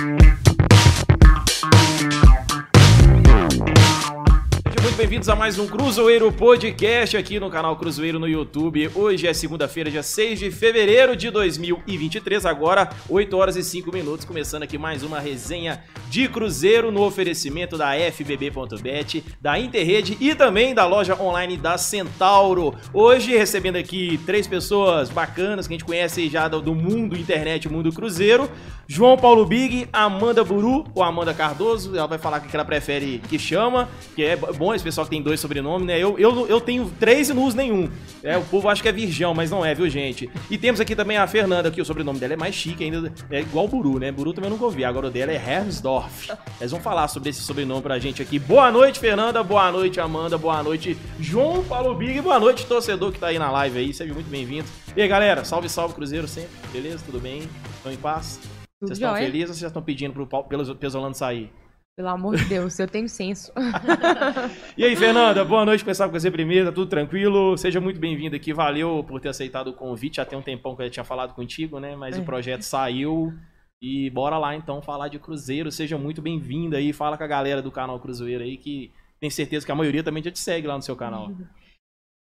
you bem-vindos a mais um Cruzeiro Podcast aqui no canal Cruzeiro no YouTube. Hoje é segunda-feira, dia 6 de fevereiro de 2023, agora 8 horas e 5 minutos, começando aqui mais uma resenha de Cruzeiro no oferecimento da FBB.bet, da Interrede e também da loja online da Centauro. Hoje recebendo aqui três pessoas bacanas que a gente conhece já do mundo internet, mundo Cruzeiro. João Paulo Big, Amanda Buru ou Amanda Cardoso, ela vai falar que ela prefere que chama, que é bom esse pessoal que tem dois sobrenomes, né? Eu, eu, eu tenho três e não uso nenhum. É, o povo acha que é virgão, mas não é, viu, gente? E temos aqui também a Fernanda, que o sobrenome dela é mais chique ainda, é igual o Buru, né? Buru também eu nunca ouvi, agora o dela é Hermsdorf. Eles vão falar sobre esse sobrenome pra gente aqui. Boa noite, Fernanda, boa noite, Amanda, boa noite, João Paulo Big, boa noite, torcedor que tá aí na live aí, seja muito bem-vindo. E aí, galera, salve, salve, Cruzeiro sempre, beleza? Tudo bem? Estão em paz? Vocês estão felizes ou vocês estão pedindo pro Pesolano sair? Pelo amor de Deus, eu tenho senso. e aí, Fernanda, boa noite, começar com você primeiro, tá tudo tranquilo? Seja muito bem-vinda aqui, valeu por ter aceitado o convite, já tem um tempão que eu já tinha falado contigo, né? Mas é. o projeto saiu e bora lá então falar de Cruzeiro, seja muito bem-vinda aí, fala com a galera do canal Cruzeiro aí, que tem certeza que a maioria também já te segue lá no seu canal.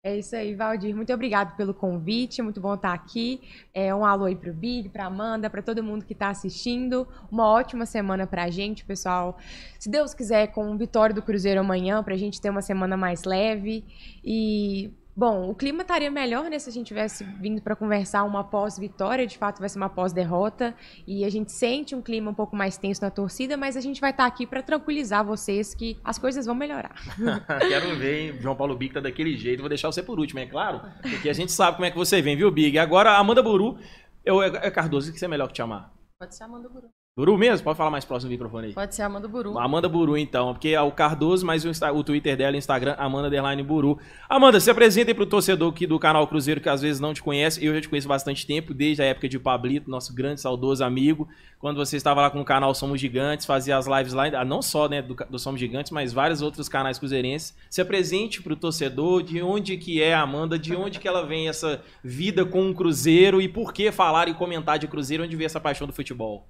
É isso aí, Valdir. Muito obrigado pelo convite. Muito bom estar aqui. É, um alô aí pro Big, pra Amanda, para todo mundo que está assistindo. Uma ótima semana pra gente, pessoal. Se Deus quiser, com vitória do Cruzeiro amanhã, pra gente ter uma semana mais leve. E Bom, o clima estaria melhor né, se a gente tivesse vindo para conversar uma pós-vitória, de fato vai ser uma pós-derrota, e a gente sente um clima um pouco mais tenso na torcida, mas a gente vai estar tá aqui para tranquilizar vocês que as coisas vão melhorar. Quero ver, hein? João Paulo Big tá daquele jeito, vou deixar você por último, é claro, porque a gente sabe como é que você vem, viu, Big? Agora, Amanda Buru, eu, é Cardoso, o que você é melhor que te amar? Pode ser Amanda Buru. Buru mesmo? Pode falar mais próximo do microfone aí. Pode ser Amanda Buru. Amanda Buru, então. Porque é o Cardoso, mas o, o Twitter dela, Instagram, Amanda Derline Buru. Amanda, se apresenta aí pro torcedor aqui do canal Cruzeiro, que às vezes não te conhece. Eu já te conheço bastante tempo, desde a época de Pablito, nosso grande, saudoso amigo. Quando você estava lá com o canal Somos Gigantes, fazia as lives lá, não só né, do, do Somos Gigantes, mas vários outros canais cruzeirenses. Se apresente pro torcedor, de onde que é a Amanda, de onde que ela vem essa vida com o Cruzeiro e por que falar e comentar de Cruzeiro, onde vem essa paixão do futebol.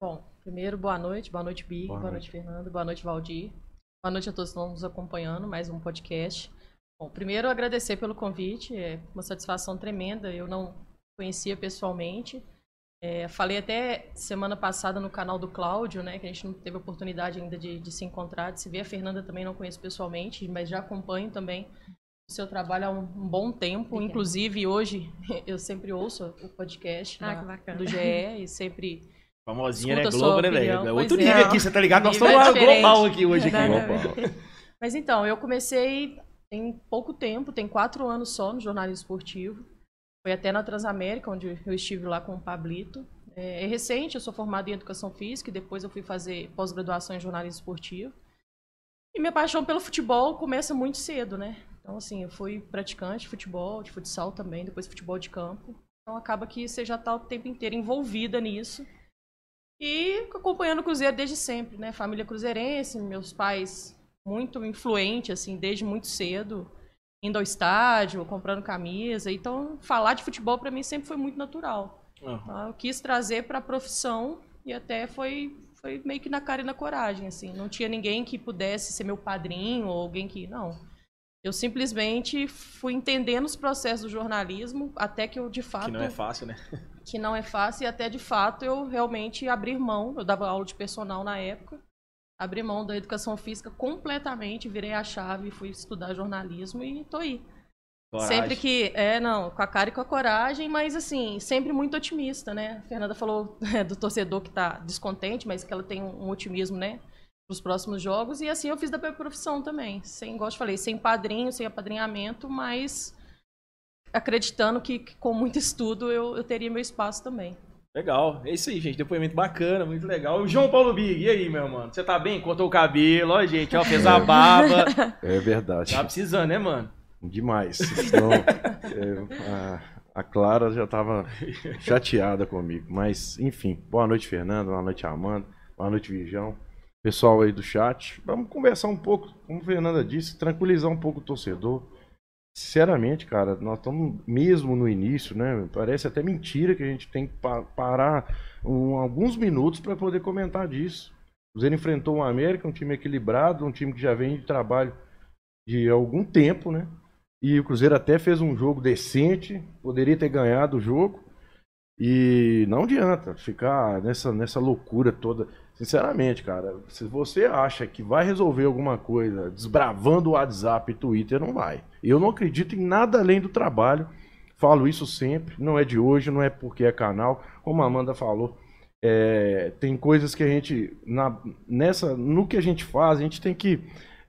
Bom, primeiro, boa noite. Boa noite, Big. Boa, boa noite. noite, Fernando. Boa noite, Valdir. Boa noite a todos que estão nos acompanhando. Mais um podcast. Bom, primeiro, agradecer pelo convite. É uma satisfação tremenda. Eu não conhecia pessoalmente. É, falei até semana passada no canal do Cláudio, né? Que a gente não teve oportunidade ainda de, de se encontrar, de se ver. A Fernanda também não conheço pessoalmente, mas já acompanho também o seu trabalho há um, um bom tempo. Obrigada. Inclusive, hoje, eu sempre ouço o podcast ah, do GE e sempre Famosinha, Escuta né? Globo, né, velho? É outro nível é. aqui, você tá ligado? Nós estamos global aqui hoje. Aqui. Global. Mas então, eu comecei tem pouco tempo, tem quatro anos só no jornalismo esportivo. Foi até na Transamérica, onde eu estive lá com o Pablito. É, é recente, eu sou formada em Educação Física e depois eu fui fazer pós-graduação em jornalismo esportivo. E minha paixão pelo futebol começa muito cedo, né? Então, assim, eu fui praticante de futebol, de futsal também, depois futebol de campo. Então, acaba que você já está o tempo inteiro envolvida nisso. E acompanhando o Cruzeiro desde sempre, né? Família cruzeirense, meus pais muito influentes, assim, desde muito cedo, indo ao estádio, comprando camisa. Então, falar de futebol para mim sempre foi muito natural. Uhum. Eu quis trazer para a profissão e até foi, foi meio que na cara e na coragem, assim. Não tinha ninguém que pudesse ser meu padrinho ou alguém que... Não. Eu simplesmente fui entendendo os processos do jornalismo até que eu, de fato... Que não é fácil, né? que não é fácil e até de fato eu realmente abrir mão, eu dava aula de personal na época, abri mão da educação física completamente, virei a chave, fui estudar jornalismo e tô aí. Coragem. Sempre que, é, não, com a cara e com a coragem, mas assim, sempre muito otimista, né? A Fernanda falou é, do torcedor que tá descontente, mas que ela tem um, um otimismo, né? Para os próximos jogos, e assim eu fiz da minha profissão também. Sem, eu falei, sem padrinho, sem apadrinhamento, mas acreditando que, que com muito estudo eu, eu teria meu espaço também. Legal, é isso aí, gente. Depoimento bacana, muito legal. O João Paulo Big, e aí, meu mano? Você tá bem? Cortou o cabelo, ó, gente, ó, fez a barba. É verdade. Tá precisando, né, mano? Demais. Então, é, a, a, Clara já tava chateada comigo. Mas, enfim, boa noite, Fernando. Boa noite, Amanda. Boa noite, Virgão. Pessoal aí do chat. Vamos conversar um pouco, como a Fernanda disse, tranquilizar um pouco o torcedor sinceramente, cara, nós estamos mesmo no início, né? Parece até mentira que a gente tem que pa parar um, alguns minutos para poder comentar disso. O Cruzeiro enfrentou o América, um time equilibrado, um time que já vem de trabalho de algum tempo, né? E o Cruzeiro até fez um jogo decente, poderia ter ganhado o jogo. E não adianta ficar nessa, nessa loucura toda. Sinceramente, cara, se você acha que vai resolver alguma coisa desbravando o WhatsApp e Twitter, não vai. Eu não acredito em nada além do trabalho. Falo isso sempre, não é de hoje, não é porque é canal. Como a Amanda falou, é, tem coisas que a gente, na, nessa, no que a gente faz, a gente tem que,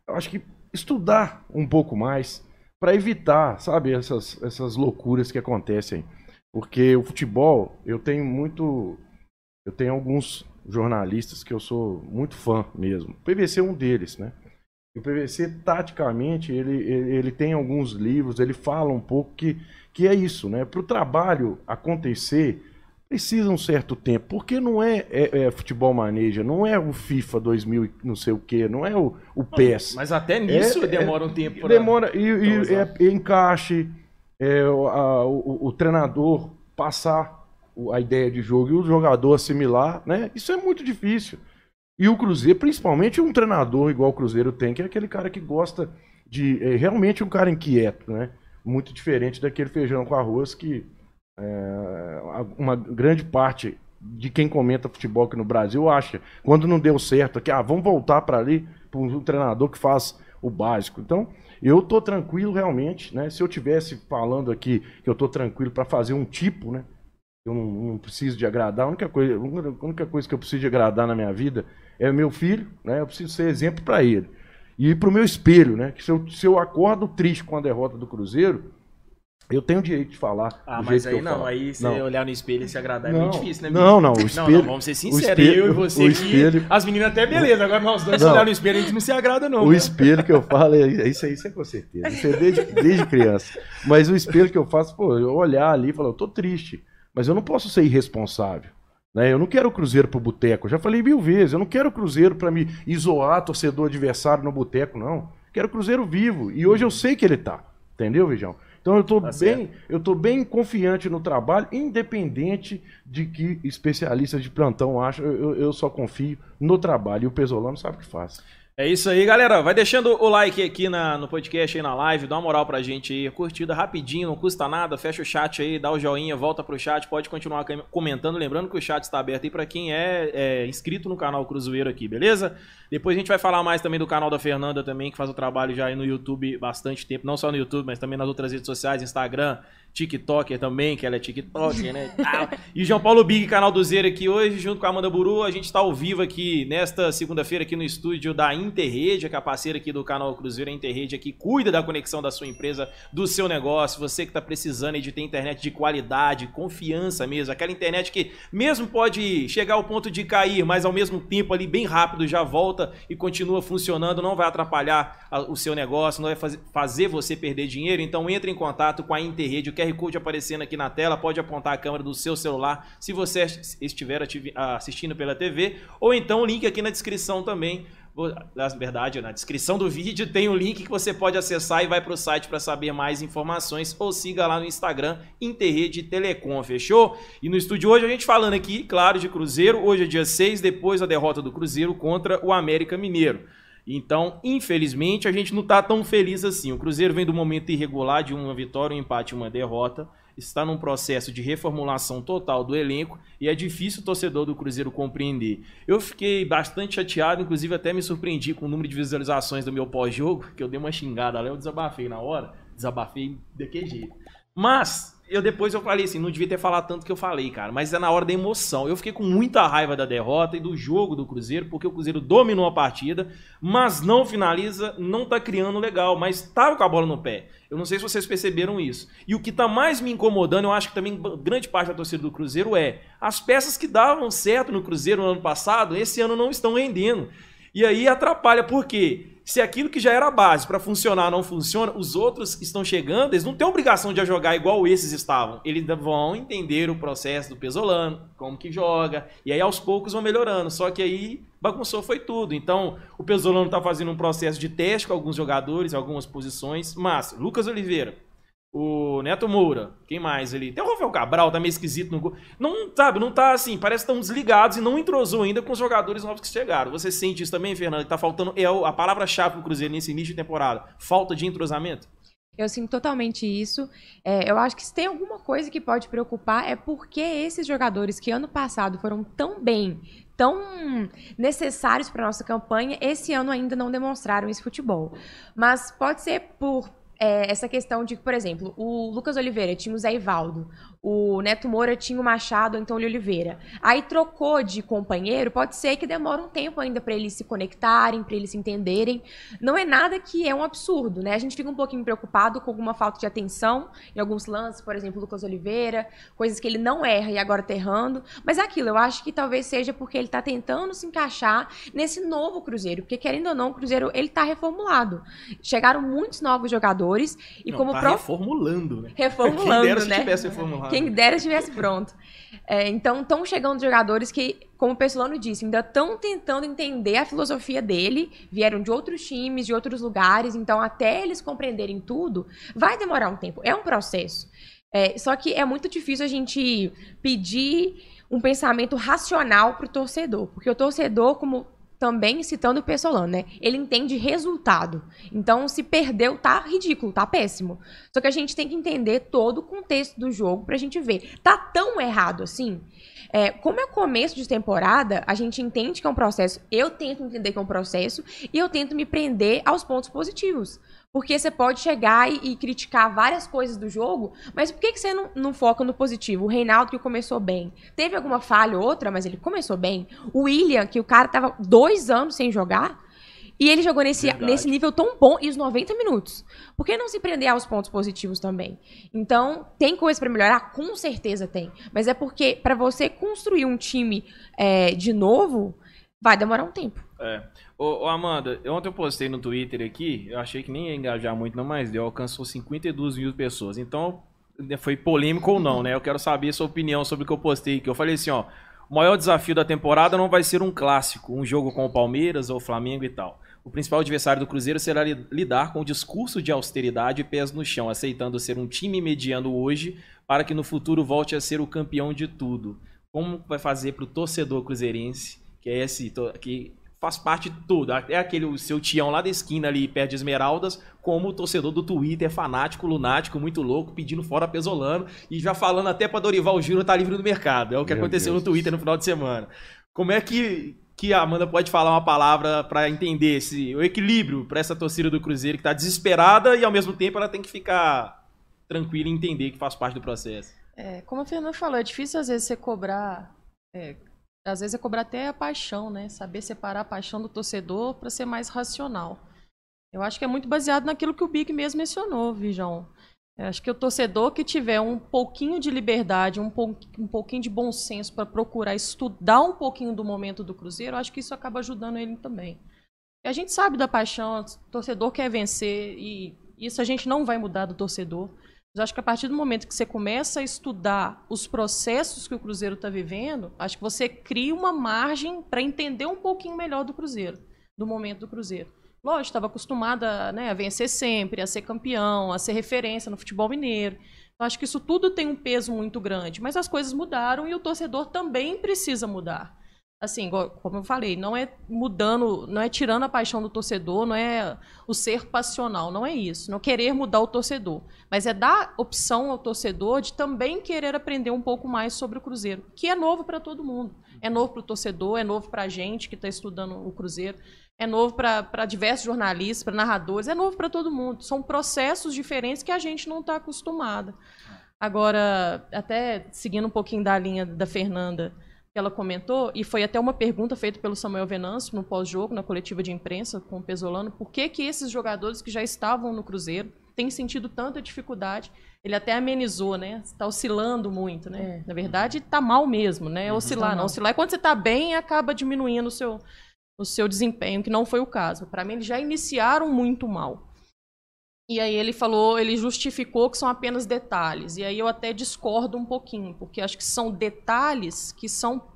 eu acho que estudar um pouco mais para evitar, sabe, essas, essas loucuras que acontecem. Porque o futebol, eu tenho muito, eu tenho alguns jornalistas que eu sou muito fã mesmo. O PVC é um deles, né? o PVC, taticamente, ele, ele, ele, tem alguns livros, ele fala um pouco que, que é isso, né? Para o trabalho acontecer, precisa um certo tempo, porque não é, é, é, futebol maneja, não é o FIFA 2000 não sei o que, não é o, o PES. Mas até nisso é, demora um tempo. Pra... Demora, e, e é, encaixe, é, a, o, o, treinador passar a ideia de jogo e o jogador assimilar, né? Isso é muito difícil. E o Cruzeiro, principalmente um treinador igual o Cruzeiro tem, que é aquele cara que gosta de. É realmente um cara inquieto, né? Muito diferente daquele feijão com arroz que é, uma grande parte de quem comenta futebol aqui no Brasil acha, quando não deu certo aqui, ah, vamos voltar para ali, para um treinador que faz o básico. Então, eu tô tranquilo realmente, né? Se eu tivesse falando aqui que eu tô tranquilo para fazer um tipo, né? Eu não, não, preciso de agradar. A única, coisa, a única coisa que eu preciso de agradar na minha vida é meu filho, né? Eu preciso ser exemplo para ele. E para o meu espelho, né? Que se eu, se eu acordo triste com a derrota do Cruzeiro, eu tenho o direito de falar. Ah, mas aí não, falo. aí você não. olhar no espelho e se agradar não, é muito difícil, né? Não, não, o espelho. Não, não vamos ser sinceros, espelho, eu e você o espelho, as meninas até beleza, agora nós dois não, olhar no espelho a gente não se agrada, não. O né? espelho que eu falo, é, é isso aí, isso é com certeza. Isso é desde, desde criança. Mas o espelho que eu faço, pô, eu olhar ali e falar, eu tô triste, mas eu não posso ser irresponsável. Né? Eu não quero o Cruzeiro pro boteco, já falei mil vezes, eu não quero o Cruzeiro para me isolar torcedor adversário no boteco, não. Quero o Cruzeiro vivo. E hoje eu sei que ele tá. Entendeu, Vijão? Então eu estou tá bem, eu tô bem confiante no trabalho, independente de que especialistas de plantão acham, eu, eu só confio no trabalho. E o Pesolano sabe o que faz. É isso aí, galera. Vai deixando o like aqui na, no podcast aí na live, dá uma moral pra gente aí. Curtida rapidinho, não custa nada. Fecha o chat aí, dá o joinha, volta pro chat, pode continuar comentando. Lembrando que o chat está aberto aí pra quem é, é inscrito no canal Cruzeiro aqui, beleza? Depois a gente vai falar mais também do canal da Fernanda também, que faz o trabalho já aí no YouTube bastante tempo. Não só no YouTube, mas também nas outras redes sociais, Instagram, TikToker também, que ela é TikToker, né? e João Paulo Big, canal do Zero aqui hoje, junto com a Amanda Buru. A gente está ao vivo aqui nesta segunda-feira aqui no estúdio da Interrede, que é a parceira aqui do canal Cruzeiro, a Interrede aqui cuida da conexão da sua empresa, do seu negócio. Você que está precisando de ter internet de qualidade, confiança mesmo, aquela internet que mesmo pode chegar ao ponto de cair, mas ao mesmo tempo ali bem rápido já volta e continua funcionando, não vai atrapalhar o seu negócio, não vai fazer você perder dinheiro. Então entre em contato com a Interrede, o QR Code aparecendo aqui na tela, pode apontar a câmera do seu celular se você estiver assistindo pela TV, ou então o link aqui na descrição também. Na verdade, na descrição do vídeo tem um link que você pode acessar e vai para o site para saber mais informações ou siga lá no Instagram Interrede Telecom, fechou? E no estúdio hoje a gente falando aqui, claro, de Cruzeiro. Hoje é dia 6, depois da derrota do Cruzeiro contra o América Mineiro. Então, infelizmente, a gente não está tão feliz assim. O Cruzeiro vem do momento irregular de uma vitória, um empate uma derrota. Está num processo de reformulação total do elenco e é difícil o torcedor do Cruzeiro compreender. Eu fiquei bastante chateado, inclusive até me surpreendi com o número de visualizações do meu pós-jogo, que eu dei uma xingada lá, eu desabafei na hora, desabafei daquele jeito. Mas eu depois eu falei assim, não devia ter falado tanto que eu falei, cara, mas é na hora da emoção. Eu fiquei com muita raiva da derrota e do jogo do Cruzeiro, porque o Cruzeiro dominou a partida, mas não finaliza, não tá criando legal, mas tava com a bola no pé. Eu não sei se vocês perceberam isso. E o que tá mais me incomodando, eu acho que também grande parte da torcida do Cruzeiro é as peças que davam certo no Cruzeiro no ano passado, esse ano não estão rendendo. E aí atrapalha, por quê? Se aquilo que já era base para funcionar não funciona, os outros estão chegando, eles não têm obrigação de jogar igual esses estavam. Eles vão entender o processo do Pesolano, como que joga, e aí aos poucos vão melhorando. Só que aí bagunçou foi tudo. Então, o Pesolano tá fazendo um processo de teste com alguns jogadores, algumas posições, mas Lucas Oliveira, o Neto Moura, quem mais ali? Tem o Rafael Cabral, tá meio esquisito no gol. Não, sabe, não tá assim, parece que estão desligados e não entrosou ainda com os jogadores novos que chegaram. Você sente isso também, Fernando? Que tá faltando, é a palavra-chave pro Cruzeiro nesse início de temporada, falta de entrosamento? Eu sinto totalmente isso. É, eu acho que se tem alguma coisa que pode preocupar é porque esses jogadores que ano passado foram tão bem, tão necessários para nossa campanha, esse ano ainda não demonstraram esse futebol. Mas pode ser por é, essa questão de, por exemplo, o Lucas Oliveira tinha o Zé Ivaldo, o Neto Moura tinha o Machado, então o Oliveira. Aí trocou de companheiro, pode ser que demore um tempo ainda para eles se conectarem, para eles se entenderem. Não é nada que é um absurdo, né? A gente fica um pouquinho preocupado com alguma falta de atenção em alguns lances, por exemplo, Lucas Oliveira, coisas que ele não erra e agora tá errando. Mas é aquilo, eu acho que talvez seja porque ele tá tentando se encaixar nesse novo Cruzeiro, porque querendo ou não, o Cruzeiro ele tá reformulado. Chegaram muitos novos jogadores e Não, como tá pro... reformulando, né? reformulando, Quem dera se né? tivesse reformulado. Quem dera estivesse pronto. É, então, estão chegando jogadores que, como o Pessolano disse, ainda estão tentando entender a filosofia dele, vieram de outros times, de outros lugares, então, até eles compreenderem tudo, vai demorar um tempo. É um processo. É, só que é muito difícil a gente pedir um pensamento racional para o torcedor, porque o torcedor, como também citando o Pessolano, né? Ele entende resultado. Então, se perdeu, tá ridículo, tá péssimo. Só que a gente tem que entender todo o contexto do jogo pra gente ver. Tá tão errado assim? É, como é começo de temporada, a gente entende que é um processo. Eu tento entender que é um processo e eu tento me prender aos pontos positivos. Porque você pode chegar e, e criticar várias coisas do jogo, mas por que, que você não, não foca no positivo? O Reinaldo que começou bem. Teve alguma falha ou outra, mas ele começou bem. O William, que o cara tava dois anos sem jogar, e ele jogou nesse, Verdade. nesse nível tão bom e os 90 minutos. Por que não se prender aos pontos positivos também? Então, tem coisa pra melhorar? Com certeza tem. Mas é porque pra você construir um time é, de novo, vai demorar um tempo. É. Ô, ô, Amanda, ontem eu postei no Twitter aqui, eu achei que nem ia engajar muito, não, mas deu, alcançou 52 mil pessoas. Então, foi polêmico ou não, né? Eu quero saber a sua opinião sobre o que eu postei aqui. Eu falei assim, ó, o maior desafio da temporada não vai ser um clássico, um jogo com o Palmeiras ou o Flamengo e tal. O principal adversário do Cruzeiro será li- lidar com o discurso de austeridade e pés no chão, aceitando ser um time mediano hoje para que no futuro volte a ser o campeão de tudo. Como vai fazer para o torcedor cruzeirense, que é esse que faz parte de tudo, é aquele seu tião lá da esquina ali perto de Esmeraldas, como o torcedor do Twitter fanático, lunático, muito louco, pedindo fora Pesolano e já falando até para Dorival Júnior tá livre no mercado. É o que Meu aconteceu Deus no Twitter no final de semana. Como é que que a Amanda pode falar uma palavra para entender esse o equilíbrio para essa torcida do Cruzeiro que tá desesperada e ao mesmo tempo ela tem que ficar tranquila e entender que faz parte do processo. É, como a Fernanda falou, é difícil às vezes você cobrar. é, às vezes é cobrar até a paixão, né? Saber separar a paixão do torcedor para ser mais racional. Eu acho que é muito baseado naquilo que o Big mesmo mencionou, Vijão. Acho que o torcedor que tiver um pouquinho de liberdade, um, pou- um pouquinho de bom senso para procurar estudar um pouquinho do momento do Cruzeiro, acho que isso acaba ajudando ele também. E a gente sabe da paixão, o torcedor quer vencer e isso a gente não vai mudar do torcedor. Mas acho que a partir do momento que você começa a estudar os processos que o Cruzeiro está vivendo, acho que você cria uma margem para entender um pouquinho melhor do Cruzeiro, do momento do Cruzeiro. Lógico, estava acostumada né, a vencer sempre, a ser campeão, a ser referência no futebol mineiro. Eu acho que isso tudo tem um peso muito grande, mas as coisas mudaram e o torcedor também precisa mudar. Assim, como eu falei, não é mudando, não é tirando a paixão do torcedor, não é o ser passional, não é isso, não querer mudar o torcedor, mas é dar opção ao torcedor de também querer aprender um pouco mais sobre o Cruzeiro, que é novo para todo mundo. É novo para o torcedor, é novo para a gente que está estudando o Cruzeiro, é novo para diversos jornalistas, para narradores, é novo para todo mundo. São processos diferentes que a gente não está acostumada. Agora, até seguindo um pouquinho da linha da Fernanda, que ela comentou, e foi até uma pergunta feita pelo Samuel Venâncio no pós-jogo, na coletiva de imprensa com o Pesolano, por que, que esses jogadores que já estavam no Cruzeiro têm sentido tanta dificuldade? Ele até amenizou, né? Está oscilando muito, né? É. Na verdade, está mal mesmo, né? Oscilar Tá não. Oscilar é quando você está bem e acaba diminuindo o seu, no seu desempenho, que não foi o caso. Para mim, eles já iniciaram muito mal. E aí ele falou, ele justificou que são apenas detalhes. E aí eu até discordo um pouquinho, porque acho que são detalhes que são,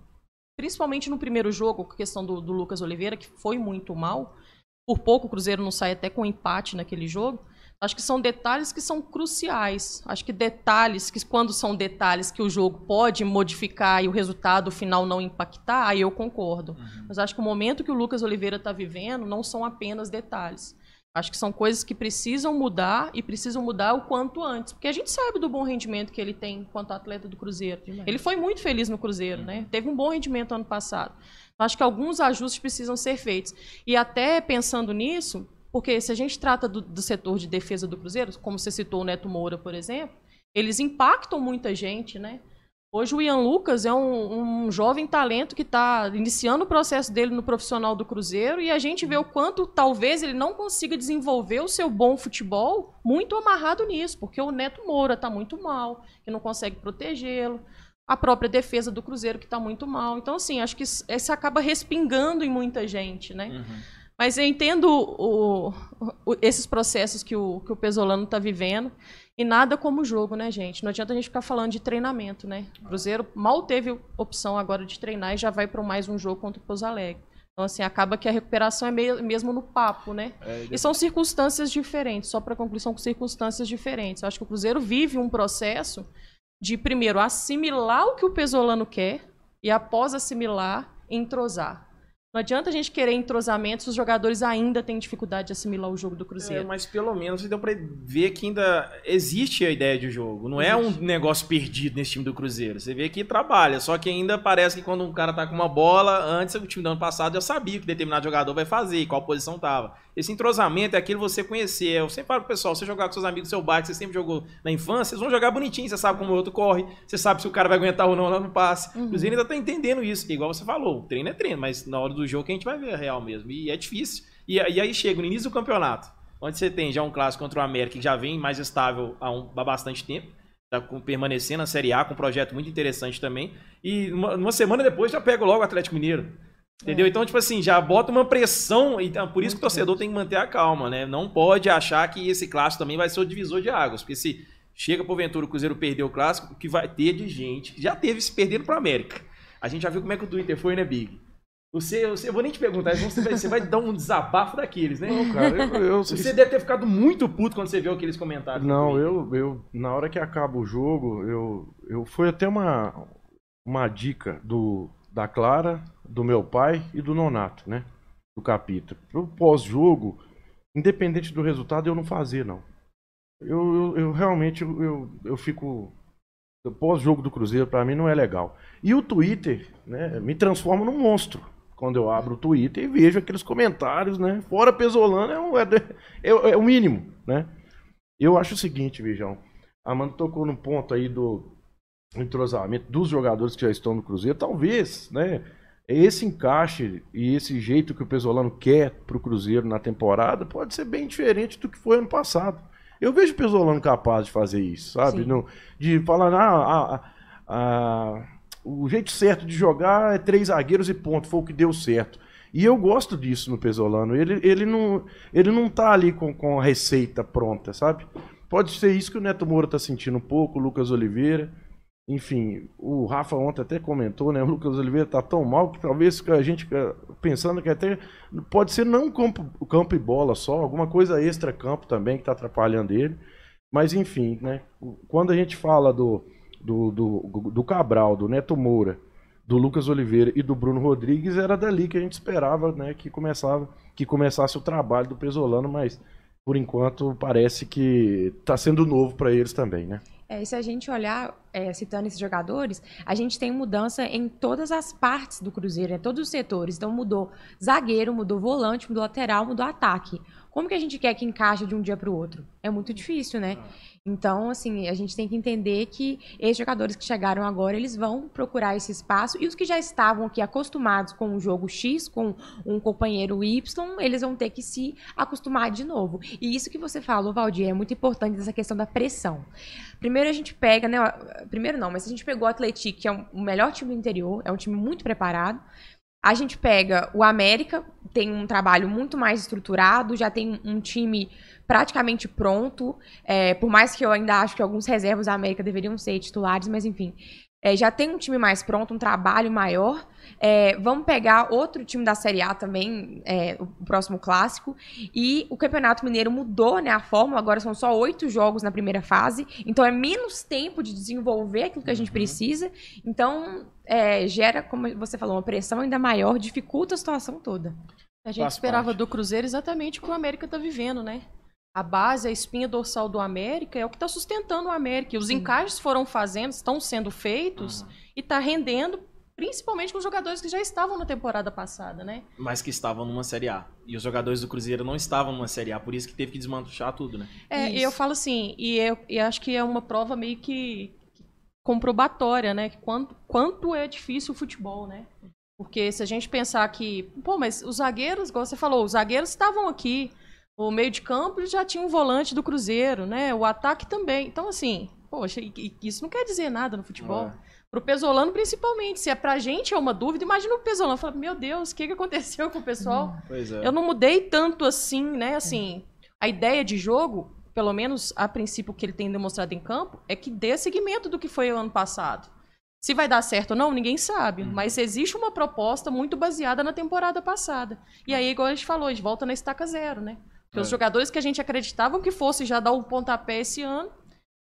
principalmente no primeiro jogo, com a questão do, do Lucas Oliveira, que foi muito mal. Por pouco o Cruzeiro não sai até com empate naquele jogo. Acho que são detalhes que são cruciais. Acho que detalhes que, quando são detalhes que o jogo pode modificar e o resultado final não impactar, aí eu concordo. Uhum. Mas acho que o momento que o Lucas Oliveira está vivendo não são apenas detalhes. Acho que são coisas que precisam mudar e precisam mudar o quanto antes. Porque a gente sabe do bom rendimento que ele tem enquanto atleta do Cruzeiro. Ele foi muito feliz no Cruzeiro, né? Teve um bom rendimento ano passado. Acho que alguns ajustes precisam ser feitos. E até pensando nisso, porque se a gente trata do, do, setor de defesa do Cruzeiro, como você citou o Neto Moura, por exemplo, eles impactam muita gente, né? Hoje o Ian Lucas é um, um jovem talento que está iniciando o processo dele no profissional do Cruzeiro e a gente vê o quanto talvez ele não consiga desenvolver o seu bom futebol muito amarrado nisso, porque o Neto Moura está muito mal, que não consegue protegê-lo, a própria defesa do Cruzeiro que está muito mal. Então, assim, acho que isso, acaba respingando em muita gente, né? Uhum. Mas eu entendo o, o, esses processos que o, que o Pesolano está vivendo. E nada como jogo, né, gente? Não adianta a gente ficar falando de treinamento, né? O Cruzeiro mal teve opção agora de treinar e já vai para mais um jogo contra o Pouso Alegre. Então, assim, acaba que a recuperação é meio, mesmo no papo, né? É, e são circunstâncias diferentes, só para concluir, são circunstâncias diferentes. Eu acho que o Cruzeiro vive um processo de, primeiro, assimilar o que o Pesolano quer e, após assimilar, entrosar. Não adianta a gente querer entrosamento se os jogadores ainda têm dificuldade de assimilar o jogo do Cruzeiro. É, mas pelo menos deu para ver que ainda existe a ideia de jogo. Não existe. é um negócio perdido nesse time do Cruzeiro. Você vê que trabalha, só que ainda parece que quando um cara tá com uma bola, antes o time do ano passado já sabia o que determinado jogador vai fazer, qual posição tava. Esse entrosamento é aquilo você conhecer. Eu sempre falo pro pessoal, você jogar com seus amigos do seu bairro, que você sempre jogou na infância, vocês vão jogar bonitinho, você sabe como o outro corre, você sabe se o cara vai aguentar ou não lá no passe. Uhum. O Cruzeiro ainda tá entendendo isso, igual você falou, treino é treino, mas na hora do jogo que a gente vai ver a real mesmo. E é difícil. E, e aí chega no início do campeonato, onde você tem já um clássico contra o América que já vem mais estável há, um, há bastante tempo. Tá permanecendo na Série A com um projeto muito interessante também. E uma, uma semana depois já pega logo o Atlético Mineiro. Entendeu? É. Então, tipo assim, já bota uma pressão. Então, por isso que o torcedor tem que manter a calma, né? Não pode achar que esse clássico também vai ser o divisor de águas. Porque se chega porventura o Cruzeiro perder o clássico, o que vai ter de gente. Já teve se perdendo pro América. A gente já viu como é que o Twitter foi, né, Big? Você, você, eu vou nem te perguntar, você vai, você vai dar um desabafo daqueles, né? Não, cara, eu, eu, você deve ter ficado muito puto quando você viu aqueles comentários. Não, eu, eu, na hora que acaba o jogo, eu, eu foi até uma, uma dica do, da Clara, do meu pai e do Nonato, né? Do capítulo. Pro pós-jogo, independente do resultado, eu não fazer, não. Eu, eu, eu realmente, eu, eu fico pós-jogo do Cruzeiro, para mim, não é legal. E o Twitter, né, me transforma num monstro quando eu abro o Twitter e vejo aqueles comentários, né? Fora Pesolano é, um, é, é, é, o mínimo, né? Eu acho o seguinte, Vijão. A Amanda tocou no ponto aí do entrosamento dos jogadores que já estão no Cruzeiro. Talvez, né? Esse encaixe e esse jeito que o Pesolano quer para o Cruzeiro na temporada pode ser bem diferente do que foi ano passado. Eu vejo o Pesolano capaz de fazer isso, sabe? No, de falar, ah, ah, ah o jeito certo de jogar é três zagueiros e ponto, foi o que deu certo. E eu gosto disso no Pesolano. Ele, ele, não, ele não tá ali com, com a receita pronta, sabe? Pode ser isso que o Neto Moura tá sentindo um pouco, o Lucas Oliveira. Enfim, o Rafa ontem até comentou, né? O Lucas Oliveira tá tão mal que talvez a gente pensando que até pode ser não campo, campo e bola só, alguma coisa extra campo também que tá atrapalhando ele. Mas enfim, né? Quando a gente fala do, do, do, do Cabral, do Neto Moura, do Lucas Oliveira e do Bruno Rodrigues, era dali que a gente esperava né, que, começava, que começasse o trabalho do Pesolano, mas por enquanto parece que está sendo novo para eles também, né? É, e se a gente olhar, é, citando esses jogadores, a gente tem mudança em todas as partes do Cruzeiro, em todos os setores. Então mudou zagueiro, mudou volante, mudou lateral, mudou ataque. Como que a gente quer que encaixe de um dia para o outro? É muito difícil, né? Então, assim, a gente tem que entender que esses jogadores que chegaram agora, eles vão procurar esse espaço e os que já estavam aqui acostumados com o jogo X, com um companheiro Y, eles vão ter que se acostumar de novo. E isso que você falou, Valdir, é muito importante essa questão da pressão. Primeiro a gente pega, né? Primeiro não, mas a gente pegou o Atlético, que é o melhor time do interior, é um time muito preparado. A gente pega o América, tem um trabalho muito mais estruturado, já tem um time praticamente pronto. É, por mais que eu ainda acho que alguns reservas da América deveriam ser titulares, mas enfim. É, já tem um time mais pronto, um trabalho maior. É, vamos pegar outro time da Série A também, é, o próximo clássico. E o Campeonato Mineiro mudou né, a fórmula, agora são só oito jogos na primeira fase. Então é menos tempo de desenvolver aquilo que a gente uhum. precisa. Então é, gera, como você falou, uma pressão ainda maior, dificulta a situação toda. A gente Faz esperava parte. do Cruzeiro exatamente o que o América está vivendo, né? A base, a espinha dorsal do América é o que está sustentando o América. E os Sim. encaixes foram fazendo, estão sendo feitos uhum. e está rendendo, principalmente com os jogadores que já estavam na temporada passada, né? Mas que estavam numa Série A. E os jogadores do Cruzeiro não estavam numa Série A, por isso que teve que desmanchar tudo, né? É, e eu falo assim, e eu, acho que é uma prova meio que comprobatória, né? Quanto, quanto é difícil o futebol, né? Porque se a gente pensar que, pô, mas os zagueiros, igual você falou, os zagueiros estavam aqui. O meio de campo já tinha um volante do Cruzeiro, né? O ataque também. Então, assim, poxa, isso não quer dizer nada no futebol. É. Pro Pesolano, principalmente. Se é pra gente é uma dúvida, imagina o Pesolano. Fala, meu Deus, o que, que aconteceu com o pessoal? Pois é. Eu não mudei tanto assim, né? Assim, a ideia de jogo, pelo menos a princípio que ele tem demonstrado em campo, é que dê seguimento do que foi o ano passado. Se vai dar certo ou não, ninguém sabe. Uhum. Mas existe uma proposta muito baseada na temporada passada. E aí, igual a gente falou, a gente volta na estaca zero, né? Porque é. os jogadores que a gente acreditava que fosse já dar o um pontapé esse ano,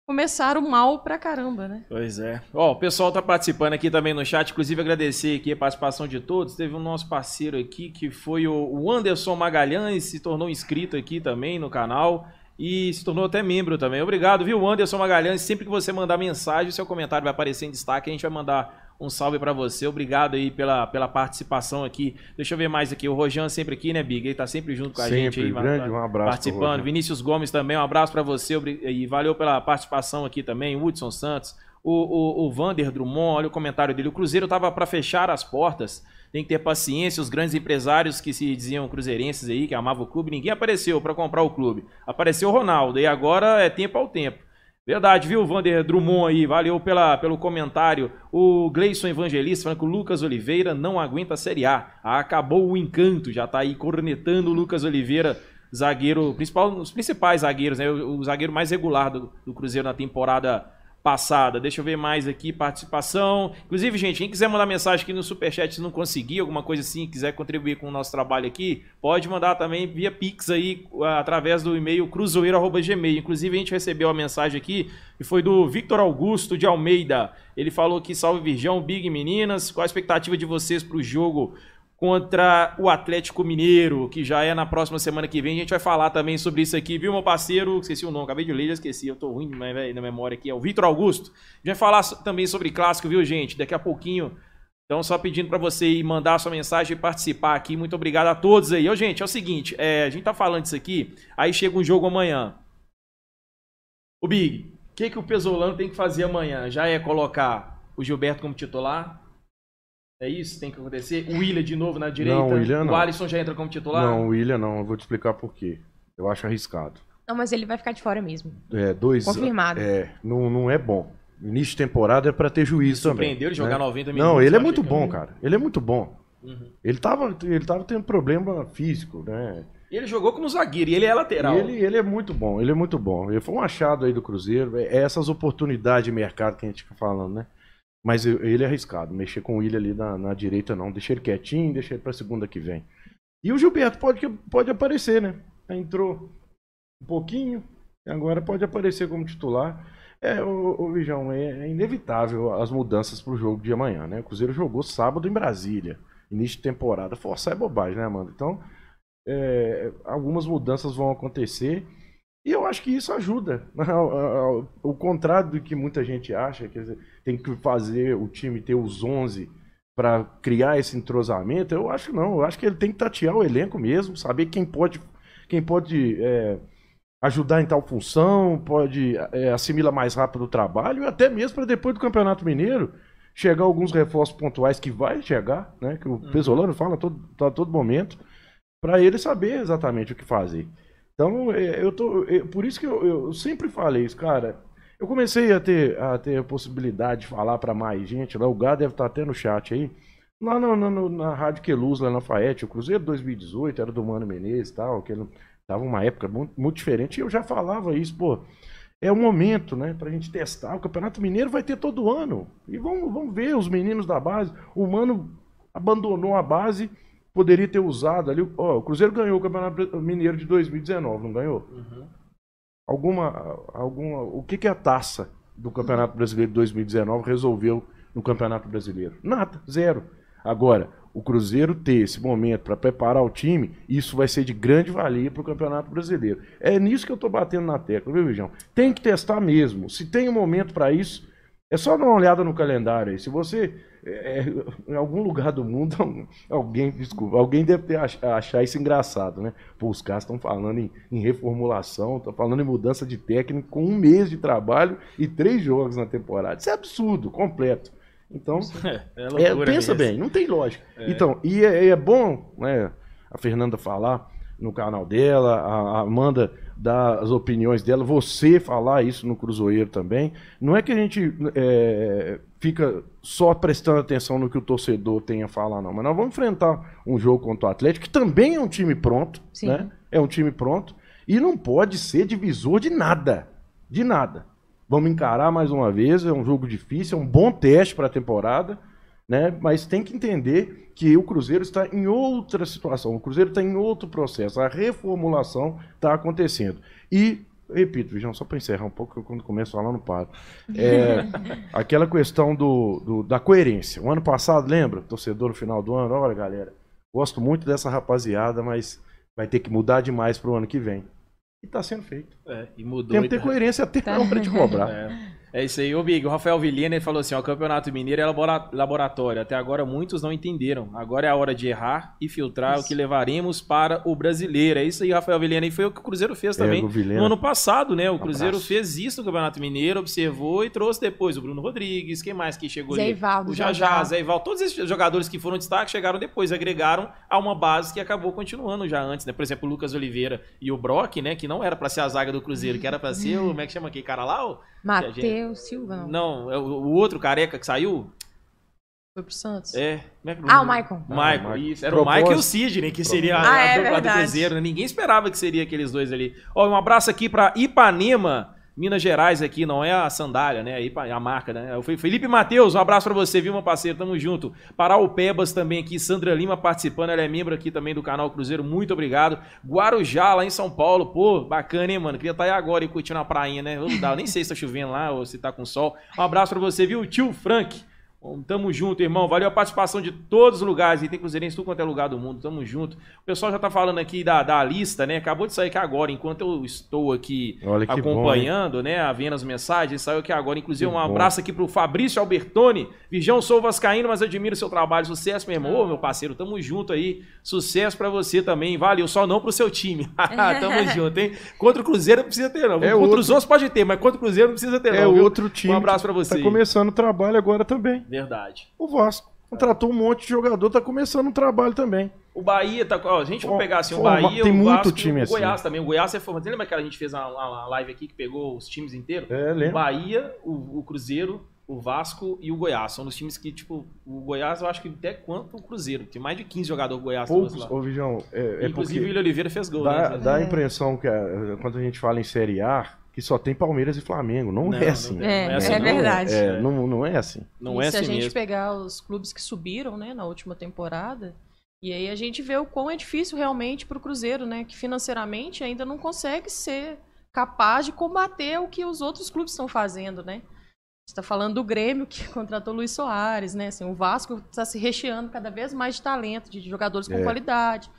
começaram mal pra caramba, né? Pois é. Ó, o pessoal tá participando aqui também no chat, inclusive agradecer aqui a participação de todos. Teve um nosso parceiro aqui que foi o Anderson Magalhães, se tornou inscrito aqui também no canal e se tornou até membro também. Obrigado, viu, Anderson Magalhães. Sempre que você mandar mensagem, seu comentário vai aparecer em destaque, a gente vai mandar um salve para você. Obrigado aí pela, pela participação aqui. Deixa eu ver mais aqui. O Rojan sempre aqui, né, Big? Ele tá sempre junto com a sempre, gente aí. Grande, um abraço. Participando. Vinícius Gomes também, um abraço para você e valeu pela participação aqui também. Hudson Santos. O, o, o Vander Drummond, olha o comentário dele. O Cruzeiro tava para fechar as portas. Tem que ter paciência. Os grandes empresários que se diziam cruzeirenses aí, que amavam o clube, ninguém apareceu para comprar o clube. Apareceu o Ronaldo. E agora é tempo ao tempo. Verdade, viu, Vander Drummond aí? Valeu pela, pelo comentário. O Gleison Evangelista falando que o Lucas Oliveira não aguenta a Série A. Acabou o encanto, já tá aí cornetando o Lucas Oliveira, zagueiro, principal, os principais zagueiros, né? O, o zagueiro mais regular do, do Cruzeiro na temporada passada. Deixa eu ver mais aqui, participação. Inclusive, gente, quem quiser mandar mensagem aqui no Superchat se não conseguir, alguma coisa assim, quiser contribuir com o nosso trabalho aqui, pode mandar também via Pix aí, através do e-mail cruzoeiro.gmail. Inclusive, a gente recebeu a mensagem aqui, que foi do Victor Augusto de Almeida. Ele falou que salve Virgão, Big Meninas, qual a expectativa de vocês para o jogo contra o Atlético Mineiro, que já é na próxima semana que vem. A gente vai falar também sobre isso aqui, viu, meu parceiro? Esqueci o nome, acabei de ler, já esqueci. Eu tô ruim na memória aqui. É o Vitor Augusto. A gente vai falar também sobre clássico, viu, gente? Daqui a pouquinho. Então, só pedindo para você mandar a sua mensagem e participar aqui. Muito obrigado a todos aí. Ô, gente, é o seguinte, é, a gente tá falando isso aqui, aí chega um jogo amanhã. O Big, o que, que o Pesolano tem que fazer amanhã? Já é colocar o Gilberto como titular? É isso que tem que acontecer? O William de novo na direita? Não, o William não. O Alisson já entra como titular? Não, o William não. Eu vou te explicar por quê. Eu acho arriscado. Não, mas ele vai ficar de fora mesmo. É, dois... Confirmado. É, não, não é bom. Início de temporada é para ter juízo também. Surpreendeu ele jogar né? 90 minutos. Não, ele é muito bom, cara. Ele é muito bom. Uhum. Ele, tava, ele tava tendo problema físico, né? E ele jogou como zagueiro, e ele é lateral. Ele, ele é muito bom, ele é muito bom. Ele foi um achado aí do Cruzeiro. É essas oportunidades de mercado que a gente fica falando, né? Mas ele é arriscado. Mexer com o William ali na, na direita, não. Deixa ele quietinho, deixa ele pra segunda que vem. E o Gilberto pode, pode aparecer, né? Entrou um pouquinho, agora pode aparecer como titular. É, o, o Vijão, é, é, inevitável as mudanças pro jogo de amanhã, né? O Cruzeiro jogou sábado em Brasília. Início de temporada. Forçar é bobagem, né, Amanda? Então, é, algumas mudanças vão acontecer. E eu acho que isso ajuda. O contrário do que muita gente acha, quer dizer, tem que fazer o time ter os 11 para criar esse entrosamento, eu acho que não. Eu acho que ele tem que tatear o elenco mesmo, saber quem pode, quem pode é, ajudar em tal função, pode é, assimilar mais rápido o trabalho, e até mesmo para depois do Campeonato Mineiro chegar alguns reforços pontuais que vai chegar, né? Que o uhum. Pesolano fala a todo, a todo momento, para ele saber exatamente o que fazer. Então, é, eu tô. Eu, por isso que eu, eu, sempre falei isso, cara. Eu comecei a ter a, ter a possibilidade de falar para mais gente. Lá, o Gá deve estar tá até no chat aí. Lá no, na Rádio Queluz, lá na Faete, o Cruzeiro 2018 era do Mano Menezes e tal, que ele tava uma época muito, muito diferente, e eu já falava isso, pô, é o momento, né, pra gente testar. O Campeonato Mineiro vai ter todo ano. E vamos, vamos ver os meninos da base. O Mano abandonou a base, poderia ter usado ali. Ó, o Cruzeiro ganhou o Campeonato Mineiro de 2019, não ganhou? Uhum. Alguma, alguma, o que, que a taça do Campeonato Brasileiro de 2019 resolveu no Campeonato Brasileiro? Nada, zero. Agora, o Cruzeiro ter esse momento para preparar o time, isso vai ser de grande valia para o Campeonato Brasileiro. É nisso que eu estou batendo na tecla, viu, Vigião? Tem que testar mesmo. Se tem um momento para isso, é só dar uma olhada no calendário aí. Se você, é, é em algum lugar do mundo, alguém, desculpa, alguém deve ter ach, achar isso engraçado, né? Pô, os caras estão falando em, em reformulação, estão falando em mudança de técnico com um mês de trabalho e três jogos na temporada. Isso é absurdo, completo. Então, É, é, pensa bem, não tem lógica. É. Então, e é, é bom né, a Fernanda falar no canal dela, a Amanda dar as opiniões dela, você falar isso no Cruzeiro também. Não é que a gente é, fica só prestando atenção no que o torcedor tem a falar, não. Mas nós vamos enfrentar um jogo contra o Atlético, que também é um time pronto, Sim. né? É um time pronto. E não pode ser divisor de nada. De nada. Vamos encarar mais uma vez, é um jogo difícil, é um bom teste para a temporada, né? Mas tem que entender que o Cruzeiro está em outra situação, o Cruzeiro está em outro processo, a reformulação está acontecendo. E, repito, Vigião, só para encerrar um pouco, quando começo a falar não paro. É, aquela questão do, do- da coerência. O ano passado, lembra? Torcedor no final do ano, olha galera, gosto muito dessa rapaziada, mas vai ter que mudar demais para o ano que vem. E está sendo feito. É, e mudou. Tem que ter então. coerência até na hora de cobrar. É. É isso aí, ô Big. O Rafael Vilhena falou assim: ó, o Campeonato Mineiro é labora- laboratório. Até agora muitos não entenderam. Agora é a hora de errar e filtrar o que levaremos para o brasileiro. É isso aí, Rafael Vilhena. E foi o que o Cruzeiro fez também o no ano passado, né? O Um Cruzeiro abraço. fez isso no Campeonato Mineiro, observou e trouxe depois o Bruno Rodrigues. Quem mais que chegou Zé ali? Ivaldo, O já, Jajá, já. Zé Ivaldo. Todos esses jogadores que foram destaque chegaram depois, agregaram a uma base que acabou continuando já antes, né? Por exemplo, o Lucas Oliveira e o Brock, né? Que não era pra ser a zaga do Cruzeiro, que era pra ser o. Como é que chama aquele cara lá? O- Matheus Silva, não. não, é o, o outro careca que saiu? Foi pro Santos. É. Como é que Ah, o Michael. Michael, Ah, o Michael. isso. Era o Michael e o Propósito. Sidney, que seria a, Ah, a é dupla do verdade. Cruzeiro. né? Ninguém esperava que seria aqueles dois ali. Ó, um abraço aqui pra Ipanema, Minas Gerais aqui, não é a sandália, né? A, Ipa- a marca, né? O Fe- Felipe Matheus, um abraço pra você, viu, meu parceiro? Tamo junto. Paraupebas também aqui, Sandra Lima participando, ela é membro aqui também do canal Cruzeiro, muito obrigado. Guarujá, lá em São Paulo, pô, bacana, hein, mano? Queria estar aí agora e curtindo a prainha, né? Eu nem sei se tá chovendo lá ou se tá com sol. Um abraço pra você, viu, tio Frank? Bom, Tamo junto, irmão. Valeu a participação de todos os lugares. E tem cruzeirense em tudo quanto é lugar do mundo. Tamo junto. O pessoal já tá falando aqui da, da lista, né? Acabou de sair aqui agora, enquanto eu estou aqui Olha que bom, acompanhando, né? Vendo as mensagens. Saiu aqui agora. Inclusive, Que um bom. abraço aqui pro Fabrício Albertoni. Vigião, sou vascaíno, mas admiro seu trabalho. Sucesso, meu irmão. Ô, meu parceiro, tamo junto aí. Sucesso pra você também. Valeu. Só não pro seu time. tamo junto, hein? Contra o Cruzeiro não precisa ter, não. É contra outro- os outros pode ter, mas contra o Cruzeiro não precisa ter, É não. viu? outro time. Um abraço pra que você. Tá começando o trabalho agora também. Verdade. O Vasco. Contratou um monte de jogador, tá começando um trabalho também. O Bahia tá. Ó, a gente for Ó, pegar assim, o Bahia, tem o muito Vasco, time o assim. Goiás também. O Goiás é formado. Você lembra que a gente fez uma, live aqui que pegou os times inteiros? É, O lembra? Bahia, o, o Cruzeiro, o Vasco e o Goiás. São os times que, tipo, o Goiás eu acho que até quanto o Cruzeiro. Tem mais de 15 jogadores do Goiás Poucos, ô Vigião, é, é Inclusive o William Oliveira fez gol, dá, né? dá a impressão que é, quando a gente fala em Série A, que só tem Palmeiras e Flamengo. Não, Não, é não assim. tem. É, Não é assim, é não. verdade. É, não, não é assim. Não e é se assim a gente mesmo. pegar os clubes que subiram, né, na última temporada, e aí a gente vê o quão é difícil realmente pro Cruzeiro, né, que financeiramente ainda não consegue ser capaz de combater o que os outros clubes estão fazendo, né? Você está falando do Grêmio que contratou Luiz Soares, né? Assim, o Vasco está se recheando cada vez mais de talento, de jogadores com É. qualidade.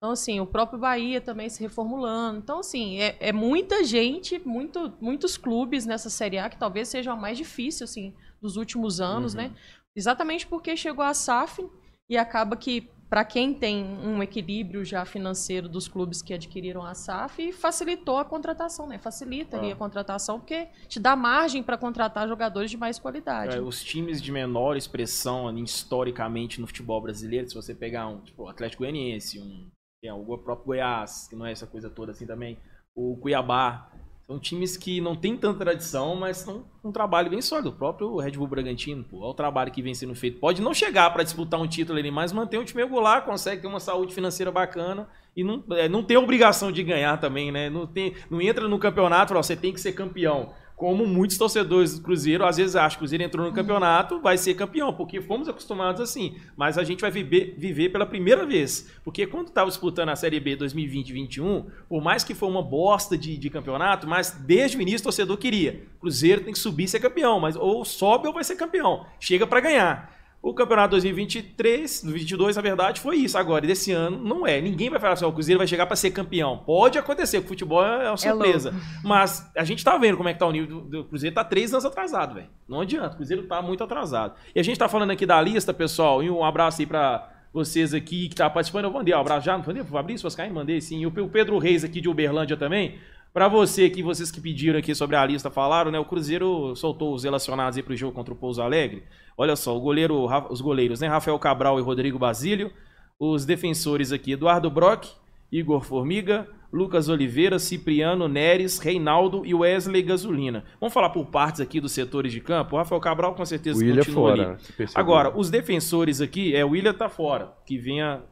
Então, assim, o próprio Bahia também se reformulando. Então, assim, é, é muita gente, muito, muitos clubes nessa Série A que talvez seja a mais difícil, assim, dos últimos anos, Uhum. né? Exatamente porque chegou a SAF e acaba que, para quem tem um equilíbrio já financeiro dos clubes que adquiriram a SAF, facilitou a contratação, né? Facilita ali Ah. a contratação, porque te dá margem para contratar jogadores de mais qualidade. É, os times de menor expressão historicamente no futebol brasileiro, se você pegar um tipo, Atlético Goianiense, um, é, o próprio Goiás, que não é essa coisa toda assim também, o Cuiabá, São times que não tem tanta tradição, mas são um trabalho bem sólido. O próprio Red Bull Bragantino, pô, olha o trabalho que vem sendo feito. Pode não chegar para disputar um título ali, mas manter um time regular, consegue ter uma saúde financeira bacana e não, é, não tem obrigação de ganhar também, né? Não, tem, não entra no campeonato, ó, você tem que ser campeão como muitos torcedores do Cruzeiro às vezes acham que o Cruzeiro entrou no campeonato, vai ser campeão, porque fomos acostumados assim. Mas a gente vai viver, viver pela primeira vez. Porque quando estava disputando a Série B 2020-21, por mais que foi uma bosta de, de, campeonato, mas desde o início o torcedor queria. Cruzeiro tem que subir e ser campeão, mas ou sobe ou vai ser campeão. Chega para ganhar. O campeonato 2023, 2022, na verdade, foi isso. Agora, desse ano, não é. Ninguém vai falar assim, o Cruzeiro vai chegar para ser campeão. Pode acontecer, o futebol é uma é surpresa. É mas a gente tá vendo como é que tá o nível do, Cruzeiro. Tá três anos atrasado, velho. Não adianta, o Cruzeiro tá muito atrasado. E a gente tá falando aqui da lista, pessoal, e um abraço aí para vocês aqui que tá participando. Eu mandei um abraço já, não mandei pro Fabrício Pascaim? Mandei sim. E o Pedro Reis aqui de Uberlândia também. Para você que vocês que pediram aqui sobre a lista falaram, né? O Cruzeiro soltou os relacionados aí pro jogo contra o Pouso Alegre. Olha só, o goleiro, os goleiros, né? Rafael Cabral e Rodrigo Basílio. Os defensores aqui, Eduardo Brock, Igor Formiga, Lucas Oliveira, Cipriano, Neres, Reinaldo e Wesley Gasolina. Vamos falar por partes aqui dos setores de campo. O Rafael Cabral com certeza o continua fora, ali. Agora, os defensores aqui, é o William tá fora, que vinha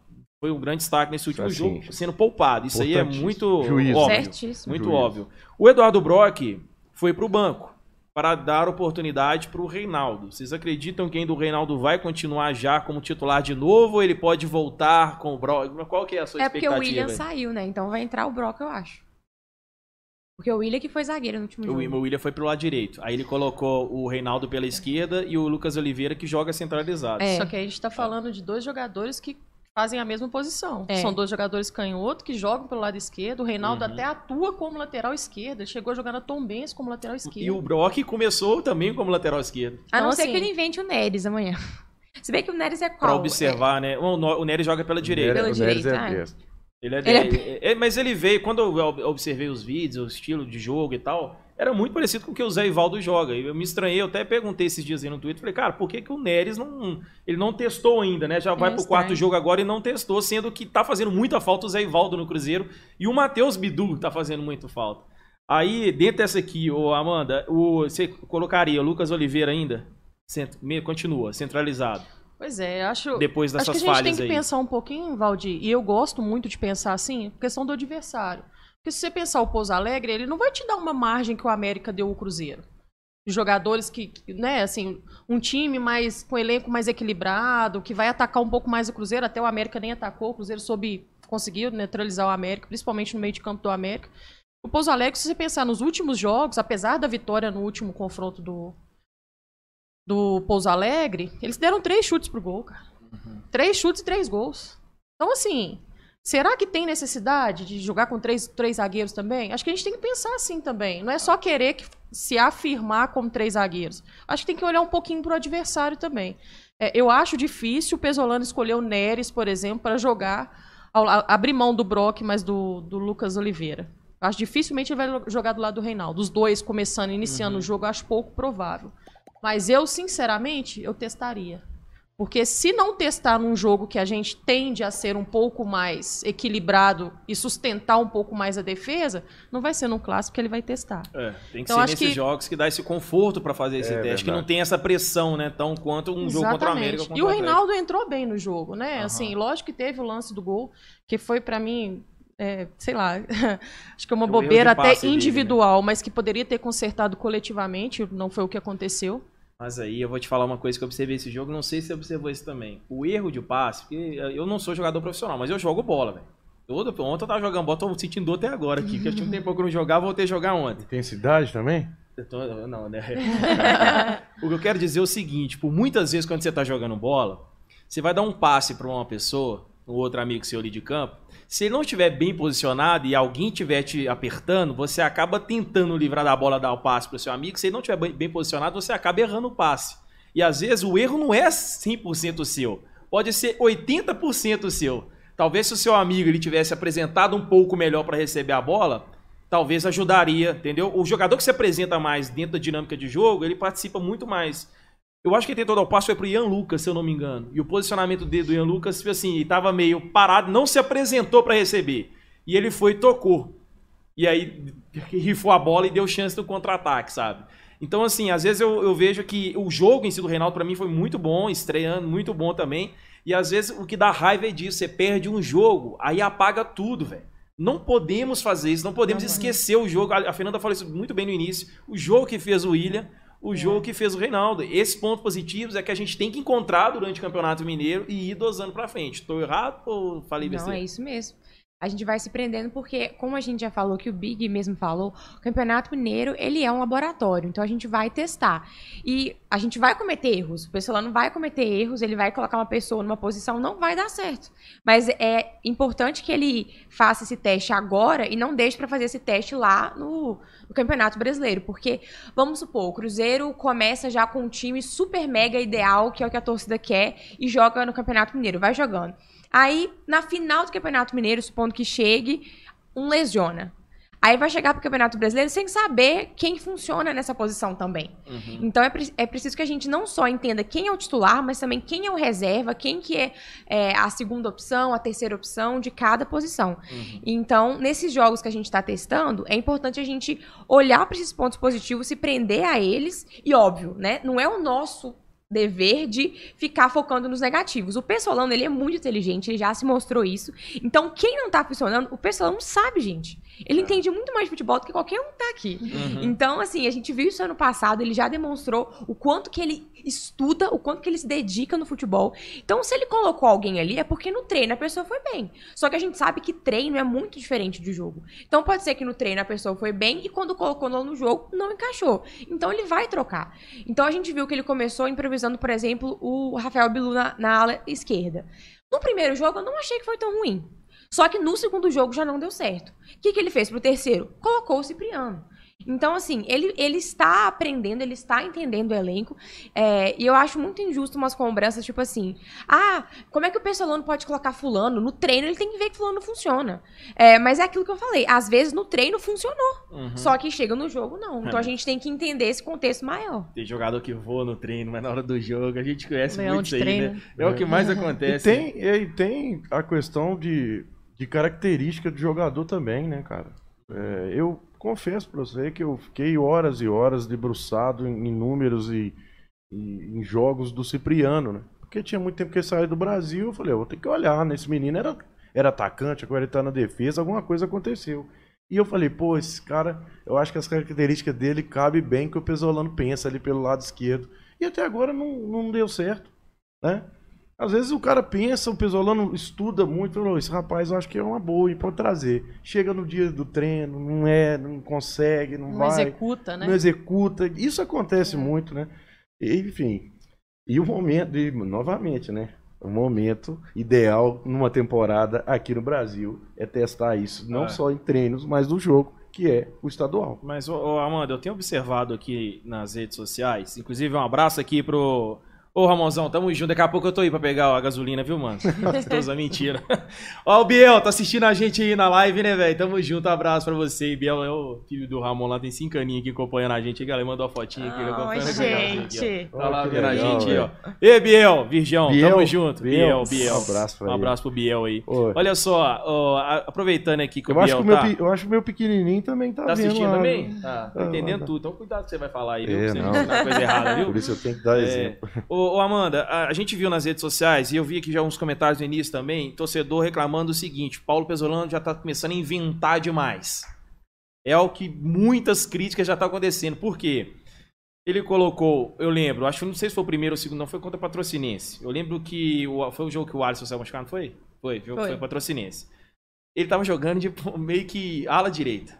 foi um grande destaque nesse último assim, jogo, sendo poupado. Isso aí é muito Juízo. óbvio. Certíssimo. Muito Juízo. óbvio. O Eduardo Brock foi para o banco para dar oportunidade para o Reinaldo. Vocês acreditam que ainda o Reinaldo vai continuar já como titular de novo ou ele pode voltar com o Brock? Qual que é a sua é expectativa? É porque o William saiu, né? Então vai entrar o Brock, eu acho. Porque o William que foi zagueiro no último jogo. O William foi pro lado direito. Aí ele colocou o Reinaldo pela esquerda e o Lucas Oliveira que joga centralizado. É. Só que a gente está falando de dois jogadores que fazem a mesma posição. É. São dois jogadores canhoto que jogam pelo lado esquerdo. O Reinaldo uhum. até atua como lateral esquerdo. Ele chegou jogando a Tom Benz como lateral esquerdo. E o Brock começou também como lateral esquerdo. A não então, ser assim, que ele invente o Neres amanhã. Se bem que o Neres é qual? Pra observar, é... né? O Neres joga pela direita. Pela direita, é ele é, ele é... é... Mas ele veio, quando eu observei os vídeos, o estilo de jogo e tal, era muito parecido com o que o Zé Ivaldo joga. Eu me estranhei, eu até perguntei esses dias aí no Twitter, falei, cara, por que, que o Neres não. Ele não testou ainda, né? Já vai é pro quarto jogo agora e não testou, sendo que tá fazendo muita falta o Zé Ivaldo no Cruzeiro e o Matheus Bidu tá fazendo muito falta. Aí, dentro dessa aqui, ô Amanda, o, você colocaria o Lucas Oliveira ainda? Cent, continua, centralizado. Pois é, acho. Depois dessas acho que a gente tem que aí. pensar um pouquinho, Valdir, e eu gosto muito de pensar assim, questão do adversário. Porque se você pensar o Pouso Alegre, ele não vai te dar uma margem que o América deu o Cruzeiro. Jogadores que, né, assim, um time mais com elenco mais equilibrado, que vai atacar um pouco mais o Cruzeiro, até o América nem atacou, o Cruzeiro soube, conseguiu neutralizar o América, principalmente no meio de campo do América. O Pouso Alegre, se você pensar nos últimos jogos, apesar da vitória no último confronto do, do Pouso Alegre, eles deram três chutes pro gol, cara. Uhum. Três chutes e três gols. Então, assim, Será que tem necessidade de jogar com três, três zagueiros também? Acho que a gente tem que pensar assim também. Não é só querer que, se afirmar como três zagueiros. Acho que tem que olhar um pouquinho para o adversário também. É, eu acho difícil o Pesolano escolher o Neres, por exemplo, para jogar, ao, abrir mão do Brock, mas do, do Lucas Oliveira. Acho dificilmente ele vai jogar do lado do Reinaldo. Os dois começando, iniciando uhum. o jogo, acho pouco provável. Mas eu, sinceramente, eu testaria. Porque se não testar num jogo que a gente tende a ser um pouco mais equilibrado e sustentar um pouco mais a defesa, não vai ser no clássico que ele vai testar. É, tem que então, ser nesses que... jogos que dá esse conforto para fazer esse é, teste, verdade. que não tem essa pressão, né, tão quanto um Exatamente. jogo contra o América. e o Reinaldo entrou bem no jogo, né? Uhum. Assim, lógico que teve o lance do gol, que foi para mim é, sei lá, acho que é uma bobeira até individual, dele, né? mas que poderia ter consertado coletivamente, não foi o que aconteceu. Mas aí eu vou te falar uma coisa que eu observei esse jogo, não sei se você observou isso também. O erro de passe, porque eu não sou jogador profissional, mas eu jogo bola, velho. Ontem eu tava jogando bola, tô sentindo dor até agora aqui, porque eu tinha um tempo que eu não jogava, voltei a jogar ontem. Intensidade também? Tô, não, né? o que eu quero dizer é o seguinte, por muitas vezes quando você tá jogando bola, você vai dar um passe para uma pessoa, um outro amigo seu ali de campo, se ele não estiver bem posicionado e alguém estiver te apertando, você acaba tentando livrar da bola, dar o passe para o seu amigo. Se ele não estiver bem posicionado, você acaba errando o passe. E às vezes o erro não é 100% seu. Pode ser 80% seu. Talvez se o seu amigo ele tivesse apresentado um pouco melhor para receber a bola, talvez ajudaria, entendeu? O jogador que se apresenta mais dentro da dinâmica de jogo, ele participa muito mais eu acho que quem tentou dar o passo foi pro Ian Lucas, se eu não me engano. E o posicionamento dele do Ian Lucas, foi assim, ele tava meio parado, não se apresentou para receber. E ele foi e tocou. E aí rifou a bola e deu chance do contra-ataque, sabe? Então, assim, às vezes eu, eu vejo que o jogo em si do Reinaldo, para mim, foi muito bom, estreando, muito bom também. E às vezes o que dá raiva é disso, você perde um jogo, aí apaga tudo, velho. Não podemos fazer isso, não podemos Não, esquecer o jogo. A a Fernanda falou isso muito bem no início. O jogo que fez o William, o jogo que fez o Reinaldo. Esses pontos positivos é que a gente tem que encontrar durante o Campeonato Mineiro e ir dosando pra frente. Tô errado ou falei Não, besteira? é isso mesmo. A gente vai se prendendo porque, como a gente já falou, que o Big mesmo falou, o Campeonato Mineiro, ele é um laboratório. Então, a gente vai testar. E a gente vai cometer erros. O pessoal não vai cometer erros, ele vai colocar uma pessoa numa posição, não vai dar certo. Mas é importante que ele faça esse teste agora e não deixe para fazer esse teste lá no, no Campeonato Brasileiro. Porque, vamos supor, o Cruzeiro começa já com um time super mega ideal, que é o que a torcida quer, e joga no Campeonato Mineiro. Vai jogando. Aí, na final do Campeonato Mineiro, supondo que chegue, um lesiona. Aí vai chegar pro Campeonato Brasileiro sem saber quem funciona nessa posição também. Uhum. Então é, pre- é preciso que a gente não só entenda quem é o titular, mas também quem é o reserva, quem que é, é, a segunda opção, a terceira opção de cada posição. Uhum. Então, nesses jogos que a gente está testando, é importante a gente olhar para esses pontos positivos, se prender a eles, e óbvio, né? Não é o nosso dever de ficar focando nos negativos. O Pessolano, ele é muito inteligente, ele já se mostrou isso. Então, quem não tá funcionando, o Pessolano sabe, gente. Ele entende muito mais de futebol do que qualquer um que tá aqui. Uhum. Então, assim, a gente viu isso ano passado, ele já demonstrou o quanto que ele estuda, o quanto que ele se dedica no futebol. Então, se ele colocou alguém ali, é porque no treino a pessoa foi bem. Só que a gente sabe que treino é muito diferente de jogo. Então, pode ser que no treino a pessoa foi bem e quando colocou no jogo, não encaixou. Então, ele vai trocar. Então, a gente viu que ele começou improvisando, por exemplo, o Rafael Bilu na, na ala esquerda. No primeiro jogo, eu não achei que foi tão ruim. Só que no segundo jogo já não deu certo. O que, que ele fez pro terceiro? Colocou o Cipriano. Então, assim, ele, ele está aprendendo, ele está entendendo o elenco. é, e eu acho muito injusto umas cobranças, tipo assim: ah, como é que o Pessolano pode colocar Fulano? No treino ele tem que ver que Fulano funciona. É, mas é aquilo que eu falei: às vezes no treino funcionou, Uhum. só que chega no jogo não. Então a gente tem que entender esse contexto maior. Tem jogador que voa no treino, mas na hora do jogo a gente conhece Leão muito de isso aí, treino. né? É o que mais E acontece. tem, e tem a questão de, de característica do jogador também, né, cara? É, eu confesso pra você que eu fiquei horas e horas debruçado em, em números e, e em jogos do Cipriano, né? Porque tinha muito tempo que ele saiu do Brasil, eu falei, eu vou ter que olhar, né? Esse menino era, era atacante, agora ele tá na defesa, alguma coisa aconteceu. E eu falei, pô, esse cara, eu acho que as características dele cabem bem que o Pesolano pensa ali pelo lado esquerdo. E até agora não, não deu certo, né? Às vezes o cara pensa, o Pesolano estuda muito, falou, esse rapaz eu acho que é uma boa e pode trazer. Chega no dia do treino, não é, não consegue, não, Não vai, executa, né? não executa. Isso acontece muito, né? E, Enfim. E o momento, e, novamente, né? O momento ideal numa temporada aqui no Brasil é testar isso, não É. só em treinos, mas no jogo, que é o estadual. Mas, ô, ô, Amanda, eu tenho observado aqui nas redes sociais, inclusive um abraço aqui pro. Ô, Ramonzão, tamo junto. Daqui a pouco eu tô aí pra pegar a gasolina, viu, mano? Usando mentira. Ó, o Biel, tá assistindo a gente aí na live, né, velho? Tamo junto, abraço pra você. Biel é o filho do Ramon lá, tem cinco aninhos aqui acompanhando a gente. Aí, galera, mandou a fotinha aqui. Ai, acompanhando a gente. aqui, ó. Tá lá Ó, que vendo a gente aí, ó. Ei, Biel, Virgão, Biel, tamo junto. Biel, Biel. Biel. Um abraço pra Um ele. abraço pro Biel aí. Ô, Olha só, ó, aproveitando aqui que o eu, acho Biel que o meu, tá... pe- eu acho que o meu pequenininho também tá, Tá vendo assistindo lá. também? Tá, tá Ah, entendendo tá. tudo. Então cuidado o que você vai falar aí, viu? É, você não. coisa errada, viu? Por isso eu tenho que dar É. exemplo. Ô, ô, Amanda, a, a gente viu nas redes sociais, e eu vi aqui já uns comentários no início também, torcedor reclamando o seguinte, Paulo Pesolano já tá começando a inventar demais. É o que muitas críticas já estão acontecendo. Por quê? Ele colocou, eu lembro, acho que não sei se foi o primeiro ou o segundo, não, foi contra a Patrocinense. Eu lembro que o- foi o jogo que o Alisson saiu machucado, não foi? Foi, o jogo Foi. foi Patrocinense. Ele tava jogando de meio que ala direita.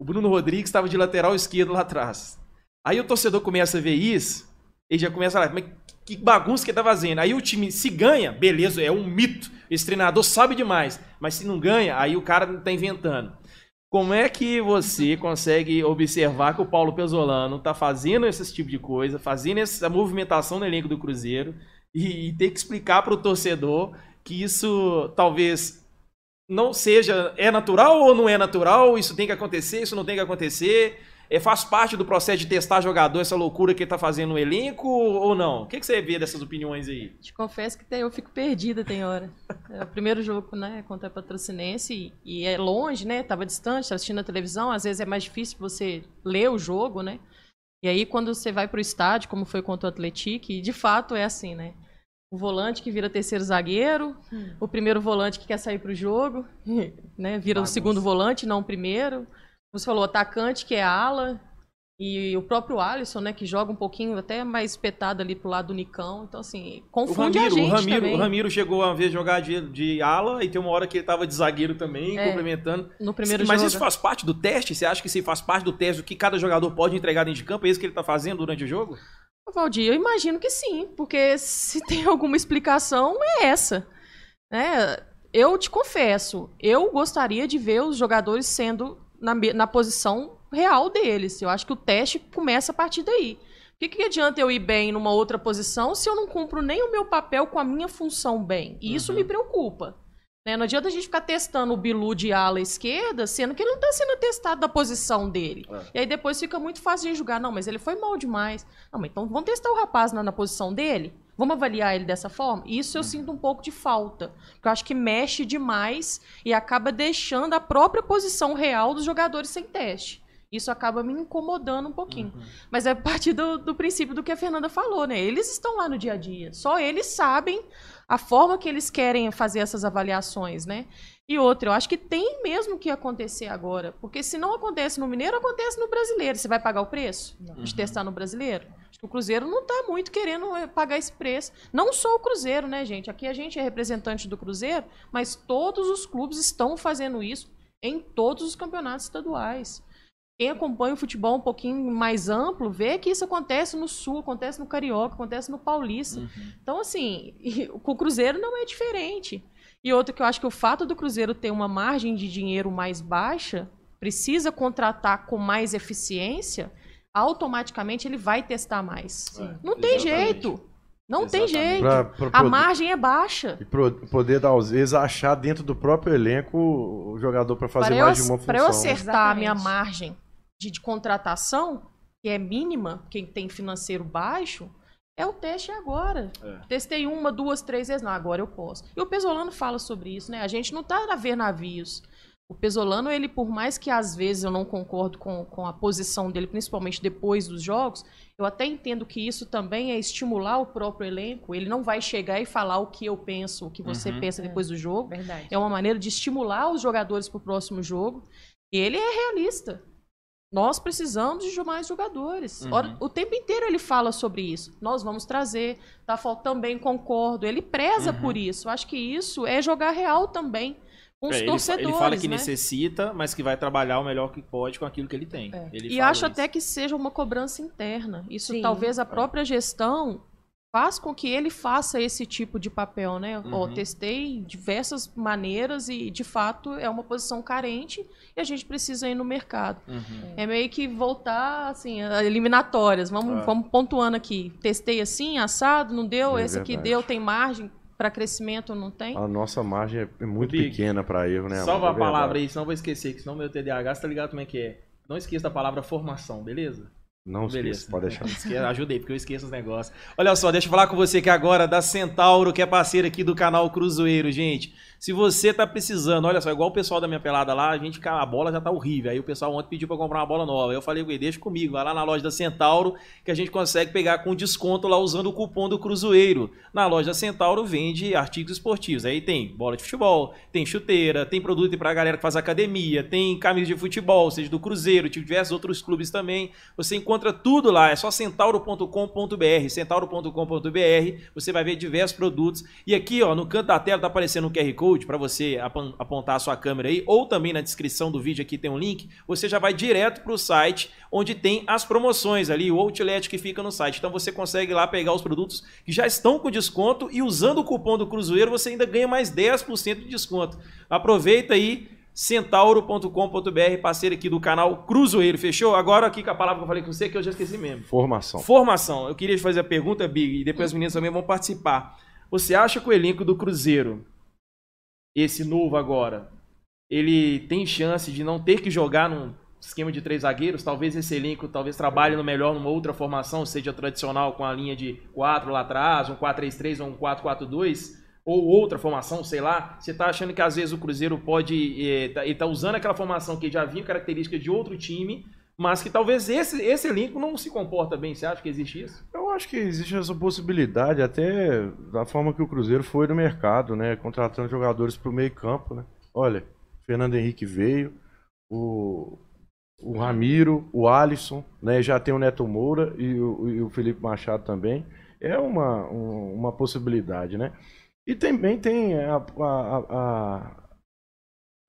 O Bruno Rodrigues estava de lateral esquerdo lá atrás. Aí o torcedor começa a ver isso, ele já começa falar, mas que bagunça que tá fazendo. Aí o time, se ganha, beleza, é um mito. Esse treinador sabe demais. Mas se não ganha, aí o cara tá inventando. Como é que você consegue observar que o Paulo Pesolano tá fazendo esse tipo de coisa, fazendo essa movimentação no elenco do Cruzeiro e, e ter que explicar pro torcedor que isso talvez não seja é natural ou não é natural, isso tem que acontecer, isso não tem que acontecer. É, faz parte do processo de testar jogador, essa loucura que ele tá fazendo no elenco ou não? O que, que você vê dessas opiniões aí? Te confesso que eu fico perdida, tem hora. É o primeiro jogo, né, contra a Patrocinense e, e é longe, né? Tava distante, tava assistindo na televisão, às vezes é mais difícil você ler o jogo, né? E aí quando você vai pro estádio, como foi contra o Atlético, de fato é assim, né? o volante que vira terceiro zagueiro, hum. o primeiro volante que quer sair para o jogo, né, vira o segundo volante, não o primeiro. Você falou atacante que é ala e o próprio Alisson, né, que joga um pouquinho até mais espetado ali pro lado do Nicão. Então assim, confunde Ramiro, a gente o Ramiro, também. O Ramiro chegou a vez jogar de, de ala e tem uma hora que ele tava de zagueiro também, é, complementando. No primeiro Mas isso faz parte do teste? Você acha que isso faz parte do teste do que cada jogador pode entregar dentro de campo? É isso que ele tá fazendo durante o jogo? Valdir, eu imagino que sim, porque se tem alguma explicação, é essa. Né? Eu te confesso, eu gostaria de ver os jogadores sendo na, na posição real deles. Eu acho que o teste começa a partir daí. O que, que adianta eu ir bem numa outra posição se eu não cumpro nem o meu papel com a minha função bem? E isso uhum. me preocupa. Né? Não adianta a gente ficar testando o Bilu de ala esquerda, sendo que ele não está sendo testado da posição dele. É. E aí depois fica muito fácil de julgar. Não, mas ele foi mal demais. Não, mas então vamos testar o rapaz na, na posição dele? Vamos avaliar ele dessa forma? Isso eu uhum. sinto um pouco de falta. Porque eu acho que mexe demais e acaba deixando a própria posição real dos jogadores sem teste. Isso acaba me incomodando um pouquinho. Uhum. Mas é a partir do, do princípio do que a Fernanda falou, né? Eles estão lá no dia a dia. Só eles sabem a forma que eles querem fazer essas avaliações, né? E outra, eu acho que tem mesmo que acontecer agora, porque se não acontece no Mineiro, acontece no Brasileiro. Você vai pagar o preço uhum. de testar no Brasileiro? Que o Cruzeiro não está muito querendo eh, pagar esse preço. Não só o Cruzeiro, né, gente? Aqui a gente é representante do Cruzeiro, mas todos os clubes estão fazendo isso em todos os campeonatos estaduais quem acompanha o futebol um pouquinho mais amplo vê que isso acontece no Sul, acontece no Carioca, acontece no Paulista. Uhum. Então, assim, com o Cruzeiro não é diferente. E outro que eu acho que o fato do Cruzeiro ter uma margem de dinheiro mais baixa, precisa contratar com mais eficiência, automaticamente ele vai testar mais. É, não tem jeito. Não Exatamente. tem jeito. Pra, pra a margem é baixa. E pro, poder, às vezes, achar dentro do próprio elenco o jogador para fazer pra mais eu, de uma função. Para eu acertar a minha margem de, de contratação, que é mínima, quem tem financeiro baixo, é o teste agora. É. Testei uma, duas, três vezes. Não, agora eu posso. E o Pesolano fala sobre isso, né? A gente não está a ver navios. O Pesolano, ele, por mais que às vezes eu não concordo com, com a posição dele, principalmente depois dos jogos, eu até entendo que isso também é estimular o próprio elenco. Ele não vai chegar e falar o que eu penso, o que você uhum. pensa depois do jogo. Verdade. É uma maneira de estimular os jogadores para o próximo jogo. E ele é realista. Nós precisamos de mais jogadores. Uhum. O tempo inteiro ele fala sobre isso. Nós vamos trazer. Tá, também concordo. Ele preza uhum. por isso. Acho que isso é jogar real também os é, torcedores. Ele fala que né? necessita, mas que vai trabalhar o melhor que pode com aquilo que ele tem. É. Ele e acho isso. até que seja uma cobrança interna. Isso Sim. talvez a própria gestão faz com que ele faça esse tipo de papel, né? Uhum. Ó, testei diversas maneiras e, de fato, é uma posição carente e a gente precisa ir no mercado. Uhum. É meio que voltar, assim, eliminatórias. Vamos, é. vamos pontuando aqui. Testei assim, assado, não deu, é esse verdade. aqui deu, tem margem para crescimento, não tem? A nossa margem é muito Big, pequena para erro, né? Salva é a palavra aí, senão vou esquecer, que senão meu TDAH, você tá ligado como é que é. Não esqueça da palavra formação, beleza? Não Beleza. esqueça, pode deixar. Esque... Ajudei, porque eu esqueço os negócios. Olha só, deixa eu falar com você que agora da Centauro, que é parceira aqui do canal Cruzeiro, gente. Se você tá precisando, olha só, igual o pessoal da minha pelada lá, a gente, a bola já tá horrível. Aí o pessoal ontem pediu para comprar uma bola nova. Eu falei, deixa comigo, vai lá na loja da Centauro, que a gente consegue pegar com desconto lá usando o cupom do Cruzeiro. Na loja da Centauro vende artigos esportivos. Aí tem bola de futebol, tem chuteira, tem produto para galera que faz academia, tem camisa de futebol, seja do Cruzeiro, de diversos outros clubes também. Você encontra tudo lá, é só centauro.com.br, centauro.com.br. Você vai ver diversos produtos. E aqui, ó, no canto da tela tá aparecendo um QR Code Para você apontar a sua câmera aí, ou também na descrição do vídeo aqui tem um link, você já vai direto para o site onde tem as promoções ali, o outlet que fica no site. Então você consegue lá pegar os produtos que já estão com desconto e usando o cupom do Cruzeiro você ainda ganha mais 10% de desconto. Aproveita aí centauro.com.br, parceiro aqui do canal Cruzeiro, fechou? Agora aqui com a palavra que eu falei com você, que eu já esqueci mesmo. Formação. Formação. Eu queria te fazer a pergunta, Big, e depois os meninos também vão participar. Você acha que o elenco do Cruzeiro esse novo agora, ele tem chance de não ter que jogar num esquema de três zagueiros, talvez esse elenco talvez trabalhe no melhor numa outra formação, seja tradicional com a linha de quatro lá atrás, um 4-3-3 ou um 4-4-2, ou outra formação, sei lá. Você tá achando que às vezes o Cruzeiro pode. É, ele tá usando aquela formação que já vinha característica de outro time, mas que talvez esse, esse elenco não se comporta bem. Você acha que existe isso? Eu acho que existe essa possibilidade, até da forma que o Cruzeiro foi no mercado, né? Contratando jogadores para o meio campo, né? Olha, Fernando Henrique veio, o, o Ramiro, o Alisson, né? Já tem o Neto Moura e o, e o Felipe Machado também. É uma, um, uma possibilidade, né? E também tem a, a, a,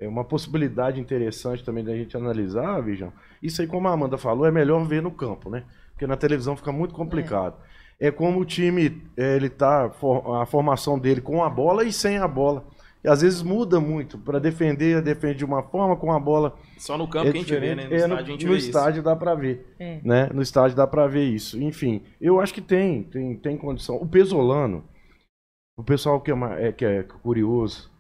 é uma possibilidade interessante também da gente analisar, Vijão. Isso aí, como a Amanda falou, é melhor ver no campo, né? Porque na televisão fica muito complicado. É, é como o time, é, ele tá, a formação dele com a bola e sem a bola. E às vezes muda muito. Para defender, defende de uma forma, com a bola. Só no campo é que a gente vê, né? No é, estádio, a gente no vê estádio isso. dá para ver. É. Né? No estádio dá para ver isso. Enfim, eu acho que tem, tem, tem condição. O Pesolano, o pessoal que é, é, que é curioso,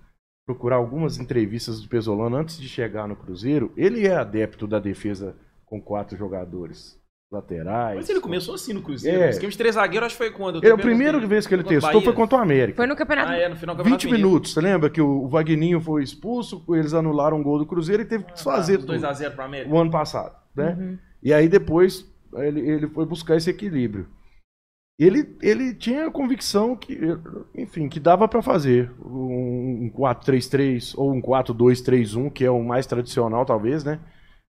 procurar algumas entrevistas do Pesolano antes de chegar no Cruzeiro, ele é adepto da defesa com quatro jogadores laterais. Mas ele começou assim no Cruzeiro. É. O esquema de três zagueiros acho que foi quando? É, a primeira vez que ele testou Bahia. foi contra o América. Foi no Campeonato. Ah, é, no final do Campeonato 20 minutos, você lembra que o Vagninho foi expulso, eles anularam um gol do Cruzeiro e teve que desfazer ah, 2 a 0 para América. O ano passado, né? Uhum. E aí depois ele, ele foi buscar esse equilíbrio ele, ele tinha a convicção que, enfim, que dava para fazer um 4-3-3 ou um 4-2-3-1, que é o mais tradicional, talvez, né?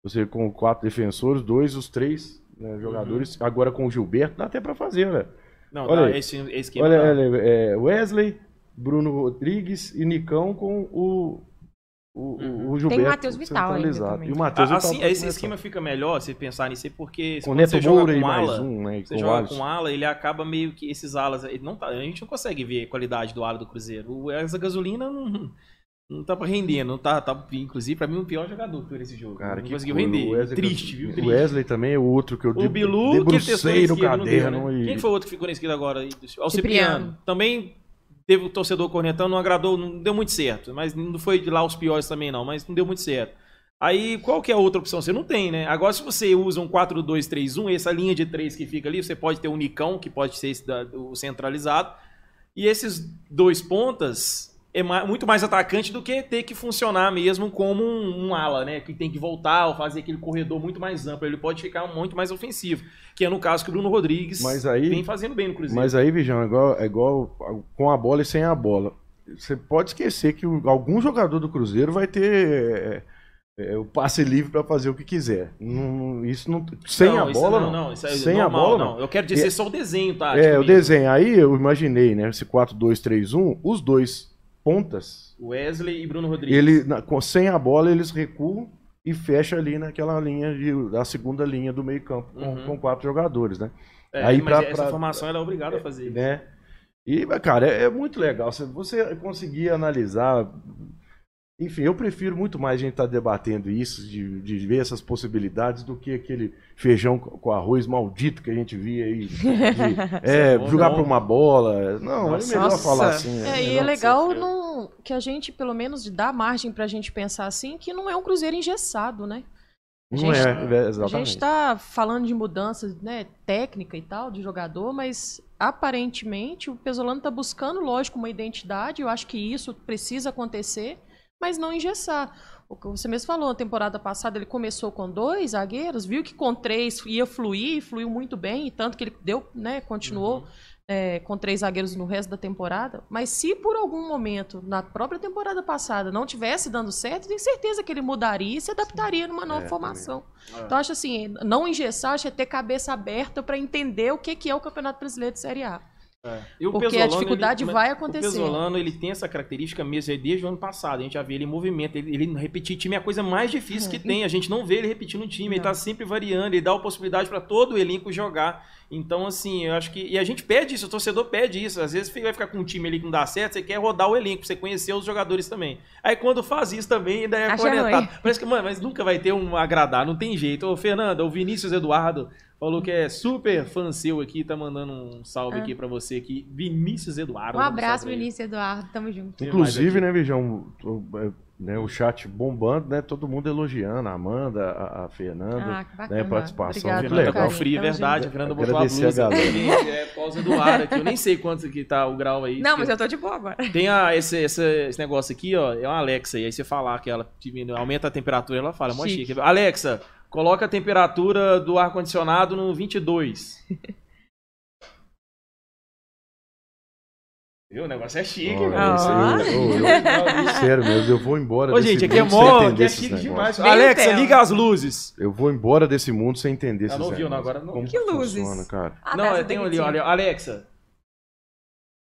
Você com quatro defensores, dois, os três né, jogadores. Uhum. Agora com o Gilberto, dá até para fazer, né? Não, olha, dá, esse, esse olha, olha é, Wesley, Bruno Rodrigues e Nicão com o o, uhum. o Gilberto Tem o Matheus Vital ainda também. E o Matheus ah, assim, esse esquema fica melhor se pensar nisso aí, porque com Neto você joga com ala, um, né, você joga com ala, ele acaba meio que esses alas, ele não tá, a gente não consegue ver a qualidade do ala do Cruzeiro. Essa gasolina não, não tá rendendo, não tá, tá inclusive para mim o pior jogador por esse jogo. Cara, não que conseguiu render. Wesley, triste, viu? Triste. O Wesley também é o outro que eu O Bilu, que testou no caderno. Né? E... Quem foi o outro que ficou na esquerda agora? O Cipriano. Também teve o torcedor cornetando, não agradou, não deu muito certo. Mas não foi de lá os piores também, não, mas não deu muito certo. Aí, qual que é a outra opção? Você não tem, né? Agora, se você usa um 4-2-3-1, essa linha de 3 que fica ali, você pode ter um Nicão, que pode ser da, o centralizado. E esses dois pontas, é muito mais atacante do que ter que funcionar mesmo como um, um, ala, né? Que tem que voltar ou fazer aquele corredor muito mais amplo. Ele pode ficar muito mais ofensivo. Que é no caso que o Bruno Rodrigues mas aí, vem fazendo bem no Cruzeiro. Mas aí, Vijão, é igual, é igual com a bola e sem a bola. Você pode esquecer que algum jogador do Cruzeiro vai ter é, é, o passe livre para fazer o que quiser. Não, isso não. Sem não, a bola, não. não. É sem normal, a bola, não. Eu quero dizer é, só o desenho, tá? É, o desenho. Aí eu imaginei, né? Esse 4-2-3-1, os dois pontas. Wesley e Bruno Rodrigues. Ele, na, sem a bola, eles recuam e fecha ali naquela linha de, da segunda linha do meio campo com, uhum. com quatro jogadores, né? É, Aí pra, essa pra, formação ela é obrigada a fazer. Né? E, cara, é, é muito legal. Você, você conseguir analisar enfim, eu prefiro muito mais a gente estar tá debatendo isso, de, de, ver essas possibilidades, do que aquele feijão com arroz maldito que a gente via aí. De, é, é jogar para uma bola. Não, Nossa. é melhor falar assim. É, é e é legal não, que a gente, pelo menos, dá margem para a gente pensar assim, que não é um cruzeiro engessado, né? A não gente, é, exatamente. A gente está falando de mudanças né, técnica e tal, de jogador, mas aparentemente o Pesolano está buscando, lógico, uma identidade. Eu acho que isso precisa acontecer mas não engessar. O que você mesmo falou, na temporada passada ele começou com dois zagueiros, viu que com três ia fluir, fluiu muito bem, e tanto que ele deu, né, continuou uhum. é, com três zagueiros no resto da temporada. Mas se por algum momento, na própria temporada passada, não tivesse dando certo, tenho certeza que ele mudaria e se adaptaria numa nova é, formação. É. Então, acho assim, não engessar, acho é ter cabeça aberta para entender o que, que é o Campeonato Brasileiro de Série A. É. Porque Pesolano, a dificuldade ele, vai acontecer. O Pesolano ele tem essa característica mesmo desde o ano passado. A gente já vê ele em movimento. Ele, ele repetir time é a coisa mais difícil que tem. A gente não vê ele repetindo um time. Não. Ele tá sempre variando. Ele dá a possibilidade para todo o elenco jogar. Então, assim, eu acho que. E a gente pede isso, o torcedor pede isso. Às vezes vai ficar com um time ali que não dá certo, você quer rodar o elenco, você conhecer os jogadores também. Aí quando faz isso também, ainda é conectado. Parece que, mano, mas nunca vai ter um agradar, não tem jeito. Ô, Fernanda, o Vinícius Eduardo falou que é super fã seu aqui, tá mandando um salve ah. aqui pra você aqui. Vinícius Eduardo. Um abraço, Vinícius Eduardo, tamo junto. Inclusive, né, Vijão, né, o chat bombando, né? Todo mundo elogiando, a Amanda, a, a Fernanda, Ah, que bacana. né? Participação Obrigada, muito Fernanda legal. tá com frio, é verdade. junto. A Fernanda botou a Agradecer a blusa. galera. Gente, É pausa do ar aqui. Eu nem sei quanto que tá o grau aí. Não, mas eu tô de boa agora. Tem a, esse, esse, esse negócio aqui, ó, é uma Alexa, e aí você falar que ela aumenta a temperatura, ela fala, mó Chique. chique. Alexa, coloca a temperatura do ar-condicionado no 22. Viu? O negócio é chique, velho. isso aí, eu- eu- Sério mesmo, eu vou embora Ô, desse gente, aqui é mó, aqui é chique demais. Bem Alexa, liga as luzes. Eu vou embora desse mundo sem entender esses não viu, não, agora não. Como Que luzes? funciona, cara? Ah, não, tá, tenho daqui ali, olha, Alexa.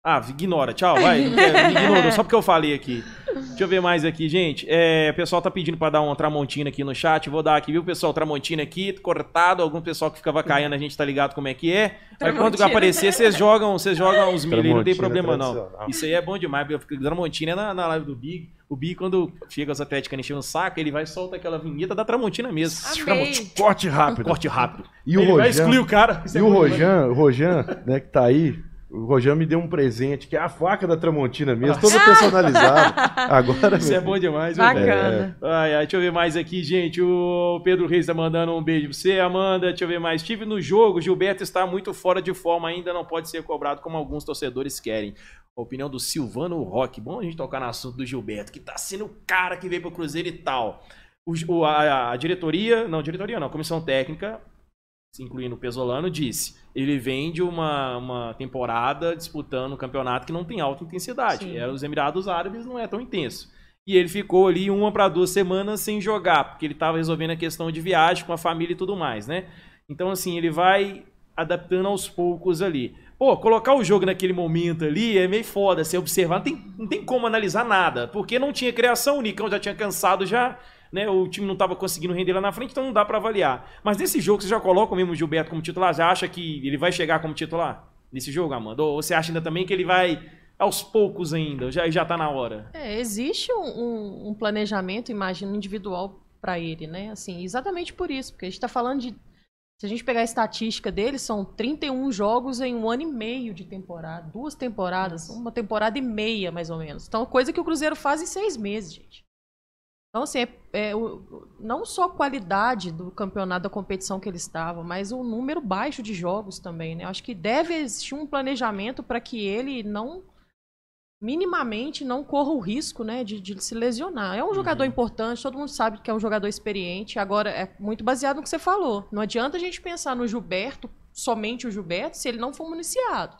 Ah, ignora, tchau, vai. Não quero, me ignorou, só porque eu falei aqui. Deixa eu ver mais aqui, gente. É, o pessoal tá pedindo pra dar um Tramontina aqui no chat. Vou dar aqui, viu, pessoal? Tramontina aqui, cortado. Algum pessoal que ficava caindo, a gente tá ligado como é que é. Mas quando aparecer, vocês jogam, vocês jogam os milho, não tem problema não. Isso aí é bom demais. porque Tramontina é na, na live do Big. O Big, quando chega os atléticos enchendo o saco, ele vai e solta aquela vinheta da Tramontina mesmo. Amei. Corte rápido. Corte rápido. E o ele vai Rojan- excluir o cara. Isso E é o. Rojan, o Rojan, né, que tá aí, o Rojan me deu um presente, que é a faca da Tramontina mesmo, toda personalizada. Agora, Isso é bom demais? Bacana. Ai, ai, deixa eu ver mais aqui, gente. O Pedro Reis tá mandando um beijo pra você, Amanda. Deixa eu ver mais. Estive no jogo, Gilberto está muito fora de forma, ainda não pode ser cobrado como alguns torcedores querem. A opinião do Silvano Roque. Bom a gente tocar no assunto do Gilberto, que tá sendo o cara que veio pro Cruzeiro e tal. O, o- a, a diretoria, não, diretoria não, a comissão técnica, incluindo o Pesolano, disse: ele vem de uma, uma temporada disputando um campeonato que não tem alta intensidade. Sim. Era os Emirados Árabes, não é tão intenso. E ele ficou ali uma para duas semanas sem jogar, porque ele estava resolvendo a questão de viagem com a família e tudo mais, né? Então, assim, ele vai adaptando aos poucos ali. Pô, colocar o jogo naquele momento ali é meio foda, você observar, não tem, não tem como analisar nada, porque não tinha criação, o Nicão já tinha cansado já, né? O time não estava conseguindo render lá na frente, então não dá para avaliar. Mas nesse jogo, você já coloca mesmo o Gilberto como titular? Já acha que ele vai chegar como titular? Nesse jogo, Amanda? Ou você acha ainda também que ele vai aos poucos ainda? Já, já tá na hora? É, existe um, um- um planejamento, imagino, individual para ele, né? Assim, exatamente por isso, porque a gente está falando de. Se a gente pegar a estatística dele, são 31 jogos em um ano e meio de temporada. Duas temporadas, uma temporada e meia, mais ou menos. Então, coisa que o Cruzeiro faz em seis meses, gente. Então, assim, é, é o- não só a qualidade do campeonato, da competição que ele estava, mas o número baixo de jogos também, né? Acho que deve existir um planejamento para que ele não minimamente não corra o risco né, de, de se lesionar. É um jogador importante, todo mundo sabe que é um jogador experiente. Agora, é muito baseado no que você falou. Não adianta a gente pensar no Gilberto, somente o Gilberto, se ele não for municiado.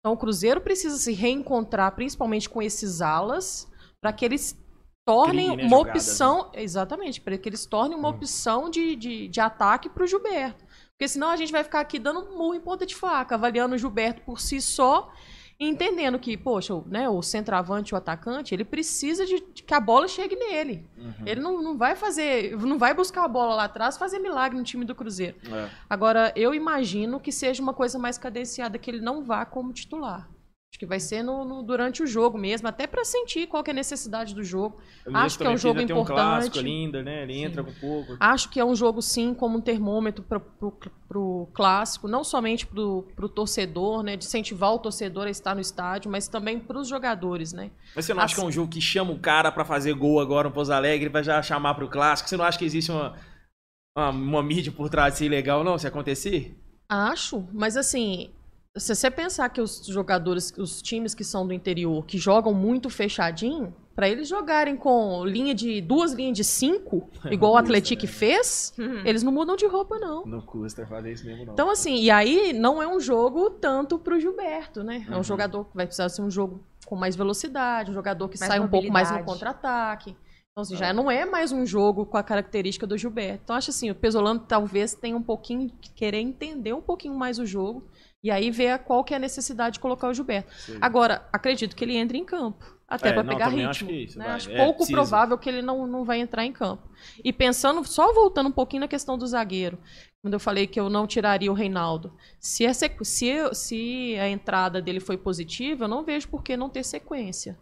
Então, o Cruzeiro precisa se reencontrar, principalmente com esses alas, para que eles tornem Criem, né, uma jogadas, opção. Exatamente, para que eles tornem uma Hum. opção de, de, de ataque para o Gilberto. Porque senão a gente vai ficar aqui dando murro em ponta de faca, avaliando o Gilberto por si só e entendendo que, poxa, o- né, o centroavante, o atacante, ele precisa de, de que a bola chegue nele. Ele não, não vai fazer, não vai buscar a bola lá atrás, fazer milagre no time do Cruzeiro. É. Agora, eu imagino que seja uma coisa mais cadenciada, que ele não vá como titular. Acho que vai ser no, no- durante o jogo mesmo, até para sentir qual que é a necessidade do jogo. Acho que é um jogo ainda tem um clássico importante. ainda, né? Ele entra com pouco. Acho que é um jogo, sim, como um termômetro para o clássico, não somente para o torcedor, né, de incentivar o torcedor a estar no estádio, mas também para os jogadores, né? Mas você não acha que é um jogo que chama o cara pra fazer gol agora no Pouso Alegre pra já chamar pro clássico? Você não acha que existe uma, uma, uma mídia por trás de ser legal, não, se acontecer? Acho, mas assim, se você pensar que os jogadores, os times que são do interior, que jogam muito fechadinho, para eles jogarem com linha de duas linhas de cinco, igual o Atlético fez, eles não mudam de roupa não. Não custa fazer isso mesmo, não. Então, assim, e aí não é um jogo tanto pro Gilberto, né? É um Uhum. jogador que vai precisar ser um jogo com mais velocidade, um jogador que Mais sai um pouco mais no contra-ataque. Então, assim, já não é mais um jogo com a característica do Gilberto. Então, acho assim, o Pesolano talvez tenha um pouquinho que querer entender um pouquinho mais o jogo e aí ver qual que é a necessidade de colocar o Gilberto. Sei. Agora, acredito que ele entre em campo. Até É, para pegar ritmo. acho isso, né? Acho É, pouco precisa. provável que ele não, não vai entrar em campo. E pensando, só voltando um pouquinho na questão do zagueiro, quando eu falei que eu não tiraria o Reinaldo, se a, se, se a entrada dele foi positiva, eu não vejo por que não ter sequência.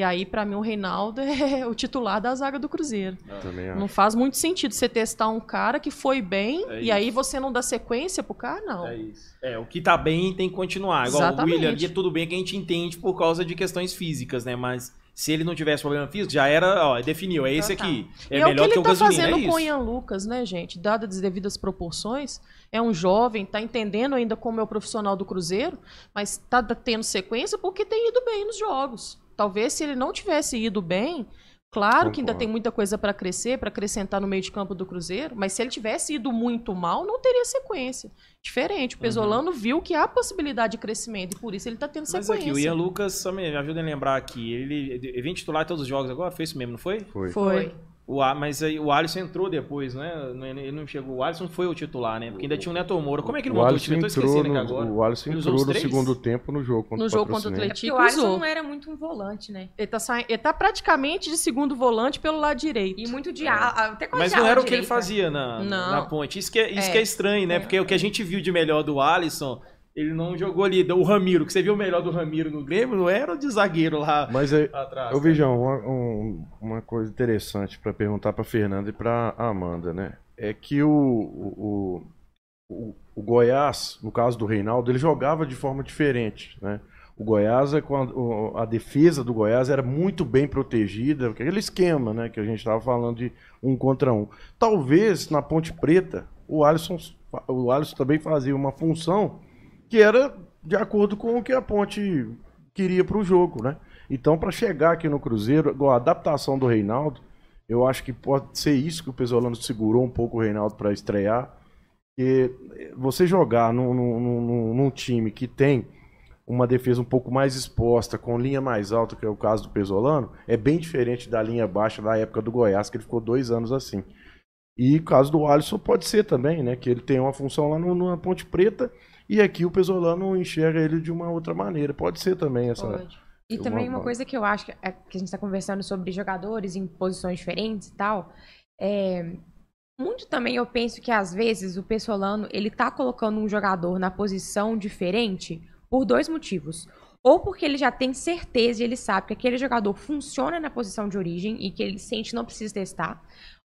E aí, para mim, o Reinaldo é o titular da zaga do Cruzeiro. Também acho. Não faz muito sentido você testar um cara que foi bem É e aí isso. você não dá sequência pro cara, não. É isso. É, o que tá bem tem que continuar. Igual Exatamente. o William ali, tudo bem que a gente entende por causa de questões físicas, né? Mas se ele não tivesse problema físico, já era, ó, definiu, é esse Total. aqui. E É é o que melhor ele que o tá gasolina, é fazendo com o. Ian Lucas, né, gente? Dadas as devidas proporções, é um jovem, tá entendendo ainda como é o profissional do Cruzeiro, mas tá tendo sequência porque tem ido bem nos jogos. Talvez se ele não tivesse ido bem, claro que ainda Concordo. tem muita coisa para crescer, para acrescentar no meio de campo do Cruzeiro, mas se ele tivesse ido muito mal, não teria sequência. Diferente, o Uhum. Pesolano viu que há possibilidade de crescimento e por isso ele tá tendo Mas sequência. aqui, o Ian Lucas, só me ajuda a lembrar aqui, ele, ele vem titular em todos os jogos agora, foi isso mesmo, não foi? Foi. Foi. O, A- mas aí o Alisson entrou depois, né? Não- Ele não chegou. O Alisson foi o titular, né? Porque ainda tinha o Neto Moura. Como é que ele O montou o Alisson time? Eu tô entrou, esquecendo no, agora. o Alisson Ele entrou no segundo tempo no jogo contra No o jogo contra o Patrocinense. É Atlético o Alisson usou. não era muito um volante, né? Ele tá, saindo, ele tá praticamente de segundo volante pelo lado direito. E muito de ala, até quase Mas não era o que ele direita. fazia na, Não. na ponte. Isso que é, isso É. que é estranho, né? É. Porque o que a gente viu de melhor do Alisson, ele não jogou ali. O Ramiro, que você viu o melhor do Ramiro no Grêmio, não era o de zagueiro lá Mas é, atrás. Ô, né? Vijão, uma, um- uma coisa interessante para perguntar para Fernanda e para Amanda, né? É que o, o, o, o Goiás, no caso do Reinaldo, ele jogava de forma diferente, né? O Goiás, é quando, o- a defesa do Goiás era muito bem protegida, aquele esquema, né, que a gente estava falando de um contra um. Talvez na Ponte Preta o Alisson, o Alisson também fazia uma função que era de acordo com o que a Ponte queria para o jogo, né? Então, para chegar aqui no Cruzeiro, a adaptação do Reinaldo, eu acho que pode ser isso que o Pesolano segurou um pouco o Reinaldo para estrear. Porque você jogar num, num- num- num time que tem uma defesa um pouco mais exposta, com linha mais alta, que é o caso do Pesolano, é bem diferente da linha baixa da época do Goiás, que ele ficou dois anos assim. E o caso do Alisson pode ser também, né? Que ele tem uma função lá no, na Ponte Preta e aqui o Pesolano enxerga ele de uma outra maneira. Pode ser também essa. Pode. E Uma- também uma coisa que eu acho que, é, que a gente está conversando sobre jogadores em posições diferentes e tal, é, muito também eu penso que às vezes o Pessolano ele tá colocando um jogador na posição diferente por dois motivos. Ou porque ele já tem certeza e ele sabe que aquele jogador funciona na posição de origem e que ele sente não precisa testar.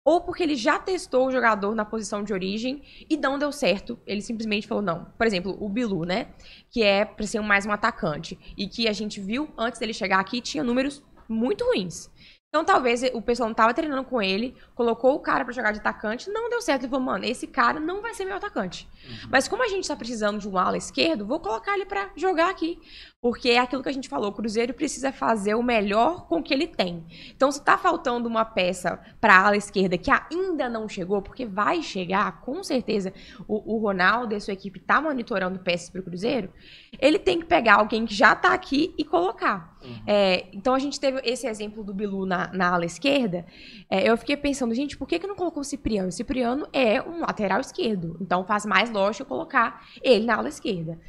Ou porque ele já testou o jogador na posição de origem e não deu certo. Ele simplesmente falou não. Por exemplo, o Bilu, né? Que é pra ser mais um atacante. E que a gente viu antes dele chegar aqui tinha números muito ruins. Então talvez o pessoal não tava treinando com ele, colocou o cara pra jogar de atacante, não deu certo. Ele falou, mano, esse cara não vai ser meu atacante. Mas como a gente tá precisando de um ala esquerdo, vou colocar ele pra jogar aqui. Porque é aquilo que a gente falou, o Cruzeiro precisa fazer o melhor com o que ele tem. Então, se tá faltando uma peça pra ala esquerda que ainda não chegou, porque vai chegar, com certeza, o, o Ronaldo e sua equipe tá monitorando peças pro Cruzeiro, ele tem que pegar alguém que já tá aqui e colocar. É, então, a gente teve esse exemplo do Bilu na, na ala esquerda. É, eu fiquei pensando, gente, por que, que não colocou o Cipriano? O Cipriano é um lateral esquerdo. Então, faz mais lógico colocar ele na ala esquerda.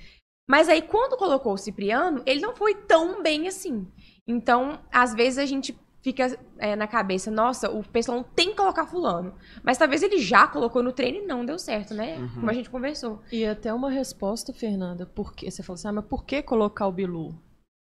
Mas aí, quando colocou o Cipriano, ele não foi tão bem assim. Então, às vezes a gente fica é, na cabeça, nossa, o pessoal tem que colocar fulano. Mas talvez ele já colocou no treino e não deu certo, né? Uhum. Como a gente conversou. E até uma resposta, Fernanda, porque você falou assim, ah, mas por que colocar o Bilu?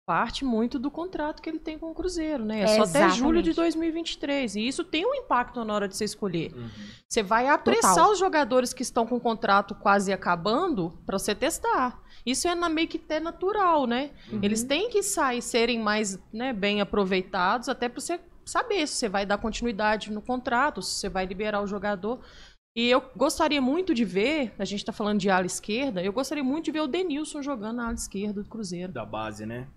Parte muito do contrato que ele tem com o Cruzeiro, né? É, É, só até julho de exatamente. 2023. E isso tem um impacto na hora de você escolher. Uhum. Você vai apressar Total. os jogadores que estão com o contrato quase acabando para você testar. Isso é na, meio que até natural, né? Uhum. Eles têm que sair, serem mais né, bem aproveitados, até para você saber se você vai dar continuidade no contrato, se você vai liberar o jogador. E eu gostaria muito de ver, a gente está falando de ala esquerda, eu gostaria muito de ver o Denilson jogando na ala esquerda do Cruzeiro. Da base, né?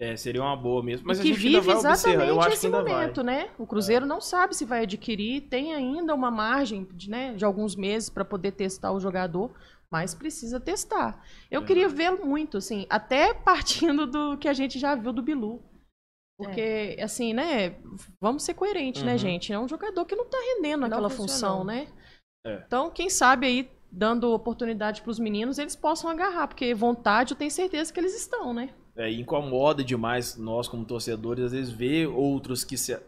É, seria uma boa mesmo. Mas E a que gente ainda vive vai observar. exatamente Eu acho que esse ainda momento, vai. né? O Cruzeiro não sabe se vai adquirir, tem ainda uma margem de, né, de alguns meses para poder testar o jogador, mas precisa testar. Eu É. queria vê-lo muito, assim, até partindo do que a gente já viu do Bilu. Porque, assim, né? Vamos ser coerentes, né, Uhum. gente? É um jogador que não tá rendendo Não aquela funcionou. função, né? É. Então, quem sabe aí, dando oportunidade para os meninos, eles possam agarrar, porque vontade eu tenho certeza que eles estão, né? É, incomoda demais nós como torcedores, às vezes, ver outros que se... a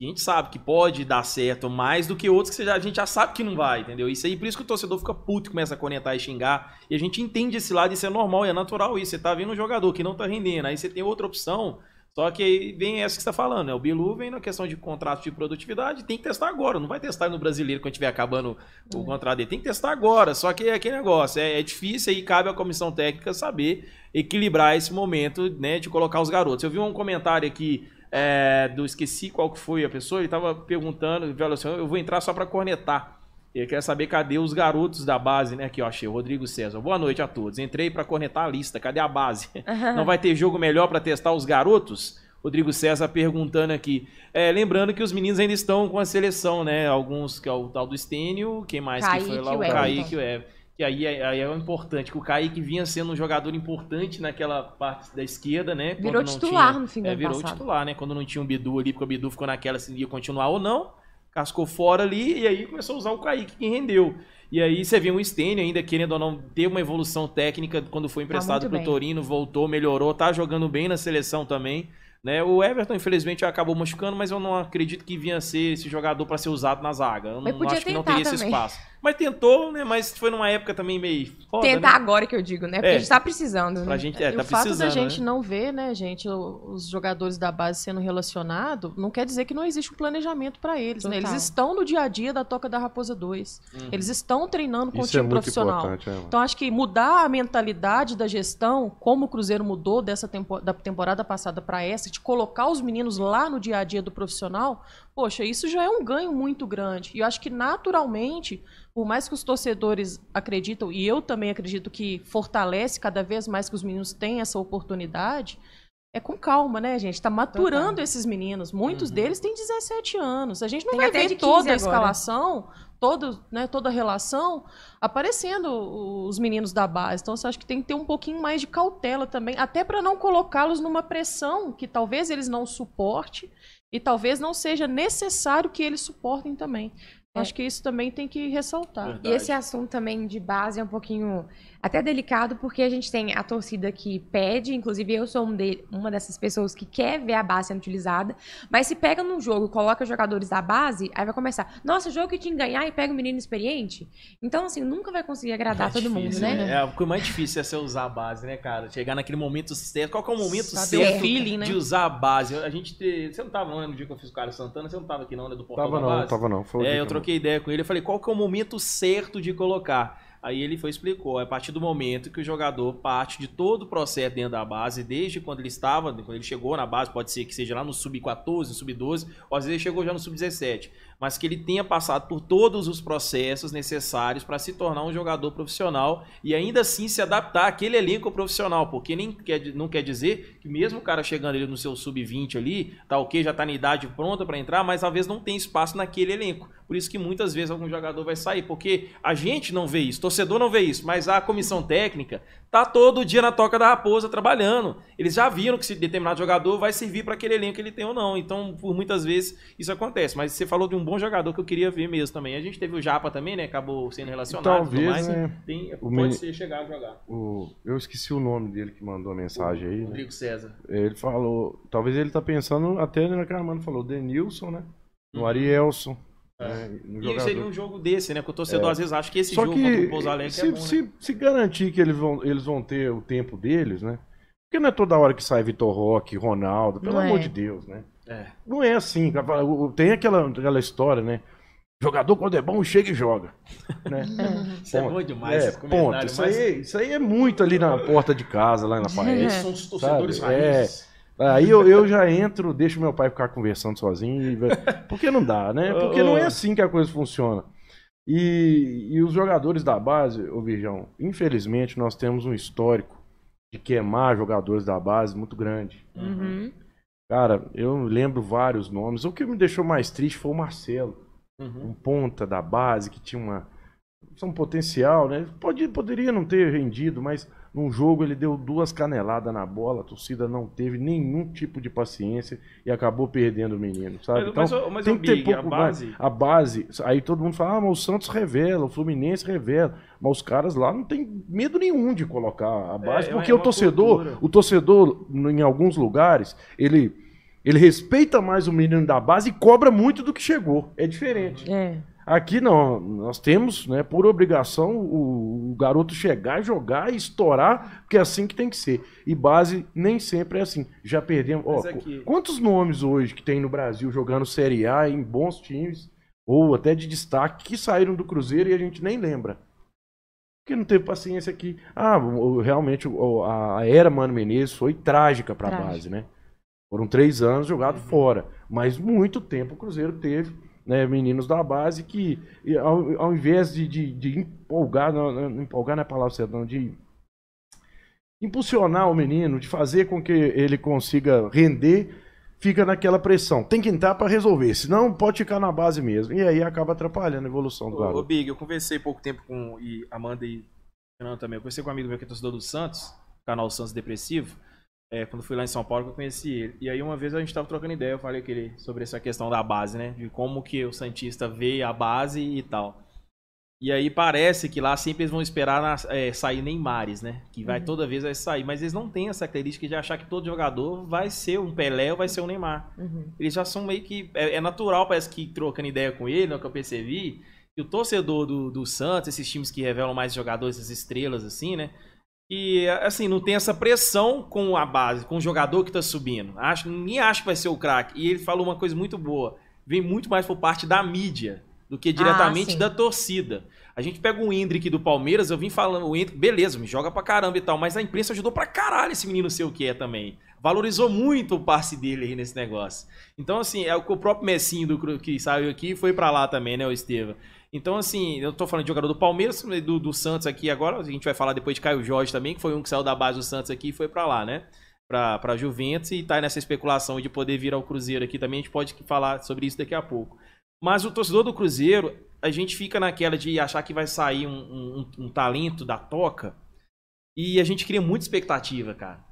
gente sabe que pode dar certo mais do que outros que a gente já sabe que não vai, entendeu? Isso aí, por isso que o torcedor fica puto, começa a conectar e xingar. E a gente entende esse lado, isso é normal, e é natural isso. Você tá vendo um jogador que não tá rendendo, aí você tem outra opção. Só que aí vem essa que você tá falando, né? O Bilu vem na questão de contrato de produtividade, tem que testar agora. Não vai testar no brasileiro quando estiver acabando o contrato dele. Tem que testar agora. Só que é aquele negócio, é, é difícil e cabe à comissão técnica saber equilibrar esse momento, né, de colocar os garotos. Eu vi um comentário aqui é, do esqueci qual que foi a pessoa, ele tava perguntando, ele falou assim, eu vou entrar só para cornetar. Ele quer saber cadê os garotos da base, né? Aqui, ó, achei o Rodrigo César. Boa noite a todos. Entrei para cornetar a lista. Cadê a base? Não vai ter jogo melhor para testar os garotos? Rodrigo César perguntando aqui. É, lembrando que os meninos ainda estão com a seleção, né? Alguns, que é o tal do Stênio, quem mais Kaique que foi lá? O o Everton. Kaique o Everton. Que aí, é- aí é o importante, que o Kaique vinha sendo um jogador importante naquela parte da esquerda, né? Virou quando titular tinha- no fim do é, virou passado. titular, né? Quando não tinha o Bidu ali, porque o Bidu ficou naquela se ia continuar ou não. Cascou fora ali e aí começou a usar o Kaique, que rendeu. E aí você vê um Stênio ainda, querendo ou não, ter uma evolução técnica quando foi emprestado muito pro bem. Torino, voltou, melhorou, tá jogando bem na seleção também. Né? O Everton, infelizmente, acabou machucando, mas eu não acredito que vinha ser esse jogador para ser usado na zaga. Eu Mas não acho que não teria esse também. espaço. Mas tentou, né? Mas foi numa época também meio foda, Tentar né? agora que eu digo, né? Porque É. a gente tá precisando, Pra né? gente, é, e tá o fato da gente né? não ver, né, gente, o- os jogadores da base sendo relacionados, não quer dizer que não existe um planejamento para eles, né? Eles Total. estão no dia a dia da Toca da Raposa 2. Uhum. Eles estão treinando com o Isso é time profissional. é, mano. Então acho que mudar a mentalidade da gestão, como o Cruzeiro mudou dessa tempo- da temporada passada para essa, de colocar os meninos lá no dia a dia do profissional, poxa, isso já é um ganho muito grande. E eu acho que naturalmente, por mais que os torcedores acreditam, e eu também acredito que fortalece cada vez mais que os meninos têm essa oportunidade, é com calma, né, gente? Está maturando Total. esses meninos. Muitos Uhum. deles têm 17 anos. A gente não Tem vai ver de 15 toda a agora. escalação, todo, né, toda a relação aparecendo os meninos da base. Então, eu acho que tem que ter um pouquinho mais de cautela também, até para não colocá-los numa pressão que talvez eles não suportem e talvez não seja necessário que eles suportem também. É. Acho que isso também tem que ressaltar. Verdade. E esse assunto também de base é um pouquinho até delicado, porque a gente tem a torcida que pede, inclusive eu sou um de- uma dessas pessoas que quer ver a base sendo utilizada, mas se pega num jogo coloca jogadores da base, aí vai começar, nossa, jogo que tinha que ganhar e pega um menino experiente. Então, assim, nunca vai conseguir agradar É todo mundo, difícil, né? É, o que mais difícil é você usar a base, né, cara? Chegar naquele momento certo. Qual que é o momento Saber certo feeling, né? de usar a base? A gente. te- Você não tava não, né, no dia que eu fiz com o Carlos Santana? Você não tava aqui não, né? Do portal Tava da não, base? tava não. O É, dia eu que troquei ideia com ele. Eu falei, qual que é o momento certo de colocar? Aí ele foi explicou. É a partir do momento que o jogador parte de todo o processo dentro da base, desde quando ele estava, quando ele chegou na base, pode ser que seja lá no sub-14, no sub-12, ou às vezes ele chegou já no sub-17. Mas que ele tenha passado por todos os processos necessários para se tornar um jogador profissional e ainda assim se adaptar àquele elenco profissional. Porque nem quer, não quer dizer que mesmo o cara chegando ali no seu sub-20 ali, tá ok, já tá na idade pronta para entrar, mas às vezes não tem espaço naquele elenco. Por isso que muitas vezes algum jogador vai sair, porque a gente não vê isso, torcedor não vê isso, mas a comissão técnica tá todo dia na toca da raposa trabalhando. Eles já viram que se determinado jogador vai servir para aquele elenco que ele tem ou não. Então, por muitas vezes isso acontece. Mas você falou de um bom jogador que eu queria ver mesmo também. A gente teve o Japa também, né? Acabou sendo relacionado e tudo Talvez, mais. né, Tem, o pode meni- ser chegar a jogar. O- eu esqueci o nome dele que mandou a mensagem aí. né? Rodrigo César. Ele falou. Talvez ele tá pensando até na que a Amanda falou, Denilson, né? No Uhum. Arielson. É. né? E seria um jogo desse, né? Que o torcedor às vezes acha que esse Só jogo que contra o Pouso Alegre se, é bom, né? se, se garantir que eles vão, eles vão ter o tempo deles, né? Porque não é toda hora que sai Vitor Roque, Ronaldo, pelo Não amor é. de Deus, né? É. Não é assim. Tem aquela, aquela história, né? Jogador quando é bom, chega e joga. Né? Isso é Ponto. bom demais, É, esse ponto. comentário. Isso, mas aí, isso aí é muito ali na porta de casa, lá na esses parede. são os torcedores Sabe? É. raízes. Aí eu, eu já entro, deixo meu pai ficar conversando sozinho. e- Porque não dá, né? Porque não é assim que a coisa funciona. E, e os jogadores da base, ô Virgão, infelizmente nós temos um histórico de queimar jogadores da base muito grande. Uhum. Cara, eu lembro vários nomes. O que me deixou mais triste foi o Marcelo, Uhum. um ponta da base que tinha uma um potencial, né? Pode, poderia não ter rendido, mas num jogo ele deu duas caneladas na bola, a torcida não teve nenhum tipo de paciência e acabou perdendo o menino, sabe? Mas, Então, mas, mas, tem que ter Big, a pouco base... mais. A base, aí todo mundo fala, ah, mas o Santos revela, o Fluminense revela. Mas os caras lá não tem medo nenhum de colocar a base, é porque uma o torcedor, cultura. o torcedor, em alguns lugares, ele, ele respeita mais o menino da base e cobra muito do que chegou. É diferente. É. Aqui não, nós temos, né, por obrigação, o, o garoto chegar, e jogar e estourar, porque é assim que tem que ser. E base nem sempre é assim. Já perdemos. Ó, aqui- Quantos nomes hoje que tem no Brasil jogando Série A em bons times, ou até de destaque, que saíram do Cruzeiro e a gente nem lembra? Porque não teve paciência aqui. Ah, realmente a a era Mano Menezes foi trágica pra Trágica. base, né? Foram três anos jogado fora. Mas muito tempo o Cruzeiro teve né, meninos da base que, ao, ao invés de, de, de empolgar, não, não, empolgar não é a palavra certa, não, de impulsionar o menino, de fazer com que ele consiga render, fica naquela pressão. Tem que entrar para resolver, senão pode ficar na base mesmo. E aí acaba atrapalhando a evolução do garoto. Ô, Big, eu conversei pouco tempo com e Amanda e Fernando também. Eu conversei com um amigo meu que é torcedor do Santos, canal Santos Depressivo. É, quando fui lá em São Paulo, eu conheci ele. E aí uma vez a gente tava trocando ideia, eu falei que ele, sobre essa questão da base, né? De como que o Santista vê a base e tal. E aí parece que lá sempre eles vão esperar na, é, sair Neymares, né? Que vai Uhum. toda vez vai sair. Mas eles não têm essa característica de achar que todo jogador vai ser um Pelé ou vai ser um Neymar. Uhum. Eles já são meio que. É, é natural, parece que trocando ideia com ele, no que eu percebi, que o torcedor do, do Santos, esses times que revelam mais jogadores, essas estrelas, assim, né? E assim, não tem essa pressão com a base, com o jogador que tá subindo. Acho, ninguém acha que vai ser o craque. E ele falou uma coisa muito boa. Vem muito mais por parte da mídia do que diretamente sim. da torcida. A gente pega o Hendrick do Palmeiras, eu vim falando, o Hendrick, beleza, me joga pra caramba e tal, mas a imprensa ajudou pra caralho esse menino ser o que é também. Valorizou muito o passe dele aí nesse negócio. Então, assim, é o que o próprio Messinho do, que saiu aqui foi pra lá também, né, o Estevam. Então, assim, eu tô falando de jogador do Palmeiras, do, do Santos aqui agora, a gente vai falar depois de Caio Jorge também, que foi um que saiu da base do Santos aqui e foi pra lá, né? Pra, pra Juventus e tá nessa especulação de poder vir ao Cruzeiro aqui também, a gente pode falar sobre isso daqui a pouco. Mas o torcedor do Cruzeiro, a gente fica naquela de achar que vai sair um, um- um talento da toca e a gente cria muita expectativa, cara.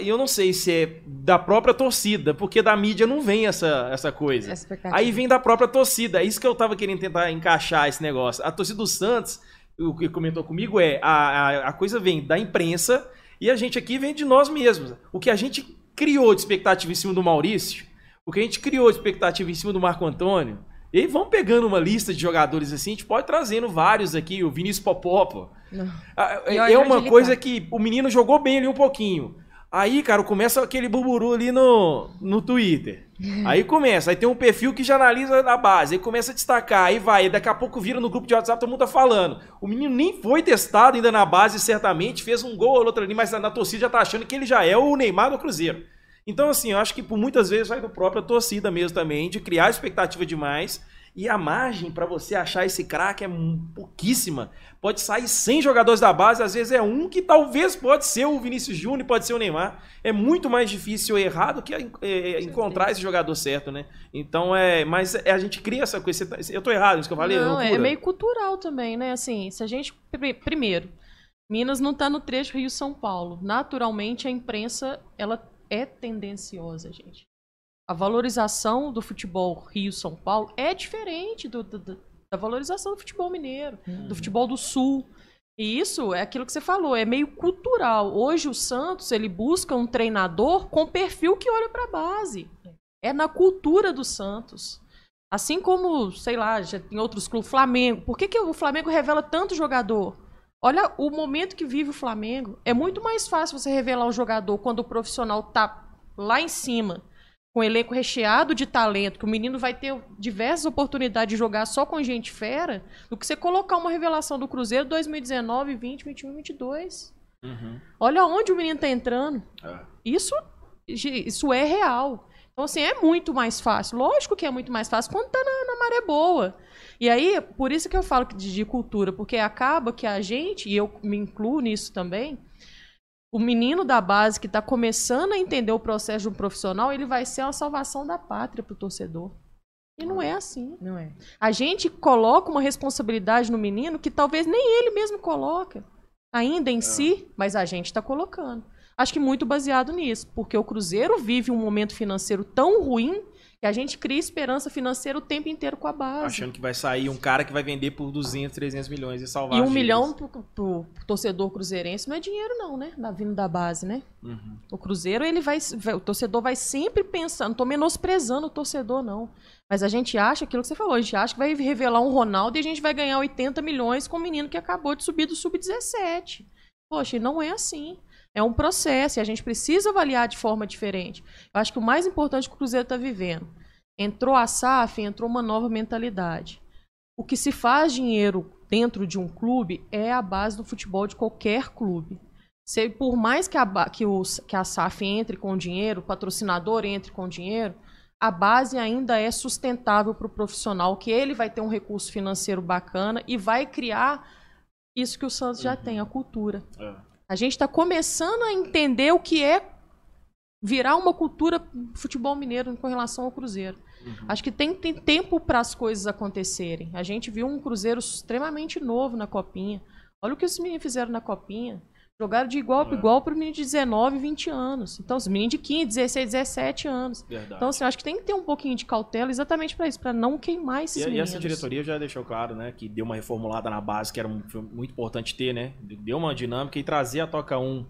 E eu não sei se é da própria torcida, porque da mídia não vem essa, essa coisa. Aí vem da própria torcida. É isso que eu tava querendo tentar encaixar esse negócio. A torcida do Santos, o que comentou comigo é a, a, a coisa vem da imprensa e a gente aqui vem de nós mesmos. O que a gente criou de expectativa em cima do Maurício, o que a gente criou expectativa em cima do Marco Antônio, e vamos pegando uma lista de jogadores assim, a gente pode trazendo vários aqui, o Vinícius Popó. Não. Ah, É olha uma ele coisa tá. que o menino jogou bem ali um pouquinho. Aí, cara, começa aquele bururu ali no, no Twitter. Aí começa, aí tem um perfil que já analisa a base, aí começa a destacar, aí vai, aí daqui a pouco vira no grupo de WhatsApp, todo mundo tá falando. O menino nem foi testado ainda na base, certamente, fez um gol ou outro ali, mas na torcida já tá achando que ele já é o Neymar do Cruzeiro. Então, assim, eu acho que por muitas vezes vai do própria torcida mesmo também, de criar expectativa demais. E a margem pra você achar esse craque é pouquíssima. Pode sair 100 jogadores da base, às vezes é um que talvez pode ser o Vinícius Júnior, pode ser o Neymar. É muito mais difícil errar do que é, é, encontrar esse jogador certo, né? Então é. Mas é, a gente cria essa coisa. Tá- Eu tô errado, isso que eu falei? Não, é loucura? meio cultural também, né? Assim, se a gente. pri- Primeiro, Minas não tá no trecho Rio-São Paulo. Naturalmente, a imprensa, ela é tendenciosa, gente. A valorização do futebol Rio-São Paulo é diferente do- do- da valorização do futebol mineiro, do futebol do Sul. E isso é aquilo que você falou, é meio cultural. Hoje o Santos, ele busca um treinador com perfil que olha para a base. É na cultura do Santos. Assim como, sei lá, já tem outros clubes, Flamengo. Por que, que o Flamengo revela tanto jogador? Olha o momento que vive o Flamengo. É muito mais fácil você revelar um jogador quando o profissional tá lá em cima, com o elenco recheado de talento, que o menino vai ter diversas oportunidades de jogar só com gente fera, do que você colocar uma revelação do Cruzeiro 2019, 20, 21, 22. Uhum. Olha onde o menino tá entrando. É. Isso, isso é real. Então, assim, é muito mais fácil. Lógico que é muito mais fácil quando tá na, na maré boa. E aí, por isso que eu falo que de, cultura, porque acaba que a gente, e eu me incluo nisso também, o menino da base que está começando a entender o processo de um profissional, ele vai ser a salvação da pátria pro torcedor. E não é assim. Não é. A gente coloca uma responsabilidade no menino que talvez nem ele mesmo coloca ainda em si, mas a gente está colocando. Acho que muito baseado nisso, porque o Cruzeiro vive um momento financeiro tão ruim que a gente cria esperança financeira o tempo inteiro com a base. Achando que vai sair um cara que vai vender por 200, 300 milhões e salvar E um milhão pro, pro- torcedor cruzeirense não é dinheiro não, né? Na vindo da base, né? Uhum. O Cruzeiro, ele vai, o torcedor vai sempre pensando, não tô menosprezando o torcedor não, mas a gente acha aquilo que você falou, a gente acha que vai revelar um Ronaldo e a gente vai ganhar 80 milhões com um menino que acabou de subir do sub-17. Poxa, não é assim. É um processo e a gente precisa avaliar de forma diferente. Eu acho que o mais importante que o Cruzeiro está vivendo, entrou a SAF, entrou uma nova mentalidade. O que se faz dinheiro dentro de um clube é a base do futebol de qualquer clube. Se, por mais que a, que, os, que a SAF entre com dinheiro, o patrocinador entre com dinheiro, a base ainda é sustentável para o profissional, que ele vai ter um recurso financeiro bacana e vai criar isso que o Santos já tem, a cultura. É. A gente está começando a entender o que é virar uma cultura futebol mineiro com relação ao Cruzeiro. Acho que tem, tem tempo para as coisas acontecerem. A gente viu um Cruzeiro extremamente novo na Copinha. Olha o que os meninos fizeram na Copinha. Jogaram de igual para É. igual para meninos de 19, 20 anos. Então, os meninos de 15, 16, 17 anos. Verdade. Então, assim, eu acho que tem que ter um pouquinho de cautela exatamente para isso, para não queimar esses E, e meninos. essa diretoria já deixou claro, né, que deu uma reformulada na base, que era um- muito importante ter, né? Deu uma dinâmica e trazer a Toca 1,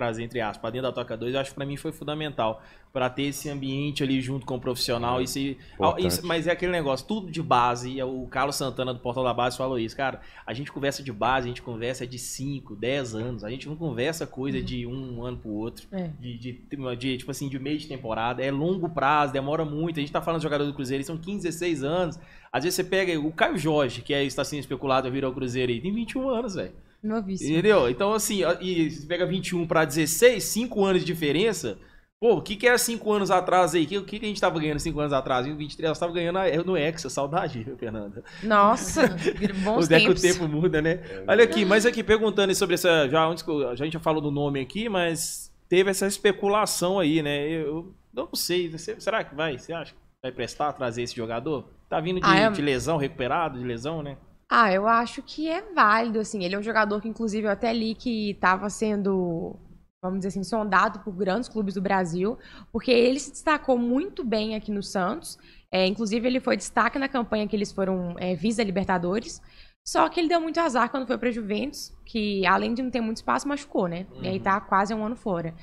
trazer entre aspas, pra dentro da Toca 2, eu acho que pra mim foi fundamental. Pra ter esse ambiente ali junto com o profissional. Isso, e- Importante. isso- mas é aquele negócio, tudo de base. e O Carlos Santana do Portal da Base falou isso. Cara, a gente conversa de base, a gente conversa de 5, 10 anos. A gente não conversa coisa de um ano pro outro. É. De, de, de, tipo assim, de meio de temporada. É longo prazo, demora muito. A gente tá falando de jogador do Cruzeiro, eles são 15, 16 anos. Às vezes você pega o Caio Jorge, que é, está sendo especulado a vir ao Cruzeiro aí, tem 21 anos, velho. Novíssimo. Entendeu? Então, assim, e você pega 21 pra 16, 5 anos de diferença. Pô, o que que era 5 anos atrás aí? O que, que que a gente tava ganhando 5 anos atrás? Em 23, nós tava ganhando a- no Hexa, saudade, Fernanda. Nossa, bons Onde é que o tempo muda, né? Olha aqui, mas aqui, perguntando sobre essa. Já, antes eu- a gente já falou do nome aqui, mas teve essa especulação aí, né? Eu, eu não sei. será que vai? Você acha que vai prestar trazer esse jogador? Tá vindo de, Ah, é- de lesão, recuperado, de lesão, né? Ah, eu acho que é válido, assim. Ele é um jogador que, inclusive, eu até li que estava sendo, vamos dizer assim, sondado por grandes clubes do Brasil, porque ele se destacou muito bem aqui no Santos. É, inclusive, ele foi destaque na campanha que eles foram é, Visa-Libertadores. Só que ele deu muito azar quando foi pra Juventus, que além de não ter muito espaço, machucou, né? E aí Uhum. tá quase um ano fora.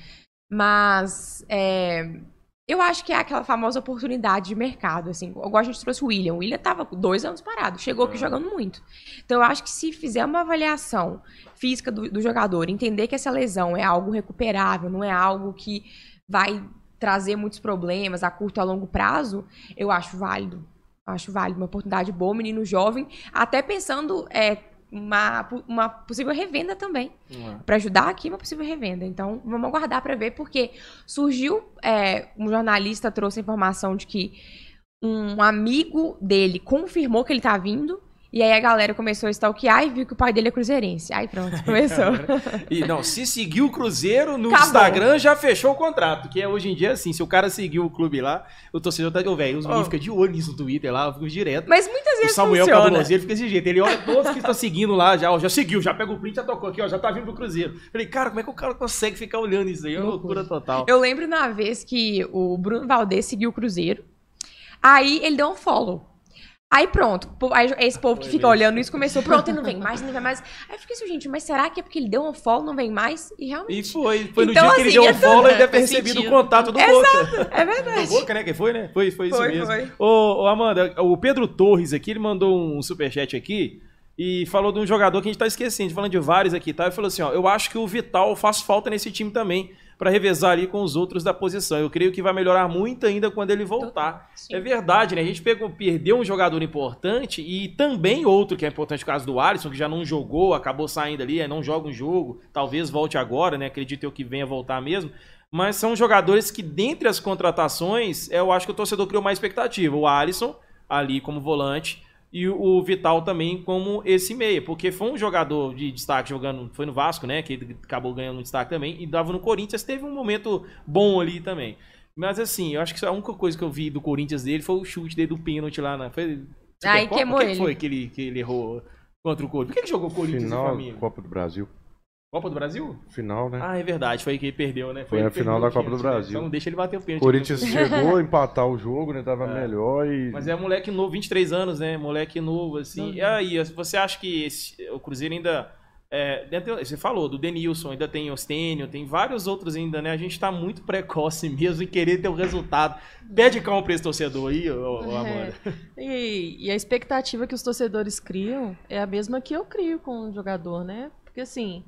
Mas é, eu acho que é aquela famosa oportunidade de mercado, assim. Igual a gente trouxe o William. O William tava com dois anos parado, chegou aqui É. jogando muito. Então eu acho que se fizer uma avaliação física do, do jogador, entender que essa lesão é algo recuperável, não é algo que vai trazer muitos problemas a curto e a longo prazo, eu acho válido. Acho válido, uma oportunidade boa, menino jovem, até pensando é, uma, uma possível revenda também. Para ajudar aqui uma possível revenda. Então, vamos aguardar para ver, porque surgiu, é, um jornalista trouxe a informação de que um amigo dele confirmou que ele tá vindo, e aí a galera começou a stalkear e viu que o pai dele é cruzeirense. Aí pronto, começou. E não, se seguir o Cruzeiro no Acabou. Instagram, já fechou o contrato. Que é hoje em dia assim, se o cara seguir o clube lá, o torcedor tá. Velho, os Ó. meninos ficam de olho nisso no Twitter lá, eu fico direto. Mas muitas O vezes Samuel funciona. Cabuloso, ele fica desse jeito. Ele olha todos que estão seguindo lá, já, ó, já seguiu, já pega o print, já tocou aqui, ó, já tá vindo pro Cruzeiro. Falei, cara, como é que o cara consegue ficar olhando isso aí? É uma loucura total. Eu lembro na vez que o Bruno Valdez seguiu o Cruzeiro. Aí ele deu um follow. Aí pronto, aí esse povo que fica olhando isso começou, pronto, ele não vem mais, não vem mais. Aí eu fiquei assim, gente, mas será que é porque ele deu um follow, não vem mais? E E realmente, foi, foi no Então, dia que ele assim, deu um é follow, ele deve ter recebido o contato do Boca. é Do verdade. Boca, né? Que foi, né? Foi, foi isso Foi, mesmo. foi. Ô, ô, Amanda, o Pedro Torres aqui, ele mandou um superchat aqui e falou de um jogador que a gente tá esquecendo, falando de vários aqui, tá? Ele falou assim, ó, eu acho que o Vital faz falta nesse time também, pra revezar ali com os outros da posição. Eu creio que vai melhorar muito ainda quando ele voltar. Sim. É verdade, né? A gente pegou, perdeu um jogador importante e também outro que é importante, o caso do Alisson, que já não jogou, acabou saindo ali, é, não joga um jogo, talvez volte agora, né? Acredito eu que venha voltar mesmo. Mas são jogadores que, dentre as contratações, eu acho que o torcedor criou mais expectativa. O Alisson, ali como volante, e o Vital também como esse meia, porque foi um jogador de destaque jogando, foi no Vasco, né, que ele acabou ganhando um destaque também, e dava no Corinthians, teve um momento bom ali também. Mas assim, eu acho que a única coisa que eu vi do Corinthians dele foi o chute dele do pênalti lá na. Foi, Aí Supercopa? queimou O que ele. foi que ele, que ele errou contra o Corinthians? Por que ele jogou Corinthians e Final Flamengo? Copa do Brasil. Copa do Brasil? Final, né? Ah, é verdade, foi aí que ele perdeu, né? Foi ele a final da Copa o do né? Brasil. Só não deixa ele bater o pênalti. Corinthians chegou a empatar o jogo, né? Tava É. melhor e. Mas é moleque novo, 23 anos, né? Moleque novo, assim. Uhum. E aí, você acha que esse- o Cruzeiro ainda. é, dentro- você falou do Denilson, ainda tem Ostênio, tem vários outros ainda, né? A gente tá muito precoce mesmo em querer ter o resultado. Pede calma pra esse torcedor aí, ô, ô, Amanda. E, e a expectativa que os torcedores criam é a mesma que eu crio com o jogador, né? Porque assim,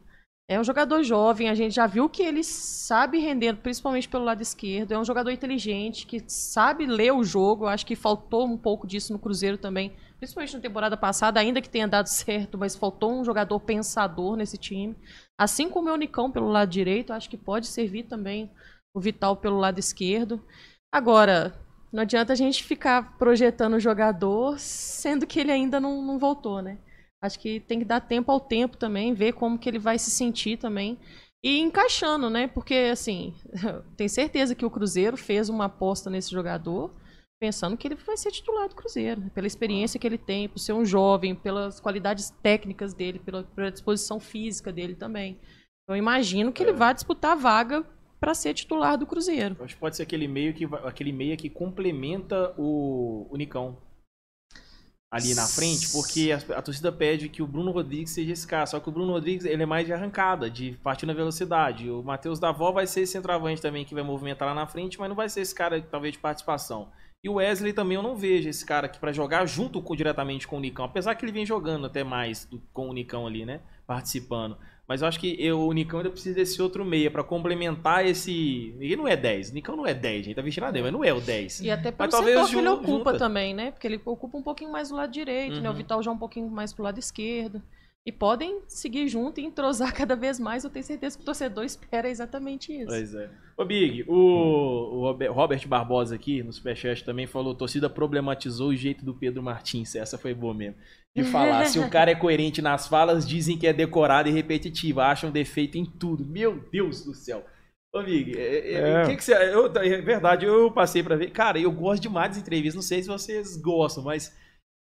É um jogador jovem, a gente já viu que ele sabe render, principalmente pelo lado esquerdo. É um jogador inteligente, que sabe ler o jogo. Acho que faltou um pouco disso no Cruzeiro também, principalmente na temporada passada, ainda que tenha dado certo, mas faltou um jogador pensador nesse time. Assim como o Nicão pelo lado direito, acho que pode servir também o Vital pelo lado esquerdo. Agora, não adianta a gente ficar projetando o jogador, sendo que ele ainda não, não voltou, né? Acho que tem que dar tempo ao tempo também, ver como que ele vai se sentir também. E encaixando, né? Porque, assim, tenho certeza que o Cruzeiro fez uma aposta nesse jogador, pensando que ele vai ser titular do Cruzeiro, né? pela experiência que ele tem, por ser um jovem, pelas qualidades técnicas dele, pela, pela disposição física dele também. Então, imagino que é. ele vai disputar a vaga para ser titular do Cruzeiro. Acho que pode ser aquele meio que aquele meia que complementa o, o Nicão ali na frente, porque a, a, torcida pede que o Bruno Rodrigues seja esse cara. Só que o Bruno Rodrigues ele é mais de arrancada, de partir na velocidade. O Matheus Davó vai ser esse centroavante também que vai movimentar lá na frente, mas não vai ser esse cara talvez de participação. E o Wesley também eu não vejo esse cara aqui para jogar junto com, diretamente com o Nicão, apesar que ele vem jogando até mais do, com o Nicão ali, né? Participando. Mas eu acho que eu, o Nicão ainda precisa desse outro meia para complementar esse. Ele não é 10. O Nicão não é 10, gente. Tá vestindo a 10, mas não é o 10. E até pelo mas setor que ele ocupa junta. também, né? Porque ele ocupa um pouquinho mais do lado direito, uhum. né? O uhum. Vital já um pouquinho mais pro lado esquerdo. E podem seguir junto e entrosar cada vez mais. Eu tenho certeza que o torcedor espera exatamente isso. Pois é. Ô, Big, o, o Robert Barbosa aqui no Superchat também falou: torcida problematizou o jeito do Pedro Martins. Essa foi boa mesmo de falar. Se o cara é coerente nas falas, dizem que é decorado e repetitivo, acham defeito em tudo. Meu Deus do céu. Ô, Mig, é, é, é. Que que você, eu, é verdade, eu passei para ver. Cara, eu gosto demais das entrevistas. Não sei se vocês gostam, mas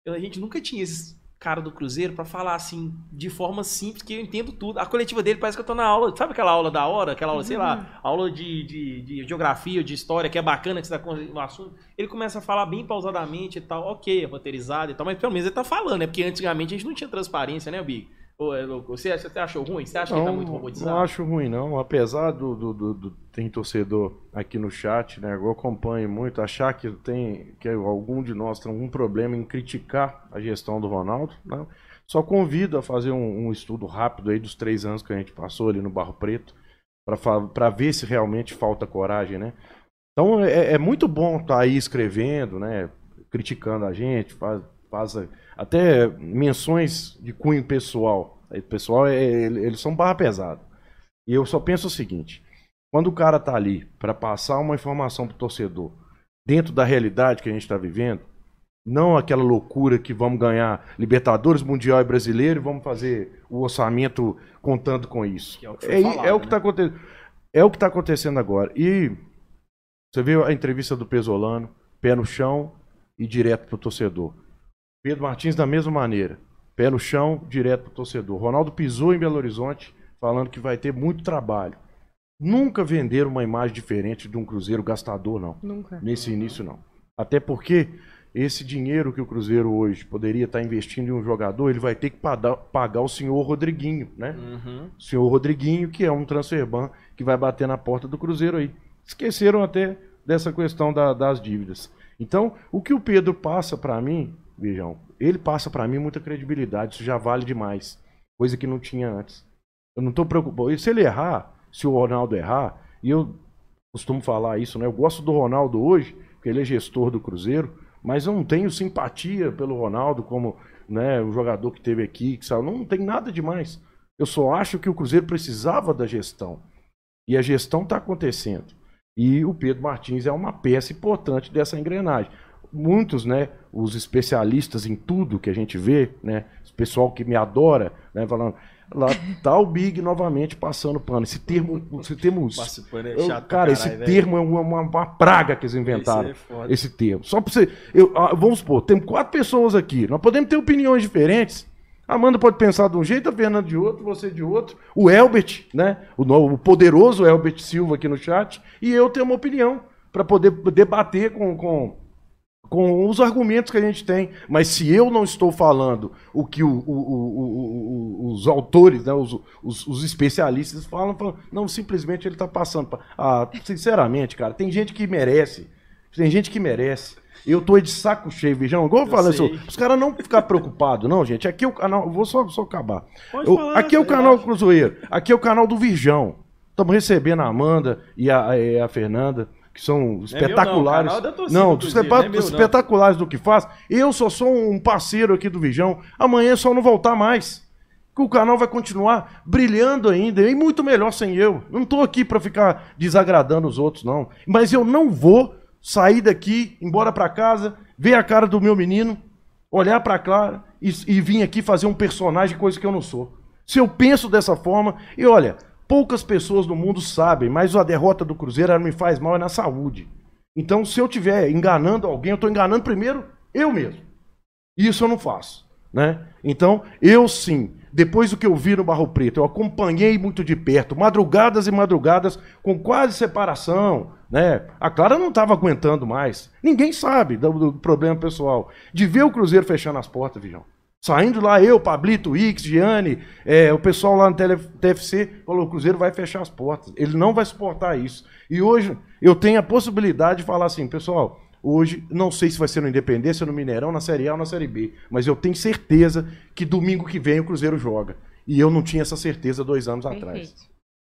a gente nunca tinha esses cara do Cruzeiro para falar assim, de forma simples, que eu entendo tudo. A coletiva dele parece que eu tô na aula. Sabe aquela aula da hora? Aquela aula, uhum. sei lá, uhum. aula de, de, de geografia, de história, que é bacana que você tá com o assunto. Ele começa a falar bem pausadamente e tal, ok, é roteirizado e tal, mas pelo menos ele tá falando, né? Porque antigamente a gente não tinha transparência, né, Big? É você, você achou ruim? Você acha não, que tá muito robotizado? Não acho ruim, não. Apesar do, do, do, do, tem torcedor aqui no chat, né? Eu acompanho muito, achar que tem que algum de nós tem algum problema em criticar a gestão do Ronaldo. Né? Só convido a fazer um, um, estudo rápido aí dos três anos que a gente passou ali no Barro Preto, para ver se realmente falta coragem, né? Então é, é muito bom estar tá aí escrevendo, né? Criticando a gente, faz, faz até menções de cunho pessoal. O pessoal, é, eles são barra pesada. E eu só penso o seguinte: quando o cara tá ali para passar uma informação pro torcedor, dentro da realidade que a gente está vivendo, não aquela loucura que vamos ganhar Libertadores, Mundial e Brasileiro e vamos fazer o orçamento contando com isso. é o que, é, falado, é o que né? tá acontecendo. É o que está acontecendo agora. E você viu a entrevista do Pesolano, pé no chão e direto pro torcedor. Pedro Martins da mesma maneira. Pé no chão, direto pro torcedor. Ronaldo pisou em Belo Horizonte, falando que vai ter muito trabalho. Nunca venderam uma imagem diferente de um Cruzeiro gastador, não. Nunca. Nesse início, não. Até porque esse dinheiro que o Cruzeiro hoje poderia estar investindo em um jogador, ele vai ter que pagar o senhor Rodriguinho, né? Uhum. O senhor Rodriguinho, que é um transferban que vai bater na porta do Cruzeiro aí. Esqueceram até dessa questão da, das dívidas. Então, o que o Pedro passa para mim Ele passa para mim muita credibilidade, isso já vale demais. Coisa que não tinha antes. Eu não tô preocupado. E se ele errar, se o Ronaldo errar, e eu costumo falar isso, né? Eu gosto do Ronaldo hoje, porque ele é gestor do Cruzeiro, mas eu não tenho simpatia pelo Ronaldo como né, o jogador que teve aqui, que sabe? Não tem nada demais. Eu só acho que o Cruzeiro precisava da gestão. E a gestão está acontecendo. E o Pedro Martins é uma peça importante dessa engrenagem muitos, né, os especialistas em tudo que a gente vê, né, o pessoal que me adora, né, falando, lá tá o Big novamente passando pano. Esse termo, esse termo, é chato cara, esse termo é uma, uma, uma, praga que eles inventaram. Esse, é esse termo. Só para você, eu, ah, vamos supor, temos quatro pessoas aqui, nós podemos ter opiniões diferentes. A Amanda pode pensar de um jeito, a Fernanda de outro, você de outro, o Elbert, né, o, o poderoso Elbert Silva aqui no chat, e eu tenho uma opinião para poder debater com, com com os argumentos que a gente tem. Mas se eu não estou falando o que o, o, o, os autores, né, os, os, os, especialistas falam, falam, não, simplesmente ele está passando. Pra... Ah, sinceramente, cara, tem gente que merece. Tem gente que merece. Eu tô de saco cheio, Vijão. Igual eu, Eu falei, assim, os caras não ficar preocupados, não, gente. Aqui é o canal. Vou só, só acabar. Eu- falar, aqui é o canal Cruzeiro. Aqui é o canal do Virgão. Estamos recebendo a Amanda e a, e a Fernanda, que são espetaculares. canal da torcida não, não é meu, não. espetaculares do que faz. Eu só sou um parceiro aqui do Virgão. Amanhã é só não voltar mais. Que o canal vai continuar brilhando ainda e muito melhor sem eu. Não tô aqui para ficar desagradando os outros, não. Mas eu não vou sair daqui, embora para casa, ver a cara do meu menino, olhar para Clara e, e vir aqui fazer um personagem, coisa que eu não sou. Se eu penso dessa forma, e olha, poucas pessoas no mundo sabem, mas a derrota do Cruzeiro me faz mal é na saúde. Então, se eu estiver enganando alguém, eu estou enganando primeiro eu mesmo. Isso eu não faço, né? Então, eu sim, depois do que eu vi no Barro Preto, eu acompanhei muito de perto, madrugadas e madrugadas com quase separação, né? A Clara não estava aguentando mais. Ninguém sabe do, do problema pessoal. De ver o Cruzeiro fechando as portas, Vijão. Saindo lá, eu, Pablito, Ix, Gianni, é, o pessoal lá no TFC falou: o Cruzeiro vai fechar as portas. Ele não vai suportar isso. E hoje eu tenho a possibilidade de falar assim, pessoal. Hoje, não sei se vai ser no Independência, no Mineirão, na Série A ou na Série B, mas eu tenho certeza que domingo que vem o Cruzeiro joga. E eu não tinha essa certeza dois anos atrás.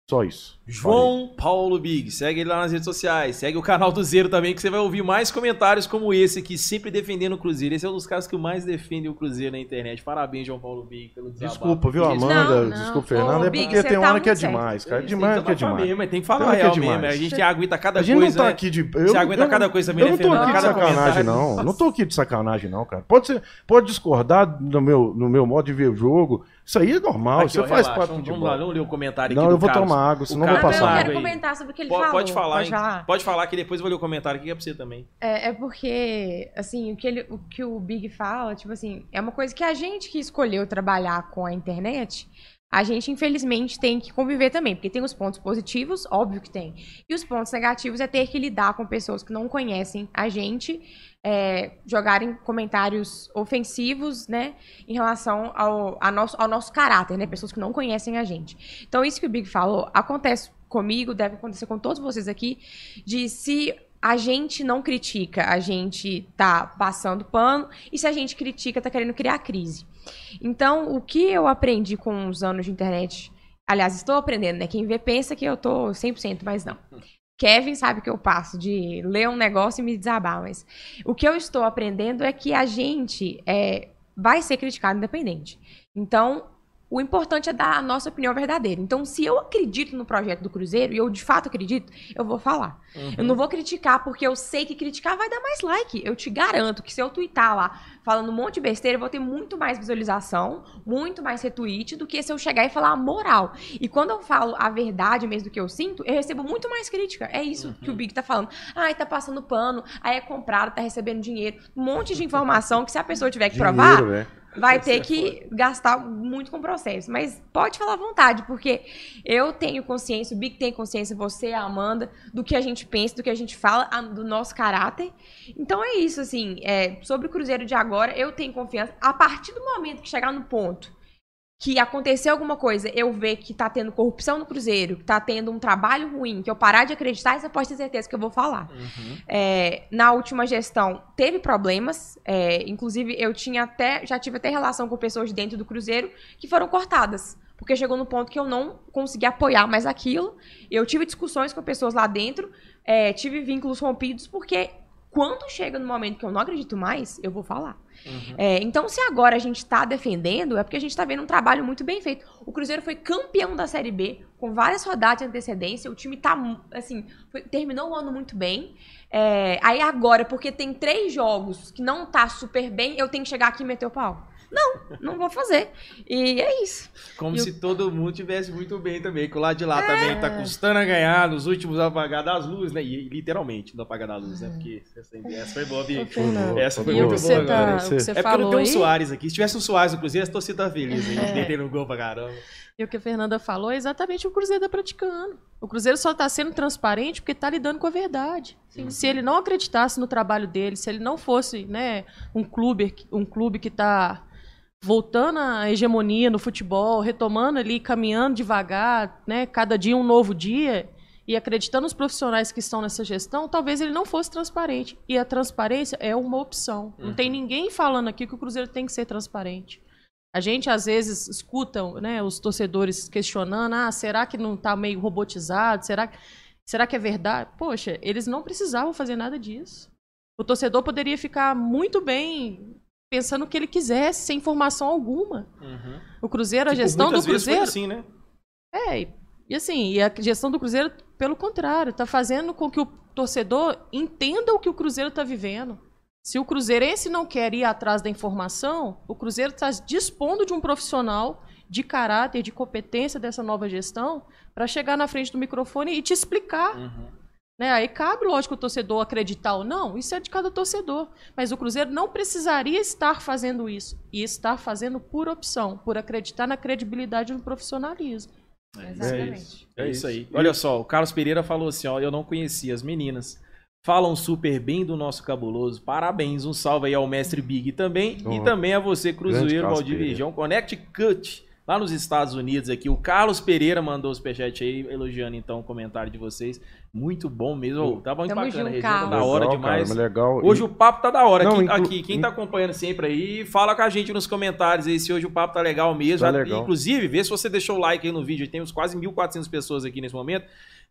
Só isso. João Paulo Big, segue ele lá nas redes sociais, segue o canal do Zero também, que você vai ouvir mais comentários como esse aqui, sempre defendendo o Cruzeiro. Esse é um dos caras que mais defende o Cruzeiro na internet. Parabéns, João Paulo Big, pelo desabafo. Desculpa, viu, Amanda? Não, não. Desculpa, Ô, Fernanda. É Big, porque você tem tá hora que é muito certo. demais, cara. Tem Demais que é é desabafar demais. mesmo, mas tem que Tem falar que é real mesmo. demais. A gente aguenta cada A gente coisa. não tá né? aqui de. Você aguenta eu- cada coisa também, Eu não tô aqui de sacanagem, comentário. não. Não tô aqui de sacanagem, não, cara. Pode, ser, pode discordar no meu, no meu modo de ver o jogo. Isso aí é normal. Aqui, isso ó, faz parte do vamos, futebol. vamos lá, vamos ler o comentário Não, aqui eu do vou Carlos. tomar água, O senão eu vou Carlos Não, eu passar. quero comentar sobre o que ele Pode, falou. pode falar, Pode falar? Pode falar que depois eu vou ler o comentário aqui que é pra você também. É, é porque, assim, o que, ele, o que o Big fala, tipo assim, é uma coisa que a gente que escolheu trabalhar com a internet, a gente, infelizmente, tem que conviver também. Porque tem os pontos positivos, óbvio que tem. E os pontos negativos é ter que lidar com pessoas que não conhecem a gente, é, jogarem comentários ofensivos, né, em relação ao, nosso, ao nosso caráter, né, pessoas que não conhecem a gente. Então, isso que o Big falou acontece comigo, deve acontecer com todos vocês aqui, de se a gente não critica, a gente tá passando pano, e se a gente critica, tá querendo criar crise. Então, o que eu aprendi com os anos de internet, aliás, estou aprendendo, né? Quem vê pensa que eu tô 100%, mas não. Kevin sabe que eu passo de ler um negócio e me desabar, mas o que eu estou aprendendo é que a gente é, vai ser criticado independente. Então, o importante é dar a nossa opinião verdadeira. Então, se eu acredito no projeto do Cruzeiro, e eu de fato acredito, eu vou falar. Eu não vou criticar porque eu sei que criticar vai dar mais like. Eu te garanto que se eu twittar lá falando um monte de besteira, eu vou ter muito mais visualização, muito mais retweet do que se eu chegar e falar a moral. E quando eu falo a verdade mesmo do que eu sinto, eu recebo muito mais crítica. É isso que o Big tá falando. Ai, tá passando pano, aí é comprado, tá recebendo dinheiro. Um monte de informação que se a pessoa tiver que provar, Dinheiro, velho. Vai Isso é ter que gastar muito com o processo. Mas pode falar à vontade, porque eu tenho consciência, o Big tem consciência, você, a Amanda, do que a gente pensa, do que a gente fala, do nosso caráter. Então é isso, assim. é, sobre o Cruzeiro de agora, eu tenho confiança. A partir do momento que chegar no ponto que acontecer alguma coisa, eu ver que tá tendo corrupção no Cruzeiro, que tá tendo um trabalho ruim, que eu parar de acreditar, você pode ter certeza que eu vou falar. É, na última gestão teve problemas, é, inclusive eu tinha até já tive até relação com pessoas dentro do Cruzeiro que foram cortadas, porque chegou no ponto que eu não consegui apoiar mais aquilo. Eu tive discussões com pessoas lá dentro, é, tive vínculos rompidos porque quando chega no momento que eu não acredito mais, eu vou falar. É, então, se agora a gente está defendendo, é porque a gente está vendo um trabalho muito bem feito. O Cruzeiro foi campeão da Série B, com várias rodadas de antecedência. O time tá, assim, foi- terminou o ano muito bem. É, aí agora, porque tem três jogos que não tá super bem, eu tenho que chegar aqui e meter o pau. Não, não vou fazer. E é isso. Como E se todo mundo tivesse muito bem também, que o lado de lá também tá custando a ganhar nos últimos apagar das luzes, né? E literalmente no apagar da luz, né? Porque essa, foi boa, Bia. Essa foi e muito boa, tá, agora. você É porque falou não tem um aí, Soares aqui. Se tivesse um Soares no Cruzeiro, a torcida tá feliz, hein? É. Um gol pra caramba. e o que a Fernanda falou é exatamente o Cruzeiro tá praticando. O Cruzeiro só tá sendo transparente porque tá lidando com a verdade. Se ele não acreditasse no trabalho dele, se ele não fosse né, um, clube, um clube que tá voltando à hegemonia no futebol, retomando ali, caminhando devagar, né, cada dia um novo dia, e acreditando nos profissionais que estão nessa gestão, talvez ele não fosse transparente. E a transparência é uma opção. Não tem ninguém falando aqui que o Cruzeiro tem que ser transparente. A gente, às vezes, escuta né, os torcedores questionando: ah, será que não está meio robotizado? Será, será que é verdade? Poxa, eles não precisavam fazer nada disso. O torcedor poderia ficar muito bem pensando o que ele quisesse, sem informação alguma. Uhum. O Cruzeiro, a Tipo, gestão do Cruzeiro. assim, né? É, e- e assim, e a gestão do Cruzeiro, pelo contrário, está fazendo com que o torcedor entenda o que o Cruzeiro está vivendo. Se o cruzeirense não quer ir atrás da informação, o Cruzeiro está dispondo de um profissional de caráter, de competência dessa nova gestão, para chegar na frente do microfone e te explicar. Uhum. Né? Aí cabe, lógico, o torcedor acreditar ou não, isso é de cada torcedor. Mas o Cruzeiro não precisaria estar fazendo isso. E estar fazendo por opção, por acreditar na credibilidade e no profissionalismo. Exatamente. É isso aí. Olha só, o Carlos Pereira falou assim, ó, eu não conhecia as meninas. Falam super bem do nosso cabuloso. Parabéns, um salve aí ao mestre Big também e Oh. também a você Cruzeiro Valdir. Virgão Connecticut, lá nos Estados Unidos aqui. O Carlos Pereira mandou o superchat aí elogiando então o comentário de vocês. Muito bom mesmo. Ô, tá muito Tamo bacana, junto, tá da hora Legal, demais. cara, legal. Hoje o papo tá da hora. Não, aqui, inclu- aqui, quem tá acompanhando sempre aí, fala com a gente nos comentários aí se hoje o papo tá legal mesmo. Tá legal. Inclusive, vê se você deixou o like aí no vídeo. Temos quase 1.400 pessoas aqui nesse momento.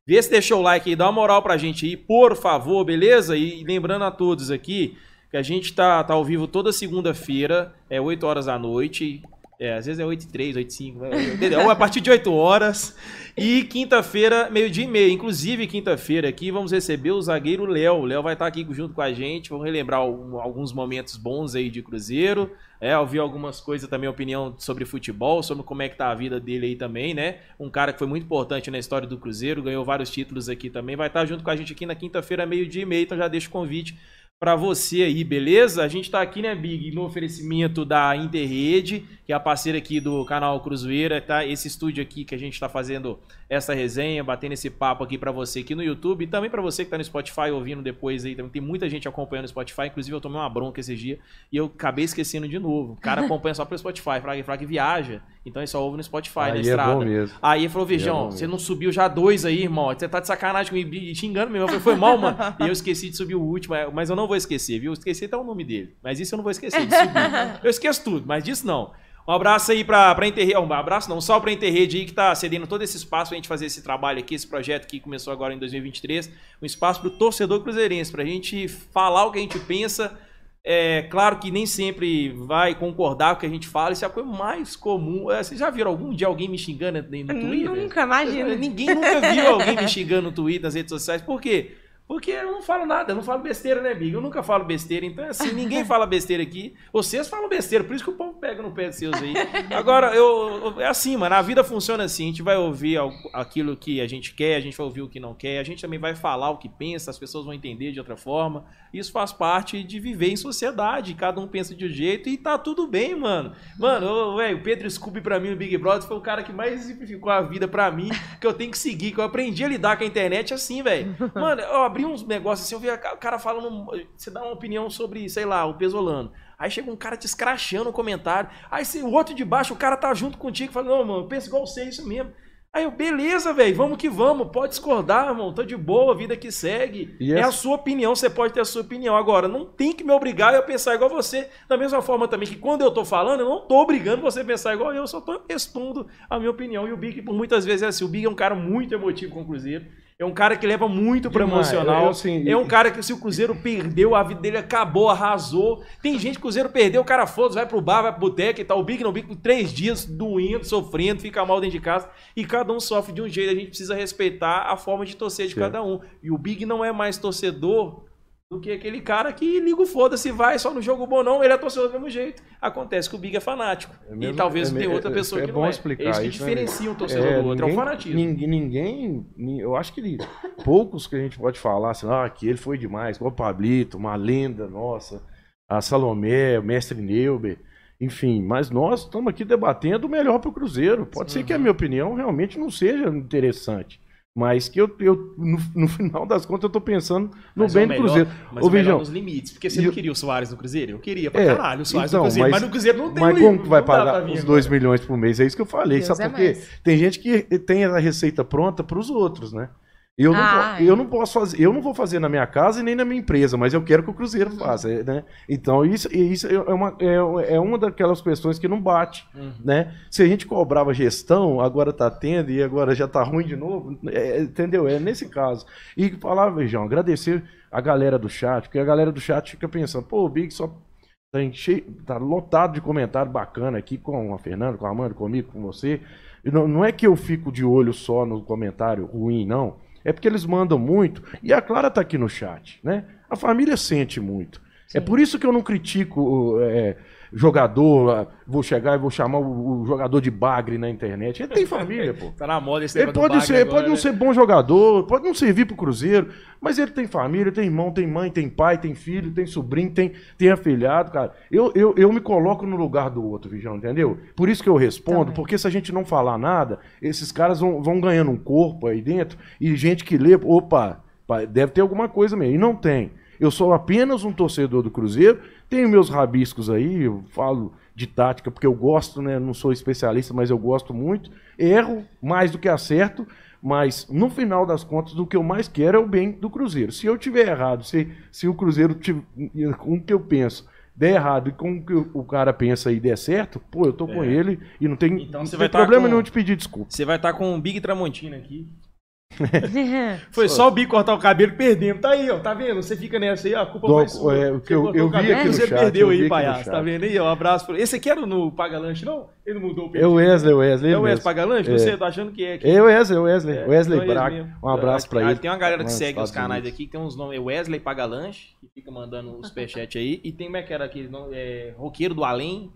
Vê se deixou o like aí, dá uma moral pra gente aí, por favor, beleza? E lembrando a todos aqui que a gente tá, tá ao vivo toda segunda-feira, é 8 horas da noite. É, às vezes é 8 e 3, 8 e 5, entendeu? Ou a partir de 8 horas. E quinta-feira, meio-dia e meia. Inclusive, quinta-feira aqui, vamos receber o zagueiro Léo. O Léo vai estar aqui junto com a gente. Vamos relembrar al- alguns momentos bons aí de Cruzeiro. É, ouvir algumas coisas também, opinião sobre futebol, sobre como é que tá a vida dele aí também, né? Um cara que foi muito importante na história do Cruzeiro, ganhou vários títulos aqui também. Vai estar junto com a gente aqui na quinta-feira, meio-dia e meia. Então já deixo o convite pra você aí, beleza? A gente tá aqui, né, Big, no oferecimento da Interrede, que é a parceira aqui do canal Cruzeira, tá? Esse estúdio aqui que a gente tá fazendo essa resenha, batendo esse papo aqui pra você aqui no YouTube e também pra você que tá no Spotify ouvindo depois aí, também tem muita gente acompanhando no Spotify, inclusive eu tomei uma bronca esses dias e eu acabei esquecendo de novo. O cara acompanha só pelo Spotify, fala que, fala que viaja, então ele só ouve no Spotify, na Aí é estrada. Aí ele falou, É Vejão, bom você não subiu já dois aí, irmão. Você tá de sacanagem comigo, e xingando mesmo. Eu falei, foi mal, mano. E eu esqueci de subir o último, é, mas eu não vou esquecer, viu? Eu esqueci até o nome dele. Mas isso eu não vou esquecer de subir. Eu esqueço tudo, mas disso não. Um abraço aí pra, pra Interrede. Um abraço não, só pra Interrede aí que tá cedendo todo esse espaço pra gente fazer esse trabalho aqui, esse projeto que começou agora em 2023. Um espaço pro torcedor cruzeirense, pra gente falar o que a gente pensa. É claro que nem sempre vai concordar com o que a gente fala, isso é a coisa mais comum. É, Vocês já viram algum dia alguém me xingando no Twitter? Nunca, imagina. Ninguém nunca viu alguém me xingando no Twitter, nas redes sociais. Por quê? Porque eu não falo nada, eu não falo besteira, né, Big? Eu nunca falo besteira, então assim, ninguém fala besteira aqui. Vocês falam besteira, por isso que o povo pega no pé de seus aí. Agora, eu, é assim, mano, a vida funciona assim, a gente vai ouvir aquilo que a gente quer, a gente vai ouvir o que não quer, a gente também vai falar o que pensa, as pessoas vão entender de outra forma. Isso faz parte de viver em sociedade, cada um pensa de um jeito e tá tudo bem, mano. Mano, velho, o Pedro Scooby pra mim, o Big Brother, foi o cara que mais simplificou a vida pra mim, que eu tenho que seguir, que eu aprendi a lidar com a internet assim, velho. Mano, eu abri uns negócios assim, eu vi o cara falando, você dá uma opinião sobre, sei lá, o Pesolano. Aí chega um cara te escrachando no comentário. Aí você- o outro de baixo, o cara tá junto contigo, fala, não, mano, eu penso igual você, é isso mesmo. Aí eu, beleza, velho, vamos que vamos, pode discordar, irmão, tô de boa, vida que segue. E é a sua opinião, você pode ter a sua opinião. Agora, não tem que me obrigar a pensar igual você. Da mesma forma também que quando eu tô falando, eu não tô obrigando você a pensar igual eu, eu só tô expondo a minha opinião. E o Big, por muitas vezes, é assim, o Big é um cara muito emotivo com o Cruzeiro. É um cara que leva muito pro Demais. emocional. Eu, assim, é um cara que se o Cruzeiro perdeu, a vida dele acabou, arrasou. Tem gente que o Cruzeiro perdeu, o cara foda, vai pro bar, vai pro boteco e tal. O Big não, Big por três dias doendo, sofrendo, fica mal dentro de casa. E cada um sofre de um jeito. A gente precisa respeitar a forma de torcer de Sim. cada um. E o Big não é mais torcedor do que aquele cara que liga o foda-se, vai só no jogo bom, não. Ele é torcedor do mesmo jeito. Acontece que o Big é fanático. É e mesmo- talvez é tenha me- outra é- pessoa é que não é. explicar é isso que isso, né, diferencia um torcedor do outro. ninguém, é o fanatismo. Ninguém, ninguém- ni- eu acho que poucos que a gente pode falar assim, ah, que ele foi demais, igual o Pablito, uma lenda nossa, a Salomé, o mestre Neuber, enfim, mas nós estamos aqui debatendo o melhor para o Cruzeiro. Pode ser que a minha opinião realmente não seja interessante. Mas que eu, eu no, no final das contas, eu tô pensando no Mas bem é o do melhor- Cruzeiro. Mas Ô, o melhor Vijão, nos limites. Porque você e não eu- queria o Soares no Cruzeiro? Eu queria pra É, caralho o Soares então, no Cruzeiro. Mas, mas- no Cruzeiro não tem Mas como que vai pagar os agora. 2 milhões por mês? É isso que eu falei. Deus Sabe é por quê? mais. Tem gente que tem a receita pronta para os outros, né? Eu não, Ah, po- eu não posso fazer, eu não vou fazer na minha casa e nem na minha empresa, mas eu quero que o Cruzeiro faça, né? Então isso, isso é uma, é, é uma daquelas questões que não bate, Uhum. né? Se a gente cobrava gestão, agora tá tendo e agora já tá ruim de novo, é, entendeu? É nesse caso. E falar, Vejão, agradecer a galera do chat, porque a galera do chat fica pensando, pô, o Big só tá, enche... tá lotado de comentário bacana aqui com a Fernanda, com a Amanda, comigo, com você. E não, não é que eu fico de olho só no comentário ruim, não. É porque eles mandam muito. E a Clara tá aqui no chat, né? A família sente muito. É por isso que eu não critico é, jogador, ah, vou chegar e vou chamar o, o jogador de bagre na internet. Ele tem família, pô. Tá na moda esse Ele pode, ser, agora, pode não né? ser bom jogador, pode não servir pro Cruzeiro, mas ele tem família, tem irmão, tem mãe, tem pai, tem filho, tem sobrinho, tem, tem afilhado, cara. Eu, eu, eu me coloco no lugar do outro, Vijão, entendeu? Por isso que eu respondo, Também. porque se a gente não falar nada, esses caras vão, vão ganhando um corpo aí dentro e gente que lê, opa, deve ter alguma coisa mesmo. E não tem. Eu sou apenas um torcedor do Cruzeiro, tenho meus rabiscos aí, eu falo de tática porque eu gosto, né? Não sou especialista, mas eu gosto muito. Erro mais do que acerto, mas no final das contas, o que eu mais quero é o bem do Cruzeiro. Se eu tiver errado, se, se o Cruzeiro, tiv- com o que eu penso, der errado e com o que o cara pensa e der certo, pô, eu tô com É. ele e não tem, Então não você tem vai tá problema com- nenhum de pedir desculpa. Você vai estar com um Big Tramontina aqui. Foi só o Big cortar o cabelo e perdemos. Tá aí, ó. Tá vendo? Você fica nessa aí, ó, a culpa Do- foi sua. é, o que eu- eu o vi cabelo, aqui no Você chat, perdeu aí, palhaço. Tá vendo aí, ó? Um abraço. Pro... Esse aqui era no Paga Lanche, não? Ele não mudou o É o Wesley, o Wesley. É o. Wesley Paga Lanche? É. Você tá achando que é? que- É o Wesley, o Wesley. É, Wesley então é Braga. Um abraço pra Ah, ele. Tem uma galera que nos segue os canais Unidos. aqui, que tem uns nomes. É Wesley Pagalanche, que fica mandando os superchat aí. E tem como é que era aquele nome? É, Roqueiro do Além.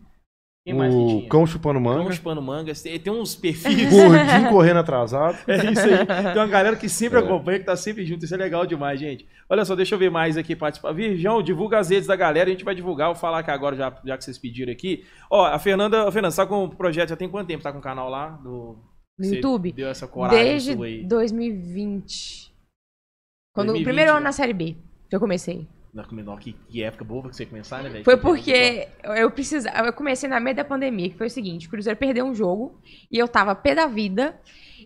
Quem mais que O tinha? cão chupando Cão manga. chupando mangas. Tem, tem uns perfis. Gordinho correndo atrasado. É isso aí. Tem uma galera que sempre É. acompanha, que tá sempre junto. Isso é legal demais, gente. Olha só, deixa eu ver mais aqui participar. Virgão, divulga as redes da galera. A gente vai divulgar. Vou falar aqui agora, já, já que vocês pediram aqui. Ó, a Fernanda, a Fernanda, você tá com o projeto já tem quanto tempo? Tá com o canal lá? Do... No Você YouTube? Deu essa coragem Desde sua aí. 2020. Quando, 2020, o primeiro ano né? na Série B que eu comecei. Não, não, que, que época boa que você começar, né, velho? Foi porque eu precisava. Eu comecei na meio da pandemia, que foi o seguinte: o Cruzeiro perdeu um jogo e eu tava pé da vida.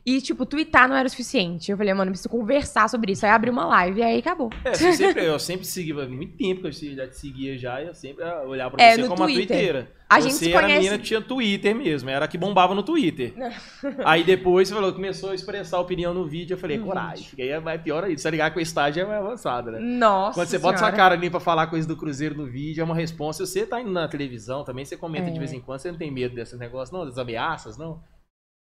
E, tipo, twittar não era o suficiente. Eu falei, mano, eu preciso conversar sobre isso. Aí abri uma live e aí acabou. É, você sempre, eu sempre segui, muito tempo que eu já te seguia já, e eu sempre olhava pra É, você como uma Twitter. twitteira. A você gente se era a conhece- menina que tinha Twitter mesmo, era a que bombava no Twitter. Aí depois você falou, começou a expressar opinião no vídeo, eu falei, No coragem, porque aí é pior ainda, você ligar com o estágio é mais avançado, né? Nossa. Quando você bota sua Senhora. cara ali pra falar coisa do Cruzeiro no vídeo, é uma resposta. Você tá indo na televisão também, você comenta É. de vez em quando, você não tem medo desses negócios, não? Das ameaças, não?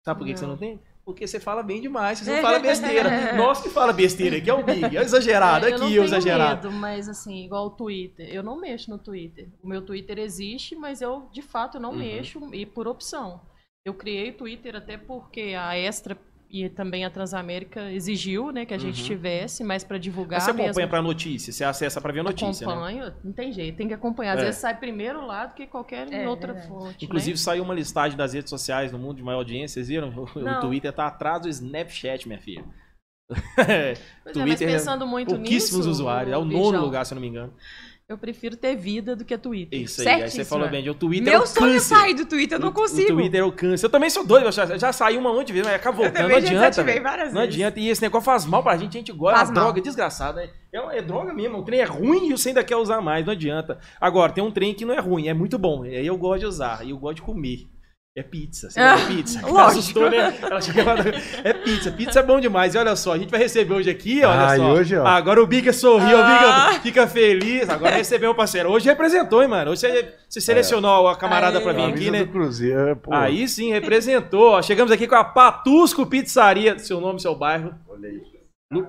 Sabe por que, que você não tem? Porque você fala bem demais, você não fala besteira. Nós que fala besteira aqui é o Big, é exagerado, É, eu aqui é exagerado. medo, mas assim, igual o Twitter. Eu não mexo no Twitter. O meu Twitter existe, mas eu, de fato, não Uhum. mexo e por opção. Eu criei o Twitter até porque a Extra e também a Transamérica exigiu, né, que a gente Uhum. tivesse, mais para divulgar Mas você acompanha pra notícia, você acessa pra ver notícia, né? Acompanho, não tem jeito, tem que acompanhar. Às É. vezes sai primeiro lá do que qualquer É, outra verdade. fonte. Inclusive né? saiu uma listagem das redes sociais no mundo de maior audiência, vocês viram? O, Não. Twitter tá atrás do Snapchat, minha filha. Pois é, mas Twitter é pensando muito Pouquíssimos nisso, usuários, é o nono lugar, se eu não me engano. Eu prefiro ter vida do que Twitter. Isso aí, aí você Certíssima. falou bem, o Twitter é Meu o sonho é câncer. sair do Twitter, eu não consigo. O Twitter é o câncer. Eu também sou doido, eu já, já saí uma monte de vezes, mas acaba voltando. Não adianta, Não vezes. adianta. E esse negócio faz mal pra gente, a gente gosta. É Faz droga desgraçada. né? É, é droga mesmo. O trem é ruim e você ainda quer usar mais, não adianta. Agora, tem um trem que não é ruim, é muito bom. E aí eu gosto de usar, e eu gosto de comer. É pizza. Você Ah, de pizza? lógico. Assustou, né? Ela É pizza. Pizza é bom demais. E olha só, a gente vai receber hoje aqui, olha Ah, só. hoje, ó. Agora o Biga sorriu, o Ah. Biga fica feliz. Agora recebeu o parceiro. Hoje representou, hein, mano? Hoje você, você selecionou a camarada Aí. pra vir aqui, né? do Cruzeiro, é, pô. Aí sim, representou. ó. Chegamos aqui com a Patusco Pizzaria. Seu nome, seu bairro. Lu-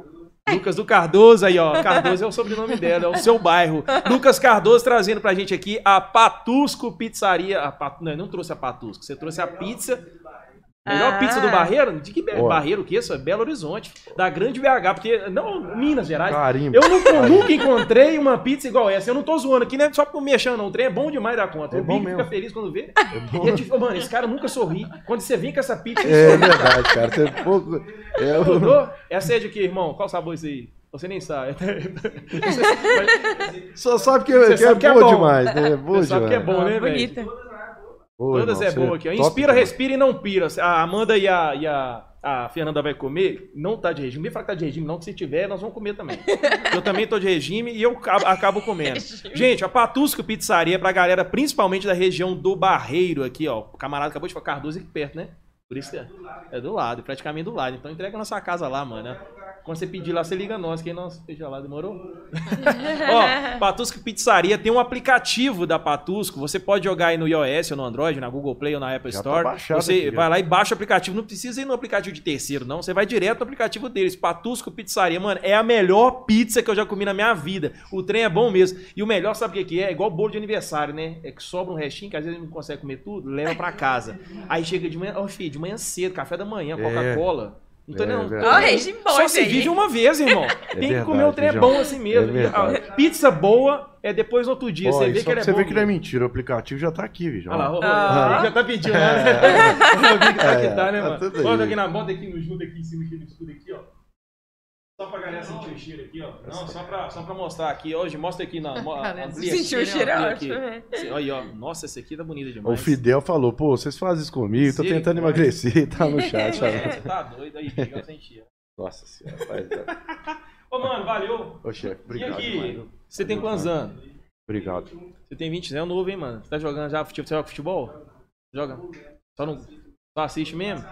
Lucas do Cardoso aí, ó. Cardoso é o sobrenome dela, é o seu bairro. Lucas Cardoso trazendo pra gente aqui a Patusco Pizzaria. A Pat... Não, não trouxe a Patusco. Você trouxe a pizza. Melhor Ah. pizza do Barreiro? De que Ó. Barreiro o que isso? É Belo Horizonte. Da grande BH, porque. Não, Minas Gerais. Carimbo. Eu nunca, nunca encontrei uma pizza igual essa. Eu não tô zoando aqui, né? Só por mexendo, não. O trem é bom demais da conta. É o bom Big fica feliz quando vê. É bom. E é tipo, mano, esse cara nunca sorri. Quando você vem com essa pizza, ele É sorri. verdade, cara. Você é pouco. É? Essa é de quê, irmão? Qual sabor isso aí? Você nem sabe. Só sabe que, que é sabe que é boa bom. demais, né? É boa Você sabe que é demais. bom, né, Ah, velho? bonita. Ô, Todas irmão, é boa aqui. ó. top Inspira, demais. respira e não pira. A Amanda e a, e a a Fernanda vai comer, não tá de regime. Nem fala que tá de regime, não, que se tiver, nós vamos comer também. eu também tô de regime e eu acabo, acabo comendo. Gente, a Patusco Pizzaria é pra galera, principalmente da região do Barreiro aqui, ó. O camarada acabou de falar Cardoso aqui perto, né? Por isso que é, é do lado, praticamente do lado. Então entrega na sua casa lá, mano. Quando você pedir lá, você liga nós, que nós fecha lá, demorou? Ó, Patusco Pizzaria tem um aplicativo da Patusco. Você pode jogar aí no iOS ou no Android, na Google Play ou na Apple Já tá Store. baixado você aqui, já. vai lá e baixa o aplicativo. Não precisa ir no aplicativo de terceiro, não. Você vai direto no aplicativo deles. Patusco Pizzaria, mano, é a melhor pizza que eu já comi na minha vida. O trem é bom mesmo. E o melhor, sabe o que que é? É igual bolo de aniversário, né? É que sobra um restinho, que às vezes não consegue comer tudo, leva pra casa. Aí chega de manhã, ó, filho, de manhã cedo, café da manhã, É. Não tô É, verdade. Regime bom Só se vive uma vez, irmão. Tem que comer o verdade, trem é bom assim mesmo. É verdade. A pizza boa é depois no outro dia. Você vê que ele é você bom. vê que não é mentira, o aplicativo já tá aqui, Vijo. Olha lá, ó, ó, Ah. ó, já tá pedindo, né? Vi que tá É, que tá, né, tá mano? aí. Bota aqui na bota aqui no junto aqui em cima, aqui no escudo aqui. Só pra galera sentir o cheiro aqui, ó. Não, só pra, só pra mostrar aqui. Hoje, mostra aqui na. Sentiu o aqui, cheiro, é aqui. né? Esse- Olha aí, ó. Nossa, essa aqui tá bonita O demais. Fidel falou, pô, vocês fazem isso comigo, tô Sim, tentando pode. emagrecer, tá no chat. Você tá doido aí, sem cheiro. Nossa senhora, rapaz. tá- Ô, mano, valeu. Ô, chefe, E obrigado aqui? demais. viu? Você tem quantos anos? Obrigado. Você tem 20 anos, é novo, hein, mano? Você tá jogando já futebol? Você joga futebol? Joga? Só não. Só assiste mesmo?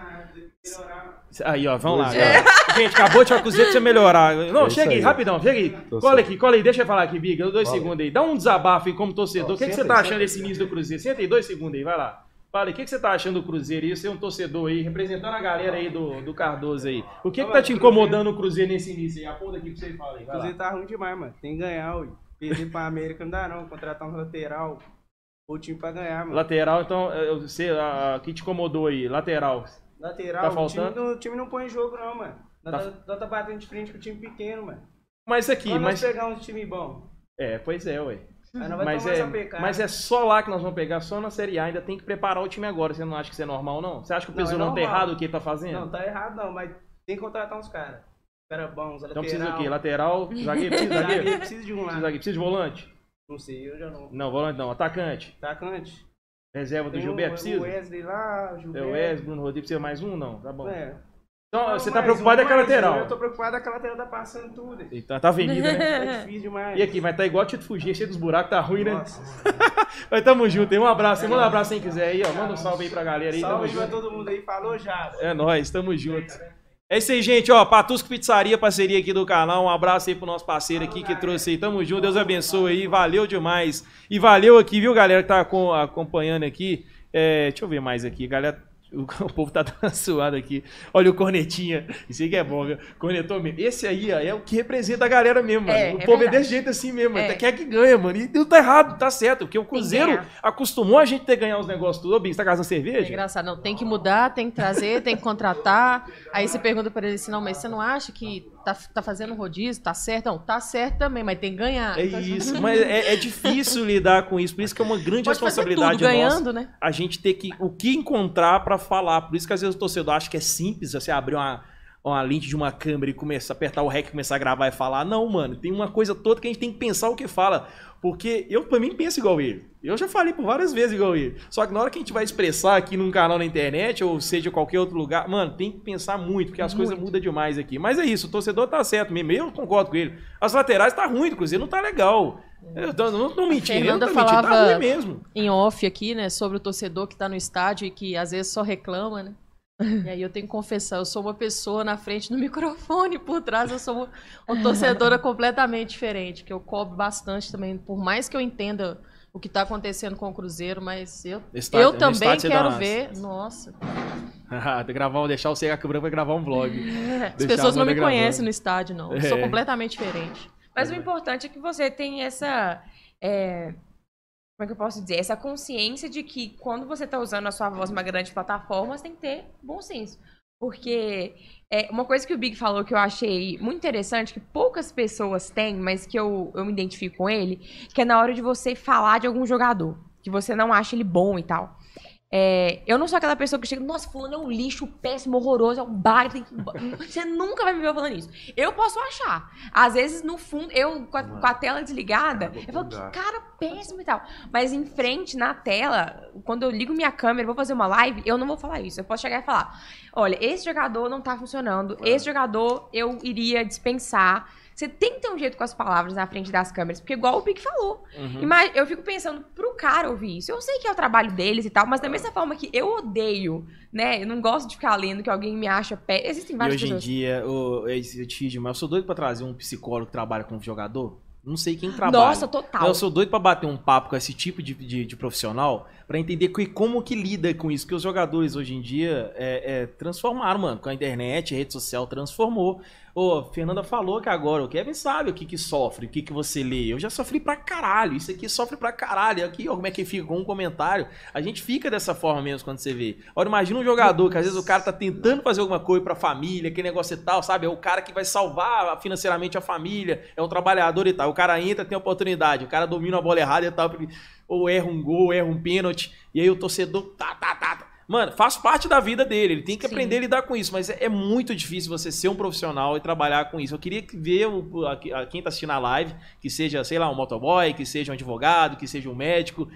Aí, ó, vamos lá. É. Gente, acabou de falar com pra você melhorar. Não, É chega aí, rapidão, chega aí. Tô cola certo. aqui, cola aí, deixa eu falar aqui, Biga. Dois Fala. segundos aí. Dá um desabafo aí como torcedor. O que, que você tá achando desse início do Cruzeiro? Senta aí, dois segundos aí, vai lá. Fala aí, o que, que você tá achando do Cruzeiro aí? Você é um torcedor aí, representando a galera aí do, do Cardoso aí. O que, que tá te incomodando o Cruzeiro nesse início aí? Aponta aqui pra você e fala aí. O. Cruzeiro tá ruim demais, mano. Tem que ganhar, ui. Perder pra América não dá não. Contratar um lateral. O time pra ganhar, mano. Lateral, então, eu- a, a, que te incomodou aí? Lateral. Lateral, Tá o, time faltando? não, o time não põe em jogo não, mano. Nós Tá- tá, nós tá batendo de frente com o time pequeno, mano. Mas aqui, Quando mas. nós pegar um time bom, É, pois é, ué. nós Mas é, mas é só lá que nós vamos pegar, só na Série A. Ainda tem que preparar o time agora. Você não acha que isso é normal, não? Você acha que o Não, é tá errado o que ele tá fazendo? Não, tá errado não, mas tem que contratar uns caras. Cara bons, então lateral. precisa o quê? Lateral, zagueiro, precisa Zagueiro, precisa de um Precisa, lá. zagueiro, precisa de volante? Não sei, eu já não. Não, volante não. Atacante. Atacante. Reserva do Gilberto, o, precisa? o Wesley lá, o É Gilberto. o Wesley, Bruno Rodrigues, precisa mais um? Não, tá bom. É. Então Não, você tá preocupado um, é com a lateral. Eu tô preocupado é que a lateral tá passando tudo. Então, tá avenida, né? Tá difícil demais. E aqui, vai estar igual o Tito Fugir, cheio dos buracos, tá ruim, né? Nossa. Mas tamo junto, hein? Um abraço. Manda um abraço quem quiser aí, ó. Manda um salve aí pra galera aí. Tamo Salve pra junto. todo mundo aí. Falou já. É nóis, tamo junto. É isso aí, gente, ó, Patusco Pizzaria, parceria aqui do canal, um abraço aí pro nosso parceiro aqui que trouxe aí, tamo junto, Deus abençoe aí, valeu demais. E valeu aqui, viu, galera que tá acom- acompanhando aqui, é, deixa eu ver mais aqui, galera, o, o povo tá suado aqui, olha o Cornetinha, isso aí que é bom, viu, Cornetou mesmo, esse aí, ó, é o que representa a galera mesmo, mano, É, o é povo é verdade. desse jeito assim mesmo, É. quer que ganha, mano, e não tá errado, tá certo, porque o Cruzeiro acostumou a gente ter que ganhar os negócios tudo, ô, Bim, você tá gastando É cerveja? engraçado, não, tem que mudar, tem que trazer, tem que contratar. Aí você pergunta pra ele assim, não, mas você não acha que tá, tá fazendo rodízio, tá certo? Não, tá certo também, mas tem que ganhar. É Então, isso, mas é, é difícil lidar com isso, por isso que é uma grande Pode responsabilidade tudo ganhando, nossa. né? A gente ter que o que encontrar pra falar. Por isso que às vezes o torcedor acha que é simples você abrir uma uma lente de uma câmera e começar a apertar o REC e começar a gravar e falar. Não, mano, tem uma coisa toda que a gente tem que pensar o que fala. Porque eu, pra mim, penso igual ele. Eu já falei por várias vezes igual ele. Só que na hora que a gente vai expressar aqui num canal na internet, ou seja, qualquer outro lugar, mano, tem que pensar muito, porque as coisas mudam demais aqui. Mas é isso, o torcedor tá certo mesmo. Eu concordo com ele. As laterais tá ruim, Cruzeiro não tá legal. Eu tô, não tô mentindo, eu não tô mentindo, tá falava- ruim mesmo. Em off aqui, né, sobre o torcedor que tá no estádio e que às vezes só reclama, né? E aí eu tenho que confessar, eu sou uma pessoa na frente do microfone, por trás eu sou uma, uma torcedora completamente diferente, que eu cobro bastante também, por mais que eu entenda o que tá acontecendo com o Cruzeiro, mas eu, Estádio- eu no também quero ver. Nossa, Ah, gravar, deixar o Cega Branco vai gravar um vlog. as Deixar pessoas não me gravando. conhecem no estádio, não. Eu sou É. completamente diferente. Mas o importante é que você tem essa. é, como é que eu posso dizer? Essa consciência de que quando você está usando a sua voz numa grande plataforma, você tem que ter bom senso. Porque é, uma coisa que o Big falou que eu achei muito interessante, que poucas pessoas têm, mas que eu, eu me identifico com ele, que é na hora de você falar de algum jogador, que você não acha ele bom e tal. É, eu não sou aquela pessoa que chega, nossa, fulano é um lixo péssimo, horroroso, é um bar. que- Você nunca vai me ver falando isso. Eu posso achar. Às vezes, no fundo, eu com a, com a tela desligada, eu falo, que cara péssimo e tal. Mas em frente, na tela, quando eu ligo minha câmera, vou fazer uma live, eu não vou falar isso. Eu posso chegar e falar: olha, esse jogador não tá funcionando, esse jogador eu iria dispensar. Você tem que ter um jeito com as palavras na frente das câmeras, porque igual o Pique falou. Uhum. Eu fico pensando pro cara ouvir isso. Eu sei que é o trabalho deles e tal, mas da mesma forma que eu odeio, né? Eu não gosto de ficar lendo que alguém me acha pé. Existem E várias hoje em pessoas. dia, o, esse Tid, mas eu sou doido pra trazer um psicólogo que trabalha com jogador. Não sei quem trabalha. Nossa, total. Eu sou doido pra bater um papo com esse tipo de, de, de profissional pra entender que- como que lida com isso. Que os jogadores hoje em dia é, é, transformaram, mano. Com a internet, a rede social transformou. Ô, Fernanda falou que agora o Kevin sabe o que que sofre, o que que você lê. Eu já sofri pra caralho. Isso aqui sofre pra caralho. Aqui, ó, como é que fica com um comentário. A gente fica dessa forma mesmo quando você vê. Ora, imagina um jogador que às vezes o cara tá tentando fazer alguma coisa pra família, aquele negócio e tal, sabe? É o cara que vai salvar financeiramente a família, é um trabalhador e tal. O cara entra, tem oportunidade, o cara domina a bola errada e tal, ou erra um gol, erra um pênalti, e aí o torcedor tá, tá, tá, tá. Mano, faz parte da vida dele, ele tem que Sim. aprender a lidar com isso, mas é, muito difícil você ser um profissional e trabalhar com isso. Eu queria que ver o, a, a- quem tá assistindo a live, que seja, sei lá, um motoboy, que seja um advogado, que seja um médico,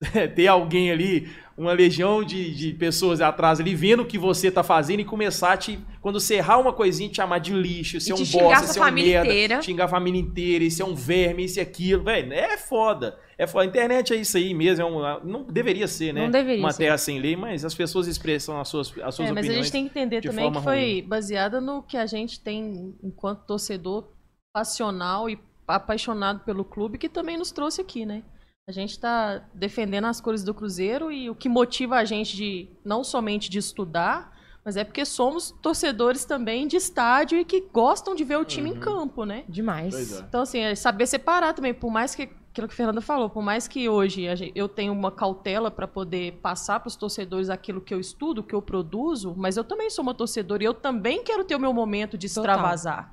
ter alguém ali, uma legião de, de pessoas atrás ali, vendo o que você tá fazendo e começar a te. Quando você errar uma coisinha, te chamar de lixo, ser um bosta, ser um merda, inteira. xingar a família inteira, isso é um verme, isso e aquilo, velho, é foda. É. A internet é isso aí mesmo, é um, não deveria ser, né? Não deveria Uma ser. terra sem lei, mas as pessoas expressam as suas, as suas É, mas a opiniões. gente tem que entender de também que foi ruim. baseada no que a gente tem enquanto torcedor passional e apaixonado pelo clube que também nos trouxe aqui, né? A gente está defendendo as cores do Cruzeiro e o que motiva a gente de não somente de estudar, mas é porque somos torcedores também de estádio e que gostam de ver o time em campo, né? Demais. É. Então, assim, é saber separar também, por mais que aquilo que a Fernanda falou, por mais que hoje eu tenha uma cautela para poder passar para os torcedores aquilo que eu estudo, que eu produzo, mas eu também sou uma torcedora e eu também quero ter o meu momento de Total.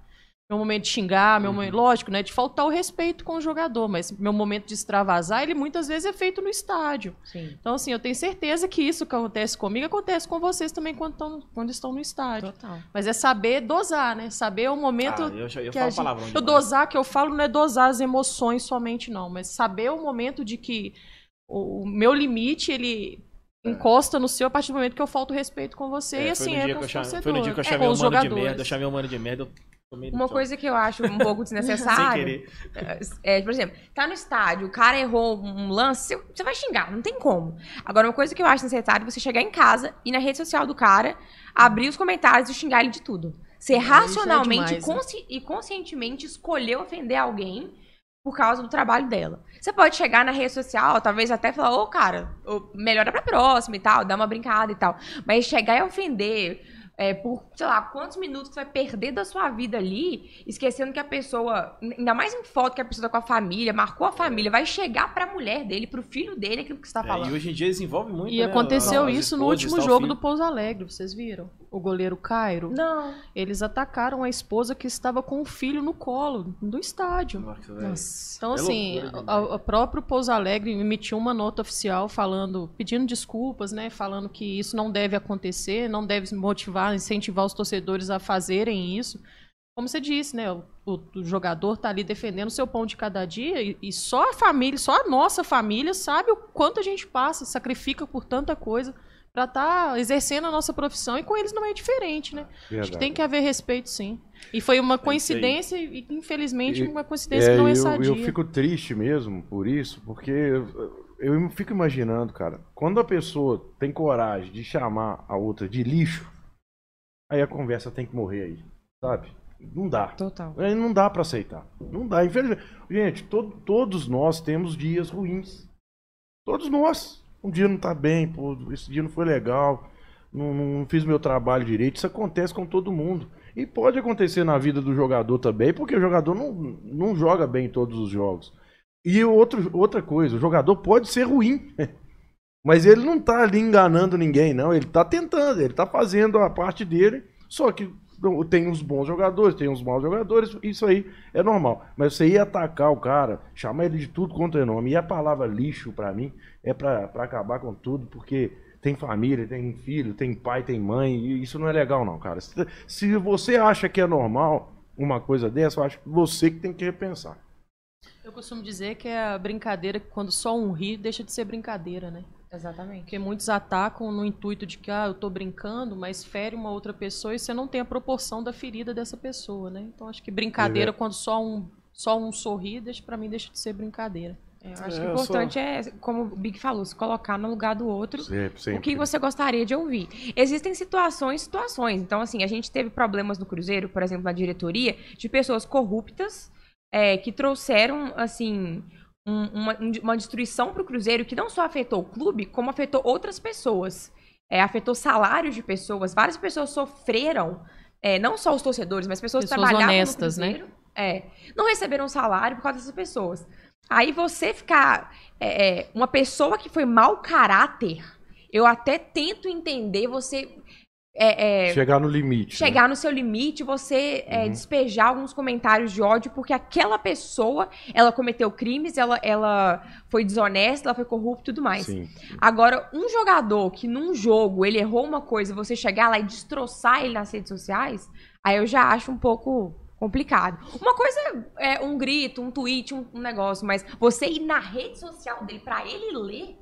Meu momento de xingar, Uhum. meu momento, lógico, né, de faltar o respeito com o jogador, mas meu momento de extravasar, ele muitas vezes é feito no estádio. Sim. Então, assim, eu tenho certeza que isso que acontece comigo acontece com vocês também quando, tão, quando estão no estádio. Total. Mas é saber dosar, né? Saber o momento Ah, eu, eu que falo a gente- eu demais. dosar, que eu falo, não é dosar as emoções somente, não, mas saber o momento de que o, o meu limite, ele encosta no seu a partir do momento que eu falto respeito com você. É, e foi assim no é dia com que eu chamei, foi no dia que eu é, chamei com o os mano de jogadores. merda, eu chamei o mano de merda, eu Uma coisa que eu acho um pouco sem desnecessária. querer. É, por exemplo, tá no estádio, o cara errou um lance, você- vai xingar, não tem como. Agora, uma coisa que eu acho necessário é você chegar em casa e na rede social do cara, abrir os comentários e xingar ele de tudo. Você é racionalmente demais, né? consci- e conscientemente escolher ofender alguém por causa do trabalho dela. Você pode chegar na rede social, talvez até falar, ô cara, ô, melhora pra próxima e tal, dá uma brincada e tal. Mas chegar e ofender é, por, sei lá, quantos minutos você vai perder da sua vida ali, esquecendo que a pessoa, ainda mais em foto que a pessoa tá com a família, marcou a família, vai chegar pra mulher dele, pro filho dele, aquilo que você tá É, falando. e hoje em dia desenvolve muito, E né, aconteceu isso no último jogo filho. do Pouso Alegre, vocês viram? O goleiro Cairo. Não. Eles atacaram a esposa que estava com o filho no colo do estádio. Nossa. Então, É assim, loucura a- a- o próprio Pouso Alegre emitiu uma nota oficial falando, pedindo desculpas, né? Falando que isso não deve acontecer, não deve motivar, incentivar os torcedores a fazerem isso. Como você disse, né? O, o- o jogador tá ali defendendo o seu pão de cada dia e, e só a família, só a nossa família sabe o quanto a gente passa, sacrifica por tanta coisa para estar exercendo a nossa profissão e com eles não é diferente, né? Acho que Verdade. tem que haver respeito, sim. E foi uma coincidência e, infelizmente, E- uma coincidência É, que não é eu, sadia. eu fico triste mesmo por isso, porque eu, eu fico imaginando, cara, quando a pessoa tem coragem de chamar a outra de lixo, aí a conversa tem que morrer aí, sabe? Não dá. Total. Aí Não dá pra aceitar. Não dá, infelizmente. Gente, to- todos nós temos dias ruins. Todos nós. Um dia não tá bem, pô, esse dia não foi legal, não, não fiz meu trabalho direito. Isso acontece com todo mundo. E pode acontecer na vida do jogador também, porque o jogador não, não joga bem em todos os jogos. E outro, outra coisa, o jogador pode ser ruim. Mas ele não tá ali enganando ninguém, não. Ele tá tentando, ele tá fazendo a parte dele. Só que tem uns bons jogadores, tem uns maus jogadores, isso aí é normal. Mas você ir atacar o cara, chamar ele de tudo quanto é nome, e a palavra lixo pra mim é pra, pra acabar com tudo, porque tem família, tem filho, tem pai, tem mãe, e isso não é legal não, cara. Se, se você acha que é normal uma coisa dessa, eu acho que você que tem que repensar. Eu costumo dizer que é a brincadeira que quando só um ri, deixa de ser brincadeira, né? Exatamente. Porque muitos atacam no intuito de que, ah, eu tô brincando, mas fere uma outra pessoa e você não tem a proporção da ferida dessa pessoa, né? Então acho que brincadeira, quando só um, só um sorri, deixa, pra mim deixa de ser brincadeira. Eu acho É, que o importante é, como o Big falou, se colocar no lugar do outro. Sempre, sempre. O que você gostaria de ouvir? Existem situações, situações. Então, assim, a gente teve problemas no Cruzeiro, por exemplo, na diretoria, de pessoas corruptas é, que trouxeram, assim, um- uma, um- uma destruição para o Cruzeiro que não só afetou o clube, como afetou outras pessoas. É, afetou salários de pessoas. Várias pessoas sofreram, é, não só os torcedores, mas pessoas, que Pessoas trabalhavam honestas, no né? Cruzeiro. É, não receberam salário por causa dessas pessoas. Aí você ficar é, é, uma pessoa que foi mau caráter, eu até tento entender você é, é, Chegar no limite. né? chegar no seu limite, você é, Uhum. despejar alguns comentários de ódio, porque aquela pessoa, ela cometeu crimes, ela, ela foi desonesta, ela foi corrupta e tudo mais. Sim. Agora, um jogador que num jogo ele errou uma coisa, você chegar lá e destroçar ele nas redes sociais, aí eu já acho um pouco complicado. Uma coisa é um grito, um tweet, um, um negócio, mas você ir na rede social dele pra ele ler,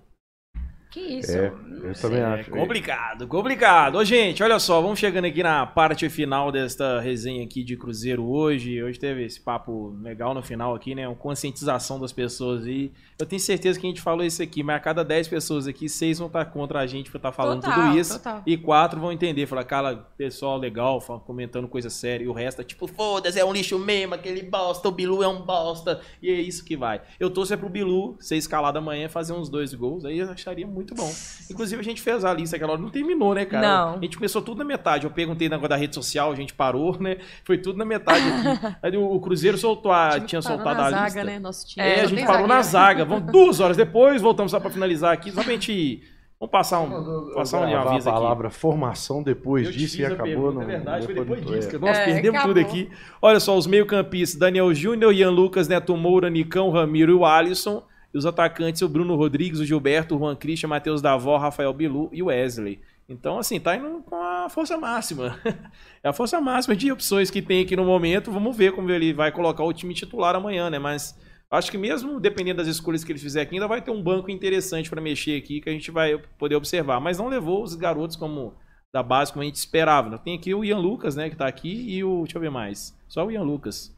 que isso? É, eu sei. também É acho. complicado, complicado. Ô, gente, olha só, vamos chegando aqui na parte final desta resenha aqui de Cruzeiro hoje. Hoje teve esse papo legal no final aqui, né? Uma conscientização das pessoas e eu tenho certeza que a gente falou isso aqui, mas a cada 10 pessoas aqui, 6 vão estar contra a gente por estar falando Total, tudo isso. total. E quatro vão entender, falar, cara, pessoal legal, comentando coisa séria. E o resto é tipo, foda-se, é um lixo mesmo, aquele bosta, o Bilu é um bosta. E é isso que vai. Eu torço é pro Bilu ser escalado amanhã, fazer uns dois gols, aí eu acharia muito bom. Inclusive a gente fez a lista aquela hora, não terminou, né, cara? Não. A gente começou tudo na metade. Eu perguntei na da rede social, a gente parou, né? Foi tudo na metade aqui. Aí o Cruzeiro soltou a, tinha parou soltado na a zaga, lista. né? Nosso time. É, a gente parou na zagueiro. zaga. Vamos duas horas depois, voltamos só pra finalizar aqui. Só pra gente. Vamos passar um, passar um de gravar aviso a aqui. palavra formação depois Eu disso e acabou. pergunta, não, é verdade, foi depois disso. é. que Nós É, perdemos acabou. tudo aqui. Olha só, os meio-campistas: Daniel Júnior, Ian Lucas, Neto Moura, Nicão, Ramiro e o Alisson. E os atacantes: o Bruno Rodrigues, o Gilberto, o Juan Christian, Matheus Davó, Rafael Bilu e o Wesley. Então, assim, tá indo com a força máxima. É a força máxima de opções que tem aqui no momento. Vamos ver como ele vai colocar o time titular amanhã, né? Mas acho que mesmo dependendo das escolhas que ele fizer aqui, ainda vai ter um banco interessante para mexer aqui que a gente vai poder observar. Mas não levou os garotos como da base como a gente esperava. Tem aqui o Ian Lucas, né, que tá aqui, e o. Deixa eu ver mais. Só o Ian Lucas.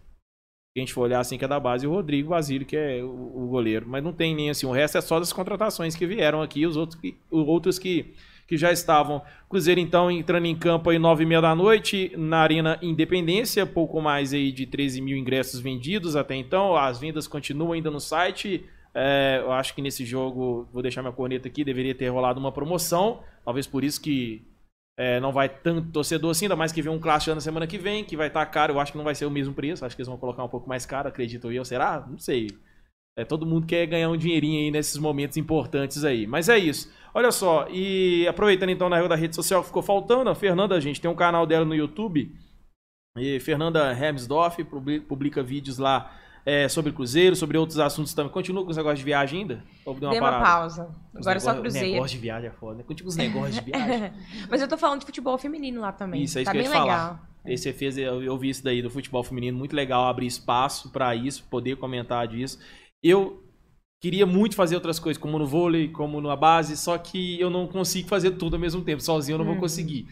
A gente for olhar assim, que é da base, o Rodrigo Basílio, que é o, o goleiro. Mas não tem nem assim. O resto é só das contratações que vieram aqui, os outros que, os outros que, que já estavam. Cruzeiro, então, entrando em campo aí nove e meia da noite, na Arena Independência, pouco mais aí de 13 mil ingressos vendidos até então. As vendas continuam ainda no site. É, eu acho que nesse jogo, vou deixar minha corneta aqui, deveria ter rolado uma promoção. Talvez por isso que é, não vai tanto torcedor assim, ainda mais que vem um clássico na semana que vem, que vai estar caro. Eu acho que não vai ser o mesmo preço. Acho que eles vão colocar um pouco mais caro, acredito eu. Será? Não sei. É, todo mundo quer ganhar um dinheirinho aí nesses momentos importantes aí. Mas é isso. Olha só, e aproveitando então na da rede social que ficou faltando, a Fernanda, gente, tem um canal dela no YouTube. E Fernanda Hermsdorf publi- publica vídeos lá é, sobre Cruzeiro, sobre outros assuntos também. Continua com os negócios de viagem ainda? Ou deu uma uma parada? pausa. Os Agora é só negócio- Cruzeiro. Negócio de viagem é foda. né? Continua com os negócios de viagem. Mas eu tô falando de futebol feminino lá também. Isso, é isso tá que eu ia te legal. falar. Esse você fez, eu, eu vi isso daí do futebol feminino, muito legal abrir espaço pra isso, poder comentar disso. Eu queria muito fazer outras coisas, como no vôlei, como na base, só que eu não consigo fazer tudo ao mesmo tempo, sozinho eu não vou Uhum. conseguir.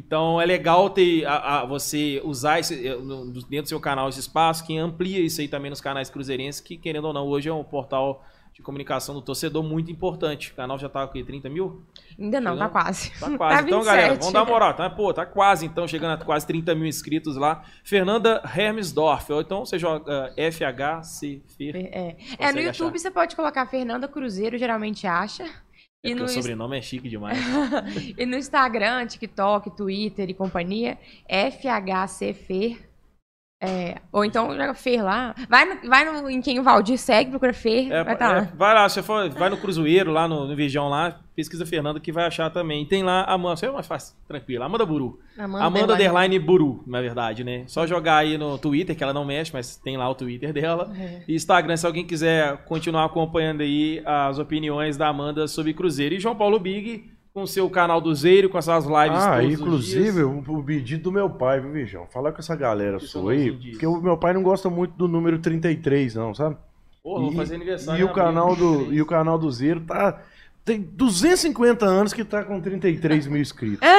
Então é legal ter a, a- você usar esse, eh, no- dentro do seu canal esse espaço, que amplia isso aí também nos canais cruzeirenses, que querendo ou não, hoje é um portal de comunicação do torcedor muito importante. O canal já tá com 30 mil? Ainda não, tá Chegando? quase. Tá quase. Tá então, galera, 27. vamos dar uma moral. Tá, pô, tá quase, então, chegando a quase 30 mil inscritos lá. Fernanda Hermsdorf. Ou então você joga eh, FHC. Fer- É, é no Consegue YouTube achar. você pode colocar Fernanda Cruzeiro, geralmente acha. É E porque no, o sobrenome é chique demais. e no Instagram, TikTok, Twitter e companhia, FHCFer. É, ou então joga Fer lá. Vai, no, vai no, em quem o Valdir segue, procura Fer, É, vai estar é, lá. vai lá, você for, vai no Cruzeiro, lá no, no lá, pesquisa Fernanda que vai achar também. Tem lá a Amanda, você é mais fácil, tranquilo, Amanda Buru. Amanda, Amanda. Underline Buru, na verdade, né? Só jogar aí no Twitter, que ela não mexe, mas tem lá o Twitter dela. É. E Instagram, se alguém quiser continuar acompanhando aí as opiniões da Amanda sobre Cruzeiro. E João Paulo Big, com o seu canal do Zeiro, com essas lives Ah, inclusive, o, o pedido do meu pai, viu, Vijão? Fala com essa galera Que sua aí, porque o meu pai não gosta muito do número 33, não, sabe? Porra, vou E- fazer aniversário E o canal do 23. e o canal do Zero tá tem 250 anos que tá com 33 mil inscritos.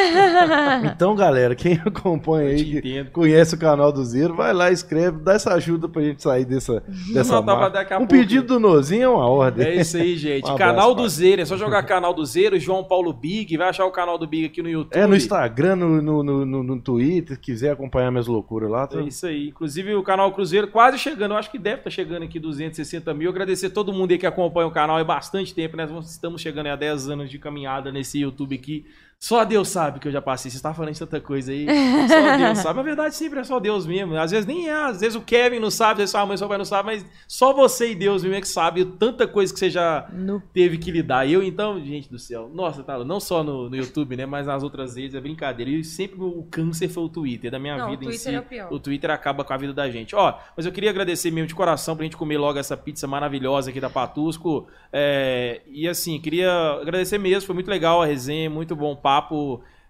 Então, galera, quem acompanha aí, que conhece o canal do Zero, vai lá, escreve, dá essa ajuda pra gente sair dessa, dessa marca. daqui a Um pouco. pedido do Nozinho é uma ordem. É isso aí, gente. Um abraço, canal do pai. Zero, é só jogar canal do Zero, João Paulo Big, vai achar o canal do Big aqui no YouTube. É no Instagram, no, no, no, no- Twitter, quiser acompanhar minhas loucuras lá. Tá... É isso aí. Inclusive o canal Cruzeiro quase chegando. Eu acho que deve estar chegando aqui 260 mil. Agradecer todo mundo aí que acompanha o canal há bastante tempo, né? Nós estamos chegando aí a 10 anos de caminhada nesse YouTube aqui. Só Deus sabe que eu já passei. Você está falando de tanta coisa aí. Só Deus sabe. Na verdade, sempre é só Deus mesmo. Às vezes nem é. Às vezes o Kevin não sabe, às vezes sua mãe, sua pai não sabe, mas só você e Deus mesmo é que sabe tanta coisa que você já No- teve que lidar. Eu, então, gente do céu. Nossa, tá, não só no, no YouTube, né? Mas nas outras redes é brincadeira. E sempre o câncer foi o Twitter da minha Não, vida em Twitter si. é o pior. O Twitter acaba com a vida da gente. Ó, mas eu queria agradecer mesmo de coração pra gente comer logo essa pizza maravilhosa aqui da Patusco. É, e assim, queria agradecer mesmo, foi muito legal a resenha, muito bom papo.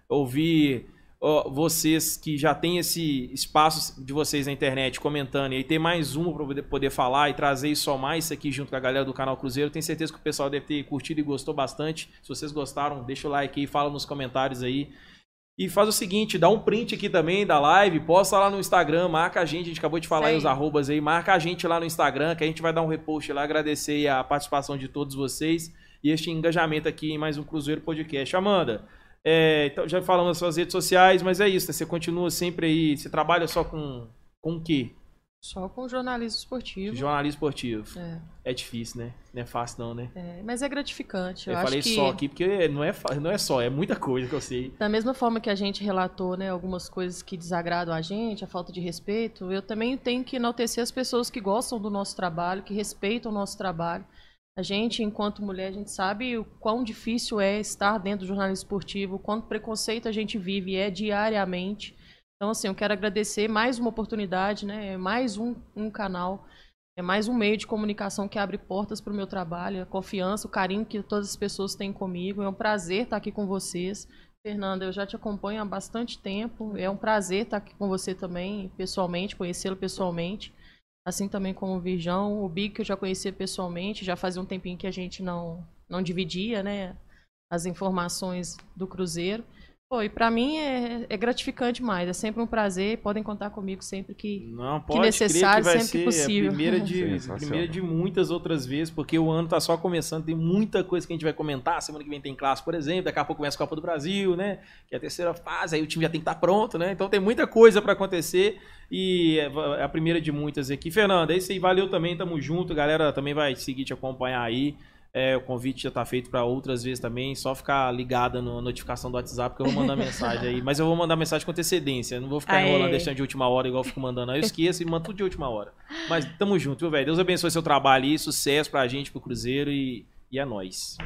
Ouvir ó, vocês que já tem esse espaço de vocês na internet comentando e aí ter mais uma pra poder, poder falar e trazer e somar isso aqui junto com a galera do canal Cruzeiro. Tenho certeza que o pessoal deve ter curtido e gostou bastante. Se vocês gostaram, deixa o like aí, fala nos comentários aí. E faz o seguinte, dá um print aqui também da live, posta lá no Instagram, marca a gente, a gente acabou de falar aí Aí. os arrobas aí, marca a gente lá no Instagram, que a gente vai dar um repost lá, agradecer a participação de todos vocês e este engajamento aqui em mais um Cruzeiro Podcast. Amanda, é, então já falamos das suas redes sociais, mas é isso, né? você continua sempre aí, você trabalha só com, com o quê? Só com jornalismo esportivo. Jornalismo esportivo. É, É difícil, né? Não é fácil não, né? é, mas é gratificante. Eu, Eu, falei que só aqui, porque não é, não é só, é muita coisa que eu sei. da mesma forma que a gente relatou, né, algumas coisas que desagradam a gente, a falta de respeito, eu também tenho que enaltecer as pessoas que gostam do nosso trabalho, que respeitam o nosso trabalho. A gente, enquanto mulher, a gente sabe o quão difícil é estar dentro do jornalismo esportivo, quanto preconceito a gente vive é diariamente. Então, assim, eu quero agradecer mais uma oportunidade, né? Mais um, um canal, é mais um meio de comunicação que abre portas para o meu trabalho, a confiança, o carinho que todas as pessoas têm comigo. É um prazer estar aqui com vocês. Fernanda, eu já te acompanho há bastante tempo. É um prazer estar aqui com você também, pessoalmente, conhecê-lo pessoalmente. Assim também como o Virjão, o Big, que eu já conhecia pessoalmente, já fazia um tempinho que a gente não, não dividia, né? As informações do Cruzeiro. Pô, e pra mim é, é gratificante demais, é sempre um prazer, podem contar comigo sempre que. Não, pode necessário, crer que vai sempre ser que possível. A primeira, de, primeira de muitas outras vezes, porque o ano tá só começando, tem muita coisa que a gente vai comentar. Semana que vem tem classe, por exemplo, daqui a pouco começa a Copa do Brasil, né? Que é a terceira fase, aí o time já tem que estar pronto, né? Então tem muita coisa pra acontecer e é a primeira de muitas aqui. Fernanda, é isso aí, valeu também, tamo junto, a galera também vai seguir te acompanhar aí. É, o convite já tá feito para outras vezes também, só ficar ligada na notificação do WhatsApp que eu vou mandar mensagem aí. Mas eu vou mandar mensagem com antecedência, não vou ficar Aê. enrolando, deixando de última hora igual eu fico mandando. Aí eu esqueço e mando tudo de última hora. Mas tamo junto, viu, velho? Deus abençoe seu trabalho aí, sucesso pra gente, pro Cruzeiro e, e é nóis.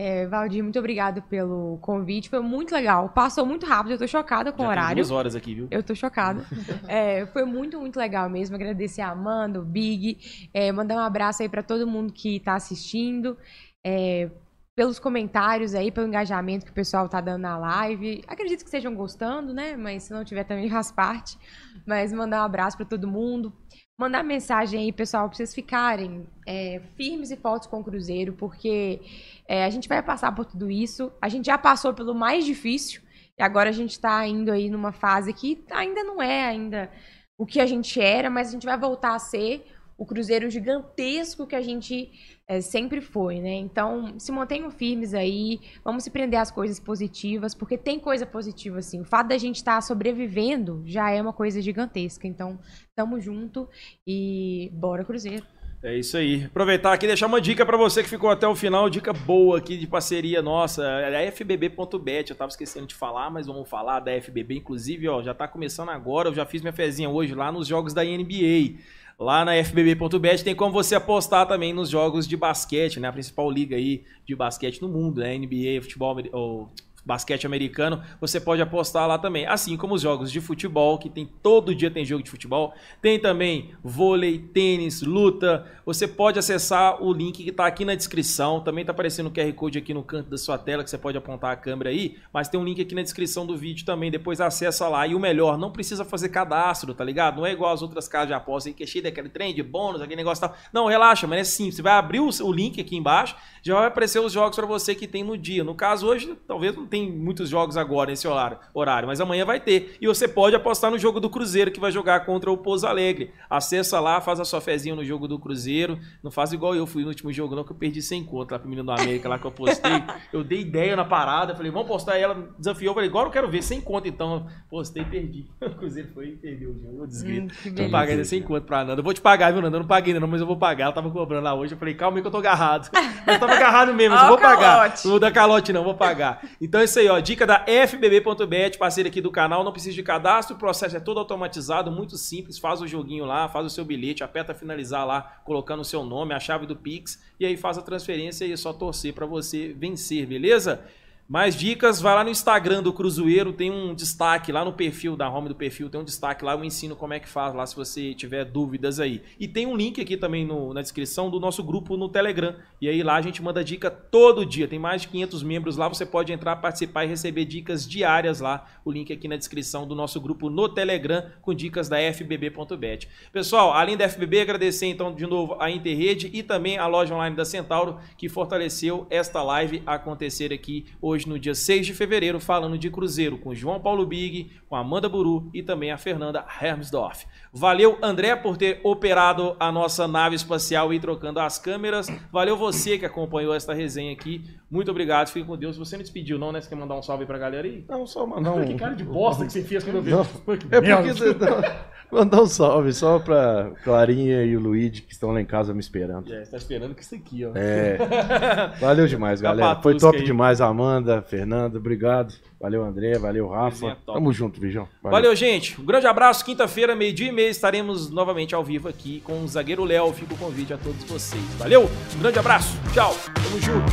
É, Valdir, muito obrigado pelo convite. Foi muito legal. Passou muito rápido, eu tô chocada com Já o tem horário. duas horas aqui, viu? Eu tô chocada. É, foi muito, muito legal mesmo. Agradecer a Amanda, o Big, é, mandar um abraço aí pra todo mundo que tá assistindo. é, pelos comentários aí, pelo engajamento que o pessoal tá dando na live. Acredito que estejam gostando, né? Mas se não tiver também faz parte. Mas mandar um abraço pra todo mundo. Mandar mensagem aí, pessoal, pra vocês ficarem é, firmes e fortes com o Cruzeiro, porque é, a gente vai passar por tudo isso. A gente já passou pelo mais difícil. E agora a gente está indo aí numa fase que ainda não é ainda o que a gente era, mas a gente vai voltar a ser o Cruzeiro gigantesco que a gente é, sempre foi, né? Então, se mantenham firmes aí, vamos se prender às coisas positivas, porque tem coisa positiva, assim. O fato da gente estar sobrevivendo já é uma coisa gigantesca. Então, tamo junto e bora Cruzeiro. É isso aí. Aproveitar aqui e deixar uma dica pra você que ficou até o final, dica boa aqui de parceria nossa, é a fbb.bet. Eu tava esquecendo de falar, mas vamos falar da FBB. Inclusive, ó, já tá começando agora. Eu já fiz minha fezinha hoje lá nos jogos da NBA. Lá na fbb.bet tem como você apostar também nos jogos de basquete, né? A principal liga aí de basquete no mundo, né? NBA, futebol, ou basquete americano, você pode apostar lá também. Assim como os jogos de futebol, que tem todo dia tem jogo de futebol. Tem também vôlei, tênis, luta. Você pode acessar o link que está aqui na descrição. Também está aparecendo o QR Code aqui no canto da sua tela, que você pode apontar a câmera aí. Mas tem um link aqui na descrição do vídeo também. Depois acessa lá. E o melhor, não precisa fazer cadastro, tá ligado? Não é igual as outras casas de aposta aí, que é cheio daquele trem de bônus, aquele negócio tal. Não, relaxa, mas é simples. Você vai abrir o, link aqui embaixo, já vai aparecer os jogos para você que tem no dia. No caso, hoje, talvez não tem muitos jogos agora nesse horário, horário, mas amanhã vai ter. E você pode apostar no jogo do Cruzeiro, que vai jogar contra o Pouso Alegre. Acessa lá, faz a sua fezinha no jogo do Cruzeiro. Não faz igual eu fui no último jogo, não, que eu perdi sem conta lá pro menino do América, lá que eu postei. Eu dei ideia na parada, falei, vamos postar ela, desafiou. Falei, agora eu quero ver sem conta, então. Postei e perdi. O Cruzeiro foi e perdeu o jogo. Eu desgrito. Hum, não paguei ainda sem conta pra Nanda. Eu vou te pagar, viu, Nanda? Eu não paguei ainda, não, mas eu vou pagar. Ela tava cobrando lá hoje. Eu falei, calma aí que eu tô agarrado. Mas eu tava agarrado mesmo, eu vou o pagar. calote. Não vou dar calote, não, vou pagar. Então é isso aí, ó. Dica da FBB.bet, parceiro aqui do canal. Não precisa de cadastro, o processo é todo automatizado, muito simples. Faz o joguinho lá, faz o seu bilhete, aperta finalizar lá, colocando o seu nome, a chave do Pix, e aí faz a transferência e é só torcer pra você vencer, beleza? Mais dicas, vai lá no Instagram do Cruzeiro, tem um destaque lá no perfil, da home do perfil, tem um destaque lá, eu ensino como é que faz lá se você tiver dúvidas aí. E tem um link aqui também no- na descrição do nosso grupo no Telegram. E aí lá a gente manda dica todo dia, tem mais de 500 membros lá, você pode entrar, participar e receber dicas diárias lá. O link aqui na descrição do nosso grupo no Telegram com dicas da FBB.bet. Pessoal, além da FBB, agradecer então de novo a Interrede e também a loja online da Centauro que fortaleceu esta live acontecer aqui hoje no dia 6 de fevereiro, falando de Cruzeiro com João Paulo Big, com Amanda Buru e também a Fernanda Hermsdorf. Valeu, André, por ter operado a nossa nave espacial e trocando as câmeras. Valeu você que acompanhou esta resenha aqui. Muito obrigado, fique com Deus. Você não despediu, não, né? Você quer mandar um salve pra galera aí? Não, só mandar um. Que cara de bosta que você fez quando eu vi. Não, É porque você tá... Mandar um salve só pra Clarinha e o Luigi que estão lá em casa me esperando. É, você tá esperando que isso aqui, ó. É. Valeu demais, galera. Foi top aí. demais, Amanda, Fernanda, obrigado. Valeu, André, valeu, Rafa. Tamo junto, Bijão. Valeu, gente. Um grande abraço. Quinta-feira, meio-dia e meia, estaremos novamente ao vivo aqui com o zagueiro Léo. Fica o convite a todos vocês. Valeu, um grande abraço. Tchau. Tamo junto.